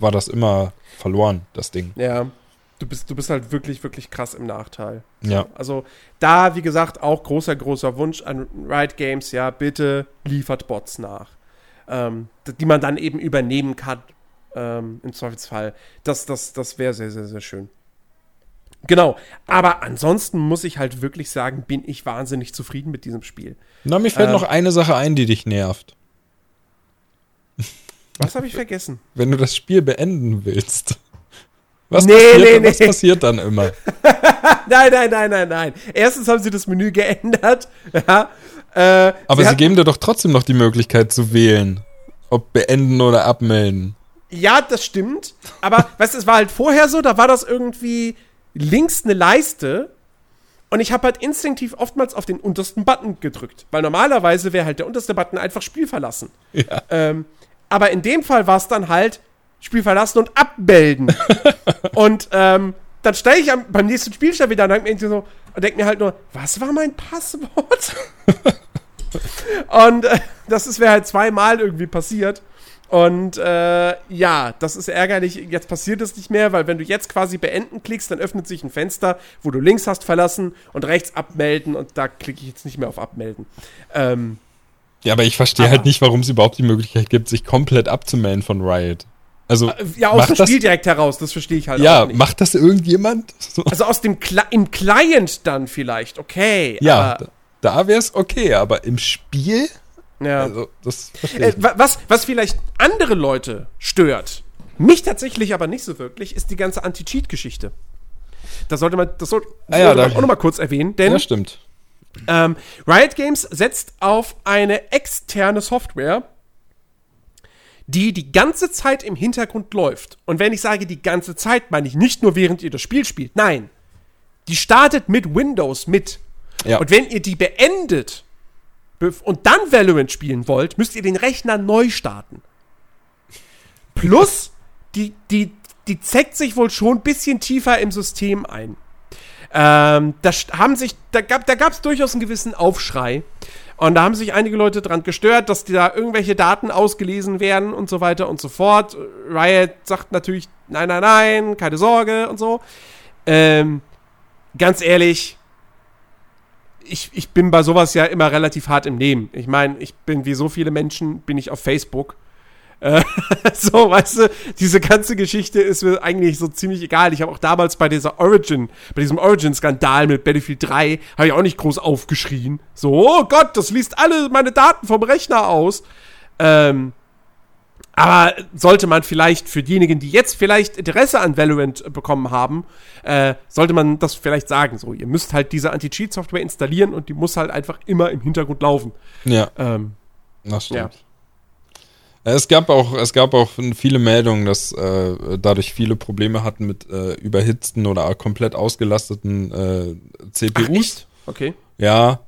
S2: war das immer verloren, das Ding.
S1: Ja. Du bist, du bist halt wirklich, wirklich krass im Nachteil.
S2: Ja.
S1: Also da, wie gesagt, auch großer, großer Wunsch an Riot Games, ja, bitte liefert Bots nach. Ähm, die man dann eben übernehmen kann, ähm, im Zweifelsfall. Das, das, das wäre sehr, sehr, sehr schön. Genau. Aber ansonsten muss ich halt wirklich sagen, bin ich wahnsinnig zufrieden mit diesem Spiel.
S2: Na, mir fällt ähm, noch eine Sache ein, die dich nervt.
S1: Was habe ich vergessen?
S2: Wenn du das Spiel beenden willst. Was,
S1: nee,
S2: passiert,
S1: nee, nee.
S2: was passiert dann immer?
S1: nein, nein, nein, nein, nein. Erstens haben sie das Menü geändert. Ja,
S2: äh, Aber sie, sie geben dir doch trotzdem noch die Möglichkeit zu wählen. Ob beenden oder abmelden.
S1: Ja, das stimmt. Aber, weißt du, es war halt vorher so, da war das irgendwie links eine Leiste und ich habe halt instinktiv oftmals auf den untersten Button gedrückt. Weil normalerweise wäre halt der unterste Button einfach Spiel verlassen.
S2: Ja.
S1: Ähm, aber in dem Fall war es dann halt Spiel verlassen und abmelden. und ähm, dann steige ich am, beim nächsten Spielstand wieder und denke mir, so, und denk mir halt nur, was war mein Passwort? und äh, das wäre halt zweimal irgendwie passiert. Und äh, ja, das ist ärgerlich. Jetzt passiert es nicht mehr, weil wenn du jetzt quasi beenden klickst, dann öffnet sich ein Fenster, wo du links hast verlassen und rechts abmelden und da klicke ich jetzt nicht mehr auf abmelden. Ähm,
S2: ja, aber ich verstehe halt nicht, warum es überhaupt die Möglichkeit gibt, sich komplett abzumelden von Riot. Also, äh,
S1: ja, aus dem Spiel direkt heraus, das verstehe ich halt
S2: ja, auch nicht. Ja, macht das irgendjemand?
S1: Also aus dem Cli im Client dann vielleicht, okay.
S2: Ja, da wäre es okay, aber im Spiel?
S1: Ja. Also, das äh, was, was vielleicht andere Leute stört, mich tatsächlich aber nicht so wirklich, ist die ganze Anti-Cheat-Geschichte. Das sollte man, das soll,
S2: ah, ja,
S1: man auch noch mal kurz erwähnen, denn
S2: ja, stimmt.
S1: Ähm, Riot Games setzt auf eine externe Software, die die ganze Zeit im Hintergrund läuft. Und wenn ich sage die ganze Zeit, meine ich nicht nur während ihr das Spiel spielt. Nein, die startet mit Windows mit. Ja. Und wenn ihr die beendet, und dann Valorant spielen wollt, müsst ihr den Rechner neu starten. Plus, die, die, die zeckt sich wohl schon ein bisschen tiefer im System ein. Ähm, da haben sich, da gab gab's durchaus einen gewissen Aufschrei. Und da haben sich einige Leute dran gestört, dass da irgendwelche Daten ausgelesen werden und so weiter und so fort. Riot sagt natürlich, nein, nein, nein, keine Sorge und so. Ähm, ganz ehrlich, ich, ich bin bei sowas ja immer relativ hart im Nehmen. Ich meine, ich bin wie so viele Menschen, bin ich auf Facebook. Äh, so, weißt du, diese ganze Geschichte ist mir eigentlich so ziemlich egal. Ich habe auch damals bei dieser Origin, bei diesem Origin-Skandal mit Battlefield 3, habe ich auch nicht groß aufgeschrien. So, oh Gott, das liest alle meine Daten vom Rechner aus. Ähm, aber sollte man vielleicht für diejenigen, die jetzt vielleicht Interesse an Valorant bekommen haben, äh, sollte man das vielleicht sagen. So, ihr müsst halt diese Anti-Cheat-Software installieren und die muss halt einfach immer im Hintergrund laufen.
S2: Ja.
S1: Ähm,
S2: das stimmt. Ja. Es gab auch, es gab auch viele Meldungen, dass äh, dadurch viele Probleme hatten mit äh, überhitzten oder komplett ausgelasteten äh, CPUs.
S1: Ach, okay.
S2: Ja.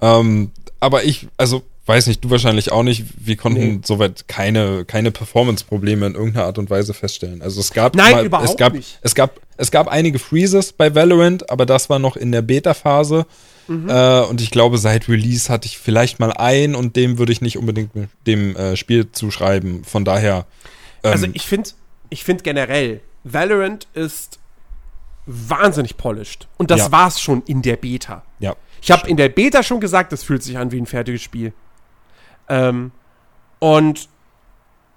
S2: Ähm, aber ich, also weiß nicht, du wahrscheinlich auch nicht, wir konnten nee. soweit keine, keine Performance-Probleme in irgendeiner Art und Weise feststellen. Also es gab
S1: Nein, mal, überhaupt
S2: es gab,
S1: nicht.
S2: Es gab, es gab einige Freezes bei Valorant, aber das war noch in der Beta-Phase. Mhm. Äh, und ich glaube, seit Release hatte ich vielleicht mal ein und dem würde ich nicht unbedingt dem äh, Spiel zuschreiben. Von daher.
S1: Ähm, also ich finde ich find generell, Valorant ist wahnsinnig polished. Und das ja. war's schon in der Beta.
S2: Ja.
S1: Ich habe in der Beta schon gesagt, das fühlt sich an wie ein fertiges Spiel. Ähm, und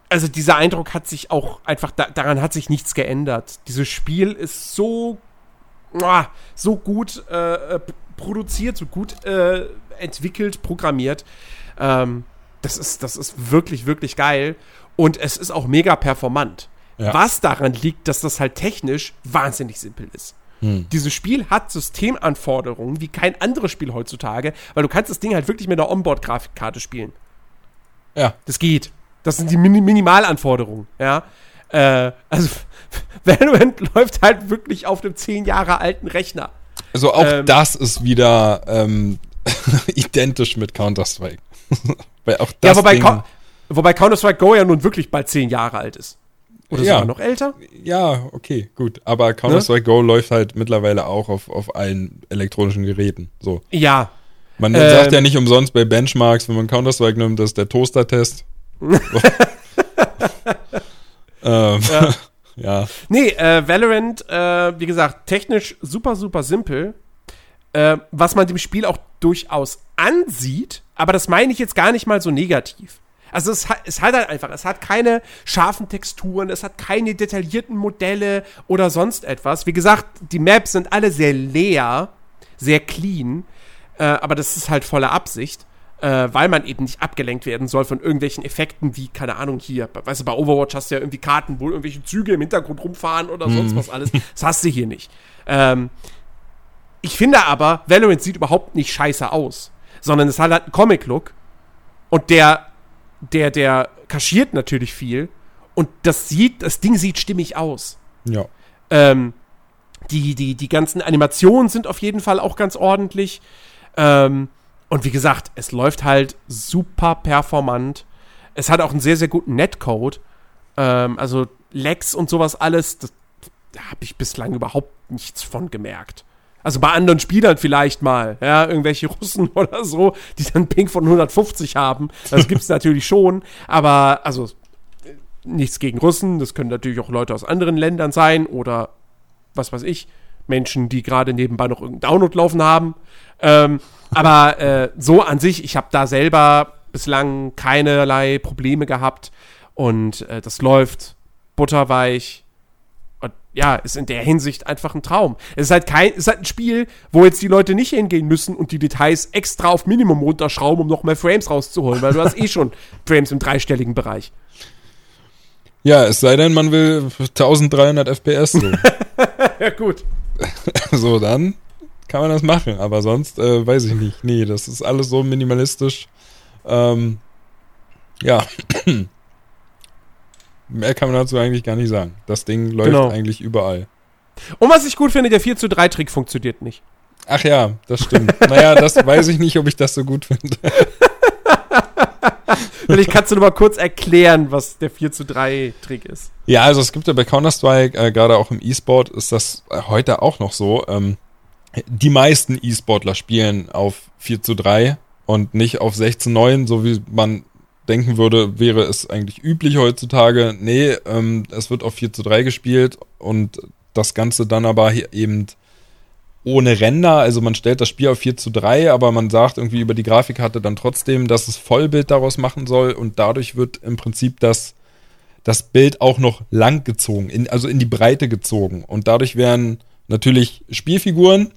S1: also dieser Eindruck hat sich auch einfach, da, daran hat sich nichts geändert. Dieses Spiel ist so, so gut äh, produziert, so gut äh, entwickelt, programmiert. Ähm, das, ist, das ist wirklich, wirklich geil. Und es ist auch mega performant. Ja. Was daran liegt, dass das halt technisch wahnsinnig simpel ist. Hm. Dieses Spiel hat Systemanforderungen wie kein anderes Spiel heutzutage, weil du kannst das Ding halt wirklich mit einer Onboard-Grafikkarte spielen.
S2: Ja.
S1: Das geht. Das sind die Min Minimalanforderungen, ja. Äh, also, Valorant läuft halt wirklich auf einem zehn Jahre alten Rechner.
S2: Also auch ähm, das ist wieder ähm, identisch mit Counter-Strike.
S1: Weil auch das ja, wobei, Ding wobei Counter-Strike Go ja nun wirklich bald zehn Jahre alt ist. Oder ja. sogar noch älter?
S2: Ja, okay, gut. Aber Counter-Strike ne? Go läuft halt mittlerweile auch auf, auf allen elektronischen Geräten. So.
S1: Ja,
S2: man ähm, sagt ja nicht umsonst bei Benchmarks, wenn man Counter-Strike nimmt, das ist der Toaster-Test.
S1: ähm, ja. ja. Nee, äh, Valorant, äh, wie gesagt, technisch super, super simpel. Äh, was man dem Spiel auch durchaus ansieht, aber das meine ich jetzt gar nicht mal so negativ. Also es hat, es hat halt einfach, es hat keine scharfen Texturen, es hat keine detaillierten Modelle oder sonst etwas. Wie gesagt, die Maps sind alle sehr leer, sehr clean. Äh, aber das ist halt voller Absicht, äh, weil man eben nicht abgelenkt werden soll von irgendwelchen Effekten wie, keine Ahnung, hier, weißt du, bei Overwatch hast du ja irgendwie Karten, wo irgendwelche Züge im Hintergrund rumfahren oder sonst mhm. was alles. Das hast du hier nicht. Ähm, ich finde aber, Valorant sieht überhaupt nicht scheiße aus, sondern es hat halt einen Comic-Look und der, der, der kaschiert natürlich viel und das sieht, das Ding sieht stimmig aus.
S2: Ja.
S1: Ähm, die, die, die ganzen Animationen sind auf jeden Fall auch ganz ordentlich. Ähm, und wie gesagt, es läuft halt super performant. Es hat auch einen sehr, sehr guten Netcode. Ähm, also Lex und sowas alles, das, da habe ich bislang überhaupt nichts von gemerkt. Also bei anderen Spielern vielleicht mal, ja, irgendwelche Russen oder so, die dann Ping von 150 haben. Das gibt es natürlich schon, aber also nichts gegen Russen, das können natürlich auch Leute aus anderen Ländern sein oder was weiß ich, Menschen, die gerade nebenbei noch irgendeinen Download laufen haben. Ähm, aber äh, so an sich, ich habe da selber bislang keinerlei Probleme gehabt und äh, das läuft butterweich. Und ja, ist in der Hinsicht einfach ein Traum. Es ist halt kein, es ist halt ein Spiel, wo jetzt die Leute nicht hingehen müssen und die Details extra auf Minimum runterschrauben, um noch mehr Frames rauszuholen, weil du hast eh schon Frames im dreistelligen Bereich.
S2: Ja, es sei denn, man will 1300 FPS. So.
S1: ja, gut.
S2: so, dann kann man das machen. Aber sonst äh, weiß ich nicht. Nee, das ist alles so minimalistisch. Ähm, ja. Mehr kann man dazu eigentlich gar nicht sagen. Das Ding läuft genau. eigentlich überall.
S1: Und was ich gut finde, der 4 zu 3 Trick funktioniert nicht.
S2: Ach ja, das stimmt. naja, das weiß ich nicht, ob ich das so gut finde.
S1: Vielleicht kannst du nur mal kurz erklären, was der 4 zu 3 Trick ist.
S2: Ja, also es gibt ja bei Counter-Strike, äh, gerade auch im E-Sport, ist das äh, heute auch noch so. Ähm, die meisten E-Sportler spielen auf 4 zu 3 und nicht auf 16 9, so wie man denken würde, wäre es eigentlich üblich heutzutage. Nee, ähm, es wird auf 4 zu 3 gespielt und das Ganze dann aber eben ohne Ränder. Also man stellt das Spiel auf 4 zu 3, aber man sagt irgendwie über die Grafikkarte dann trotzdem, dass es Vollbild daraus machen soll und dadurch wird im Prinzip das das Bild auch noch lang gezogen, in, also in die Breite gezogen. Und dadurch werden natürlich Spielfiguren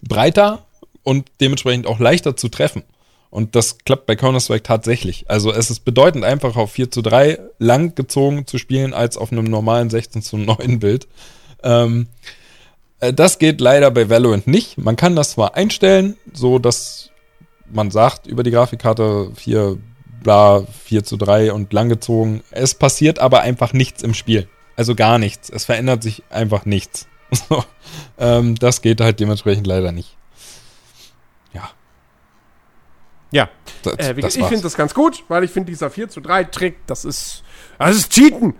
S2: breiter und dementsprechend auch leichter zu treffen. Und das klappt bei Counter-Strike tatsächlich. Also es ist bedeutend einfacher auf 4 zu 3 lang gezogen zu spielen, als auf einem normalen 16 zu 9 Bild. Ähm, äh, das geht leider bei Valorant nicht. Man kann das zwar einstellen, so dass man sagt über die Grafikkarte 4, bla, 4 zu 3 und langgezogen. Es passiert aber einfach nichts im Spiel. Also gar nichts. Es verändert sich einfach nichts. ähm, das geht halt dementsprechend leider nicht. Ja.
S1: Ja, das, äh, ich finde das ganz gut, weil ich finde, dieser 4 zu 3 Trick, das ist, das ist Cheaten.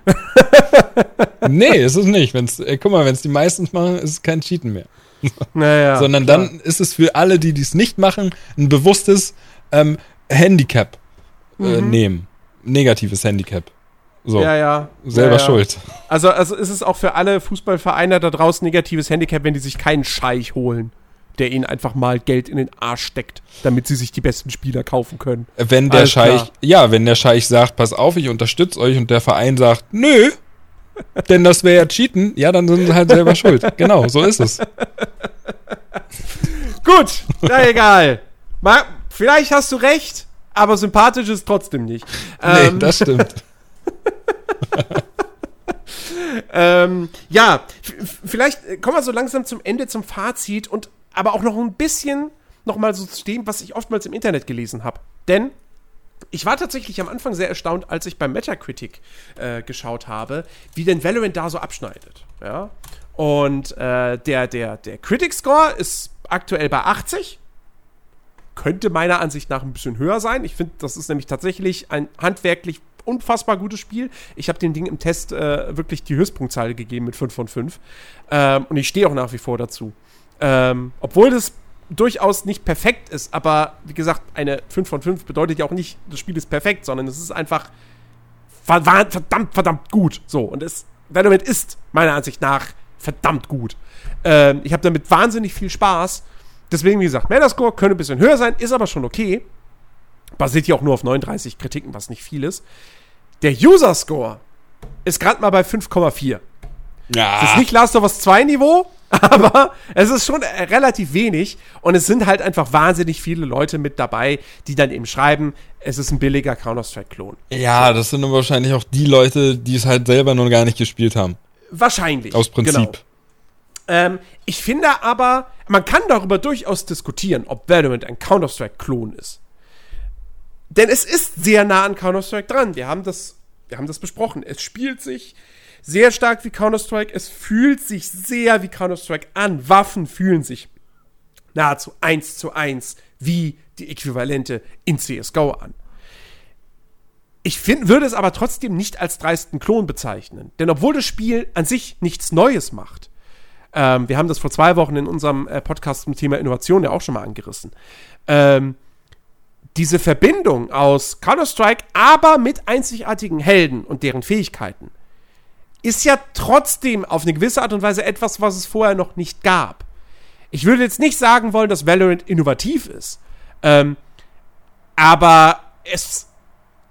S2: nee, ist es nicht. Wenn's, ey, guck mal, wenn es die meisten machen, ist es kein Cheaten mehr.
S1: Naja,
S2: Sondern klar. dann ist es für alle, die dies nicht machen, ein bewusstes ähm, Handicap äh, mhm. nehmen. Negatives Handicap. So.
S1: Ja, ja.
S2: Selber
S1: ja, ja.
S2: schuld.
S1: Also, also ist es auch für alle Fußballvereine da draußen negatives Handicap, wenn die sich keinen Scheich holen der ihnen einfach mal Geld in den Arsch steckt, damit sie sich die besten Spieler kaufen können.
S2: Wenn der Alles Scheich, klar. ja, wenn der Scheich sagt, pass auf, ich unterstütze euch und der Verein sagt, nö, denn das wäre ja Cheaten, ja, dann sind sie halt selber schuld. Genau, so ist es.
S1: Gut, na egal. Mal, vielleicht hast du recht, aber sympathisch ist trotzdem nicht.
S2: Nee, ähm, das stimmt.
S1: ähm, ja, vielleicht kommen wir so langsam zum Ende, zum Fazit und aber auch noch ein bisschen noch mal so zu dem, was ich oftmals im Internet gelesen habe. Denn ich war tatsächlich am Anfang sehr erstaunt, als ich beim Metacritic äh, geschaut habe, wie denn Valorant da so abschneidet. Ja? Und äh, der, der, der Critic Score ist aktuell bei 80. Könnte meiner Ansicht nach ein bisschen höher sein. Ich finde, das ist nämlich tatsächlich ein handwerklich unfassbar gutes Spiel. Ich habe dem Ding im Test äh, wirklich die Höchstpunktzahl gegeben mit 5 von 5. Ähm, und ich stehe auch nach wie vor dazu. Ähm, obwohl das durchaus nicht perfekt ist, aber wie gesagt, eine 5 von 5 bedeutet ja auch nicht, das Spiel ist perfekt, sondern es ist einfach verdammt, verdammt gut. So, und es, Valorant ist meiner Ansicht nach verdammt gut. Ähm, ich habe damit wahnsinnig viel Spaß. Deswegen, wie gesagt, Metascore könnte ein bisschen höher sein, ist aber schon okay. Basiert ja auch nur auf 39 Kritiken, was nicht viel ist. Der User Score ist gerade mal bei 5,4. Ja. Das ist nicht Last of Us 2 Niveau, aber es ist schon äh, relativ wenig und es sind halt einfach wahnsinnig viele Leute mit dabei, die dann eben schreiben, es ist ein billiger Counter-Strike-Klon.
S2: Ja, das sind dann wahrscheinlich auch die Leute, die es halt selber noch gar nicht gespielt haben.
S1: Wahrscheinlich.
S2: Aus Prinzip. Genau.
S1: Ähm, ich finde aber, man kann darüber durchaus diskutieren, ob Valorant ein Counter-Strike-Klon ist. Denn es ist sehr nah an Counter-Strike dran. Wir haben das, wir haben das besprochen. Es spielt sich sehr stark wie Counter-Strike. Es fühlt sich sehr wie Counter-Strike an. Waffen fühlen sich nahezu eins zu eins wie die Äquivalente in CSGO an. Ich find, würde es aber trotzdem nicht als dreisten Klon bezeichnen. Denn obwohl das Spiel an sich nichts Neues macht, ähm, wir haben das vor zwei Wochen in unserem äh, Podcast zum Thema Innovation ja auch schon mal angerissen, ähm, diese Verbindung aus Counter-Strike, aber mit einzigartigen Helden und deren Fähigkeiten, ist ja trotzdem auf eine gewisse Art und Weise etwas, was es vorher noch nicht gab. Ich würde jetzt nicht sagen wollen, dass Valorant innovativ ist. Ähm, aber es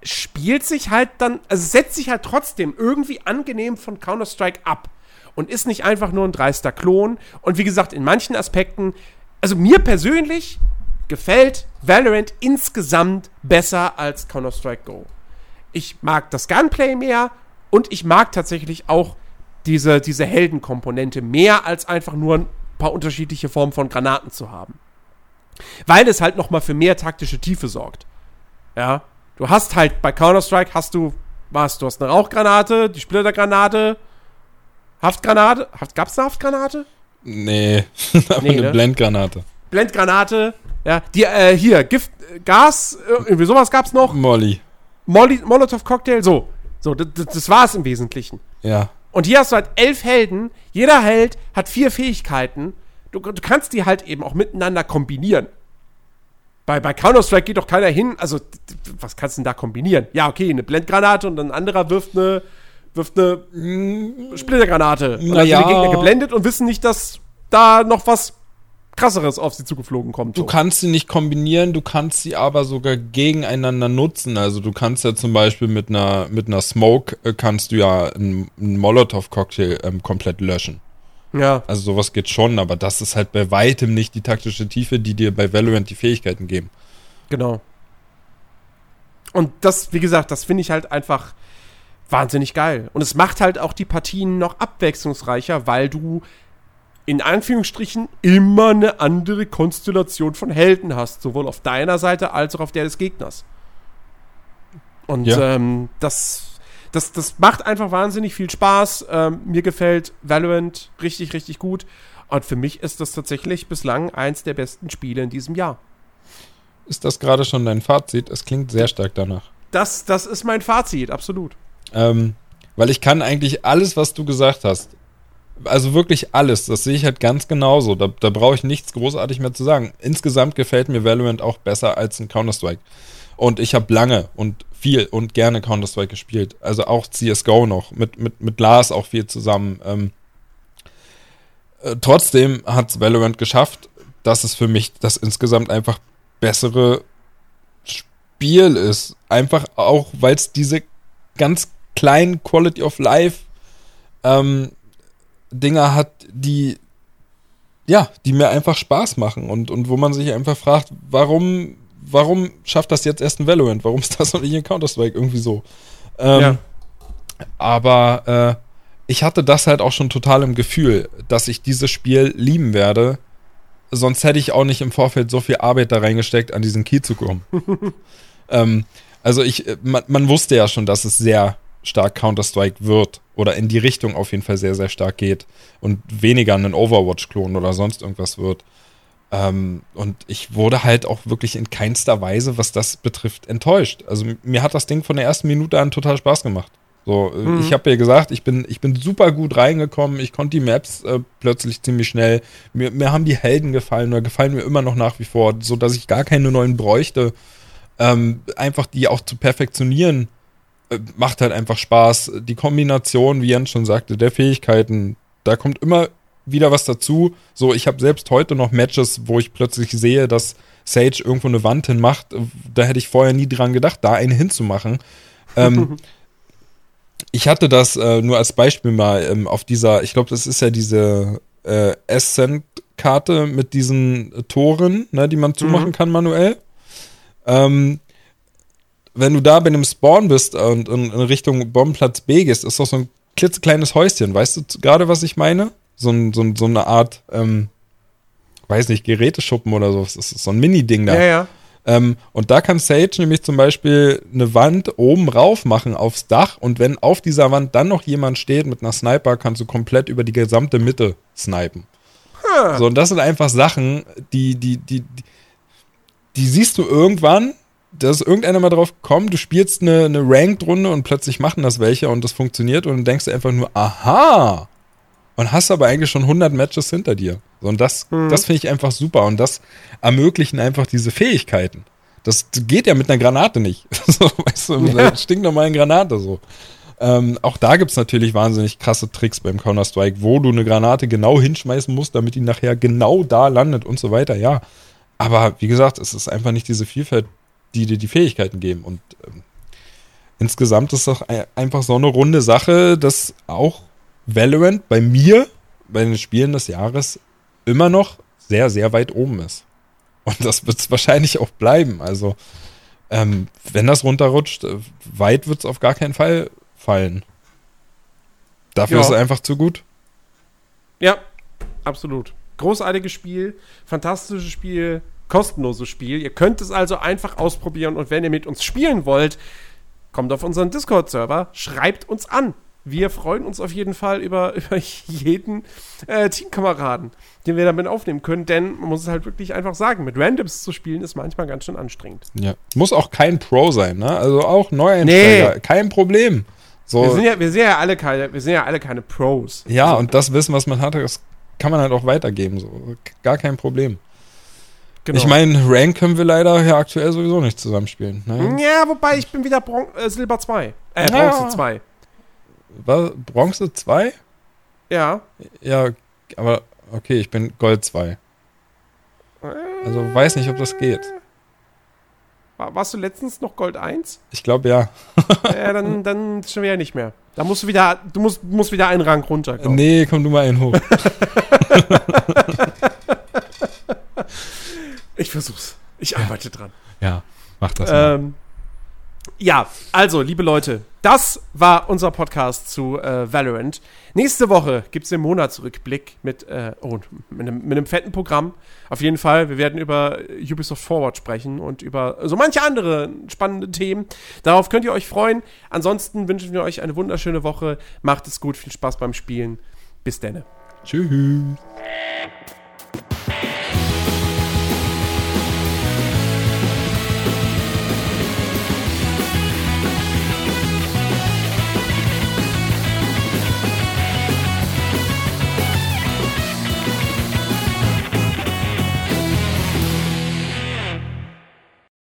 S1: spielt sich halt dann, also setzt sich halt trotzdem irgendwie angenehm von Counter-Strike ab und ist nicht einfach nur ein dreister Klon. Und wie gesagt, in manchen Aspekten, also mir persönlich gefällt Valorant insgesamt besser als Counter-Strike Go. Ich mag das Gunplay mehr und ich mag tatsächlich auch diese, diese Heldenkomponente mehr als einfach nur ein paar unterschiedliche Formen von Granaten zu haben. Weil es halt noch mal für mehr taktische Tiefe sorgt. Ja, du hast halt bei Counter-Strike hast du was, du hast eine Rauchgranate, die Splittergranate, Haftgranate, Haft, gab's eine Haftgranate?
S2: Nee, aber nee, eine ne? Blendgranate.
S1: Blendgranate, ja, die, äh, hier, Gift, Gas, irgendwie sowas gab's noch.
S2: Molly.
S1: Molly, Molotov-Cocktail, so. So, das, das war es im Wesentlichen.
S2: Ja.
S1: Und hier hast du halt elf Helden. Jeder Held hat vier Fähigkeiten. Du, du kannst die halt eben auch miteinander kombinieren. Bei, bei Counter-Strike geht doch keiner hin. Also, was kannst du denn da kombinieren? Ja, okay, eine Blendgranate und ein anderer wirft eine, wirft eine mm, Splittergranate. Und dann ja. sind die Gegner geblendet und wissen nicht, dass da noch was krasseres auf sie zugeflogen kommt.
S2: Du kannst sie nicht kombinieren, du kannst sie aber sogar gegeneinander nutzen. Also du kannst ja zum Beispiel mit einer, mit einer Smoke äh, kannst du ja einen, einen Molotow-Cocktail ähm, komplett löschen.
S1: Ja,
S2: Also sowas geht schon, aber das ist halt bei weitem nicht die taktische Tiefe, die dir bei Valorant die Fähigkeiten geben.
S1: genau. Und das, wie gesagt, das finde ich halt einfach wahnsinnig geil. Und es macht halt auch die Partien noch abwechslungsreicher, weil du in Anführungsstrichen immer eine andere Konstellation von Helden hast, sowohl auf deiner Seite als auch auf der des Gegners. Und
S2: Ja.
S1: ähm, das, das, das macht einfach wahnsinnig viel Spaß. Ähm, mir gefällt Valorant richtig, richtig gut. Und für mich ist das tatsächlich bislang eins der besten Spiele in diesem Jahr.
S2: Ist das gerade schon dein Fazit? Es klingt sehr stark danach.
S1: Das, das ist mein Fazit, absolut.
S2: Ähm, weil ich kann eigentlich alles, was du gesagt hast, also wirklich alles, das sehe ich halt ganz genauso. Da, da brauche ich nichts großartig mehr zu sagen. Insgesamt gefällt mir Valorant auch besser als ein Counter-Strike. Und ich habe lange und viel und gerne Counter-Strike gespielt. Also auch CSGO noch, mit, mit, mit Lars auch viel zusammen. Ähm, äh, trotzdem hat Valorant geschafft, dass es für mich das insgesamt einfach bessere Spiel ist. Einfach auch, weil es diese ganz kleinen Quality of Life ähm, Dinger hat, die ja, die mir einfach Spaß machen und, und wo man sich einfach fragt, warum, warum schafft das jetzt erst ein Valorant? Warum ist das noch nicht in Counter-Strike? Irgendwie so. Ähm,
S1: Ja.
S2: Aber äh, ich hatte das halt auch schon total im Gefühl, dass ich dieses Spiel lieben werde. Sonst hätte ich auch nicht im Vorfeld so viel Arbeit da reingesteckt, an diesen Key zu kommen. ähm, also ich, äh, man, man wusste ja schon, dass es sehr stark Counter-Strike wird oder in die Richtung auf jeden Fall sehr, sehr stark geht und weniger ein Overwatch-Klon oder sonst irgendwas wird. Ähm, und ich wurde halt auch wirklich in keinster Weise, was das betrifft, enttäuscht. Also mir hat das Ding von der ersten Minute an total Spaß gemacht. So, äh,
S1: Mhm.
S2: ich habe ja gesagt, ich bin, ich bin super gut reingekommen, ich konnte die Maps äh, plötzlich ziemlich schnell. Mir, mir haben die Helden gefallen oder gefallen mir immer noch nach wie vor, so dass ich gar keine neuen bräuchte. Ähm, einfach die auch zu perfektionieren, macht halt einfach Spaß. Die Kombination, wie Jens schon sagte, der Fähigkeiten, da kommt immer wieder was dazu. So, ich habe selbst heute noch Matches, wo ich plötzlich sehe, dass Sage irgendwo eine Wand hinmacht. Da hätte ich vorher nie dran gedacht, da eine hinzumachen. Ähm, ich hatte das äh, nur als Beispiel mal ähm, auf dieser, ich glaube, das ist ja diese äh, Ascent-Karte mit diesen Toren, ne, die man zumachen kann manuell. Ähm, wenn du da bei einem Spawn bist und in, Richtung Bombenplatz B gehst, ist doch so ein klitzekleines Häuschen. Weißt du gerade, was ich meine? So, ein, so, ein, so eine Art, ähm, weiß nicht, Geräteschuppen oder so. Das ist so ein Mini-Ding da.
S1: Ja, ja.
S2: Ähm, und da kann Sage nämlich zum Beispiel eine Wand oben rauf machen aufs Dach und wenn auf dieser Wand dann noch jemand steht mit einer Sniper, kannst du komplett über die gesamte Mitte snipen. So, und das sind einfach Sachen, die, die, die, die, die siehst du irgendwann, da ist irgendeiner mal drauf gekommen, du spielst eine, eine Ranked-Runde und plötzlich machen das welche und das funktioniert und dann denkst du einfach nur, aha! Und hast aber eigentlich schon 100 Matches hinter dir. Und das, das finde ich einfach super und das ermöglichen einfach diese Fähigkeiten. Das geht ja mit einer Granate nicht. so, weißt du, mit
S1: Ja.
S2: einer stinknormalen Granate so. Ähm, auch da gibt es natürlich wahnsinnig krasse Tricks beim Counter-Strike, wo du eine Granate genau hinschmeißen musst, damit die nachher genau da landet und so weiter, ja. Aber wie gesagt, es ist einfach nicht diese Vielfalt, die dir die Fähigkeiten geben. Und ähm, insgesamt ist doch ein- einfach so eine runde Sache, dass auch Valorant bei mir, bei den Spielen des Jahres, immer noch sehr, sehr weit oben ist. Und das wird es wahrscheinlich auch bleiben. Also, ähm, wenn das runterrutscht, äh, weit wird es auf gar keinen Fall fallen. Dafür
S1: Ja.
S2: ist es einfach zu gut.
S1: Ja, absolut. Großartiges Spiel, fantastisches Spiel, kostenloses Spiel. Ihr könnt es also einfach ausprobieren und wenn ihr mit uns spielen wollt, kommt auf unseren Discord-Server, schreibt uns an. Wir freuen uns auf jeden Fall über, über jeden äh, Teamkameraden, den wir damit aufnehmen können, denn man muss es halt wirklich einfach sagen, mit Randoms zu spielen ist manchmal ganz schön anstrengend.
S2: Ja. Muss auch kein Pro sein, ne? Also auch Neueinsteiger.
S1: Nee.
S2: Kein Problem. So,
S1: Wir sind ja, wir sind ja alle keine, wir sind ja alle keine Pros.
S2: ja, und das Wissen, was man hat, das kann man halt auch weitergeben. So. Gar kein Problem.
S1: Genau.
S2: Ich meine, Rank können wir leider ja aktuell sowieso nicht zusammenspielen. Ne?
S1: ja, wobei ich bin wieder Bron äh, Silber 2. Äh,
S2: Ja.
S1: Bronze 2.
S2: Was, Bronze 2?
S1: Ja.
S2: Ja, aber okay, ich bin Gold 2. Also weiß nicht, ob das geht.
S1: War, warst du letztens noch Gold 1?
S2: Ich glaube ja.
S1: ja, dann, dann schon wieder nicht mehr. Da musst du wieder, du musst, musst wieder einen Rang runter. glaub.
S2: Nee, komm du mal einen hoch.
S1: Ich versuch's. Ich arbeite dran.
S2: Ja, mach das mal.
S1: Ähm, ja, also, liebe Leute, das war unser Podcast zu äh, Valorant. Nächste Woche gibt es den Monatsrückblick mit, äh, oh, mit, einem, mit einem fetten Programm. Auf jeden Fall. Wir werden über Ubisoft Forward sprechen und über so manche andere spannende Themen. Darauf könnt ihr euch freuen. Ansonsten wünschen wir euch eine wunderschöne Woche. Macht es gut, viel Spaß beim Spielen. Bis denne.
S2: Tschüss.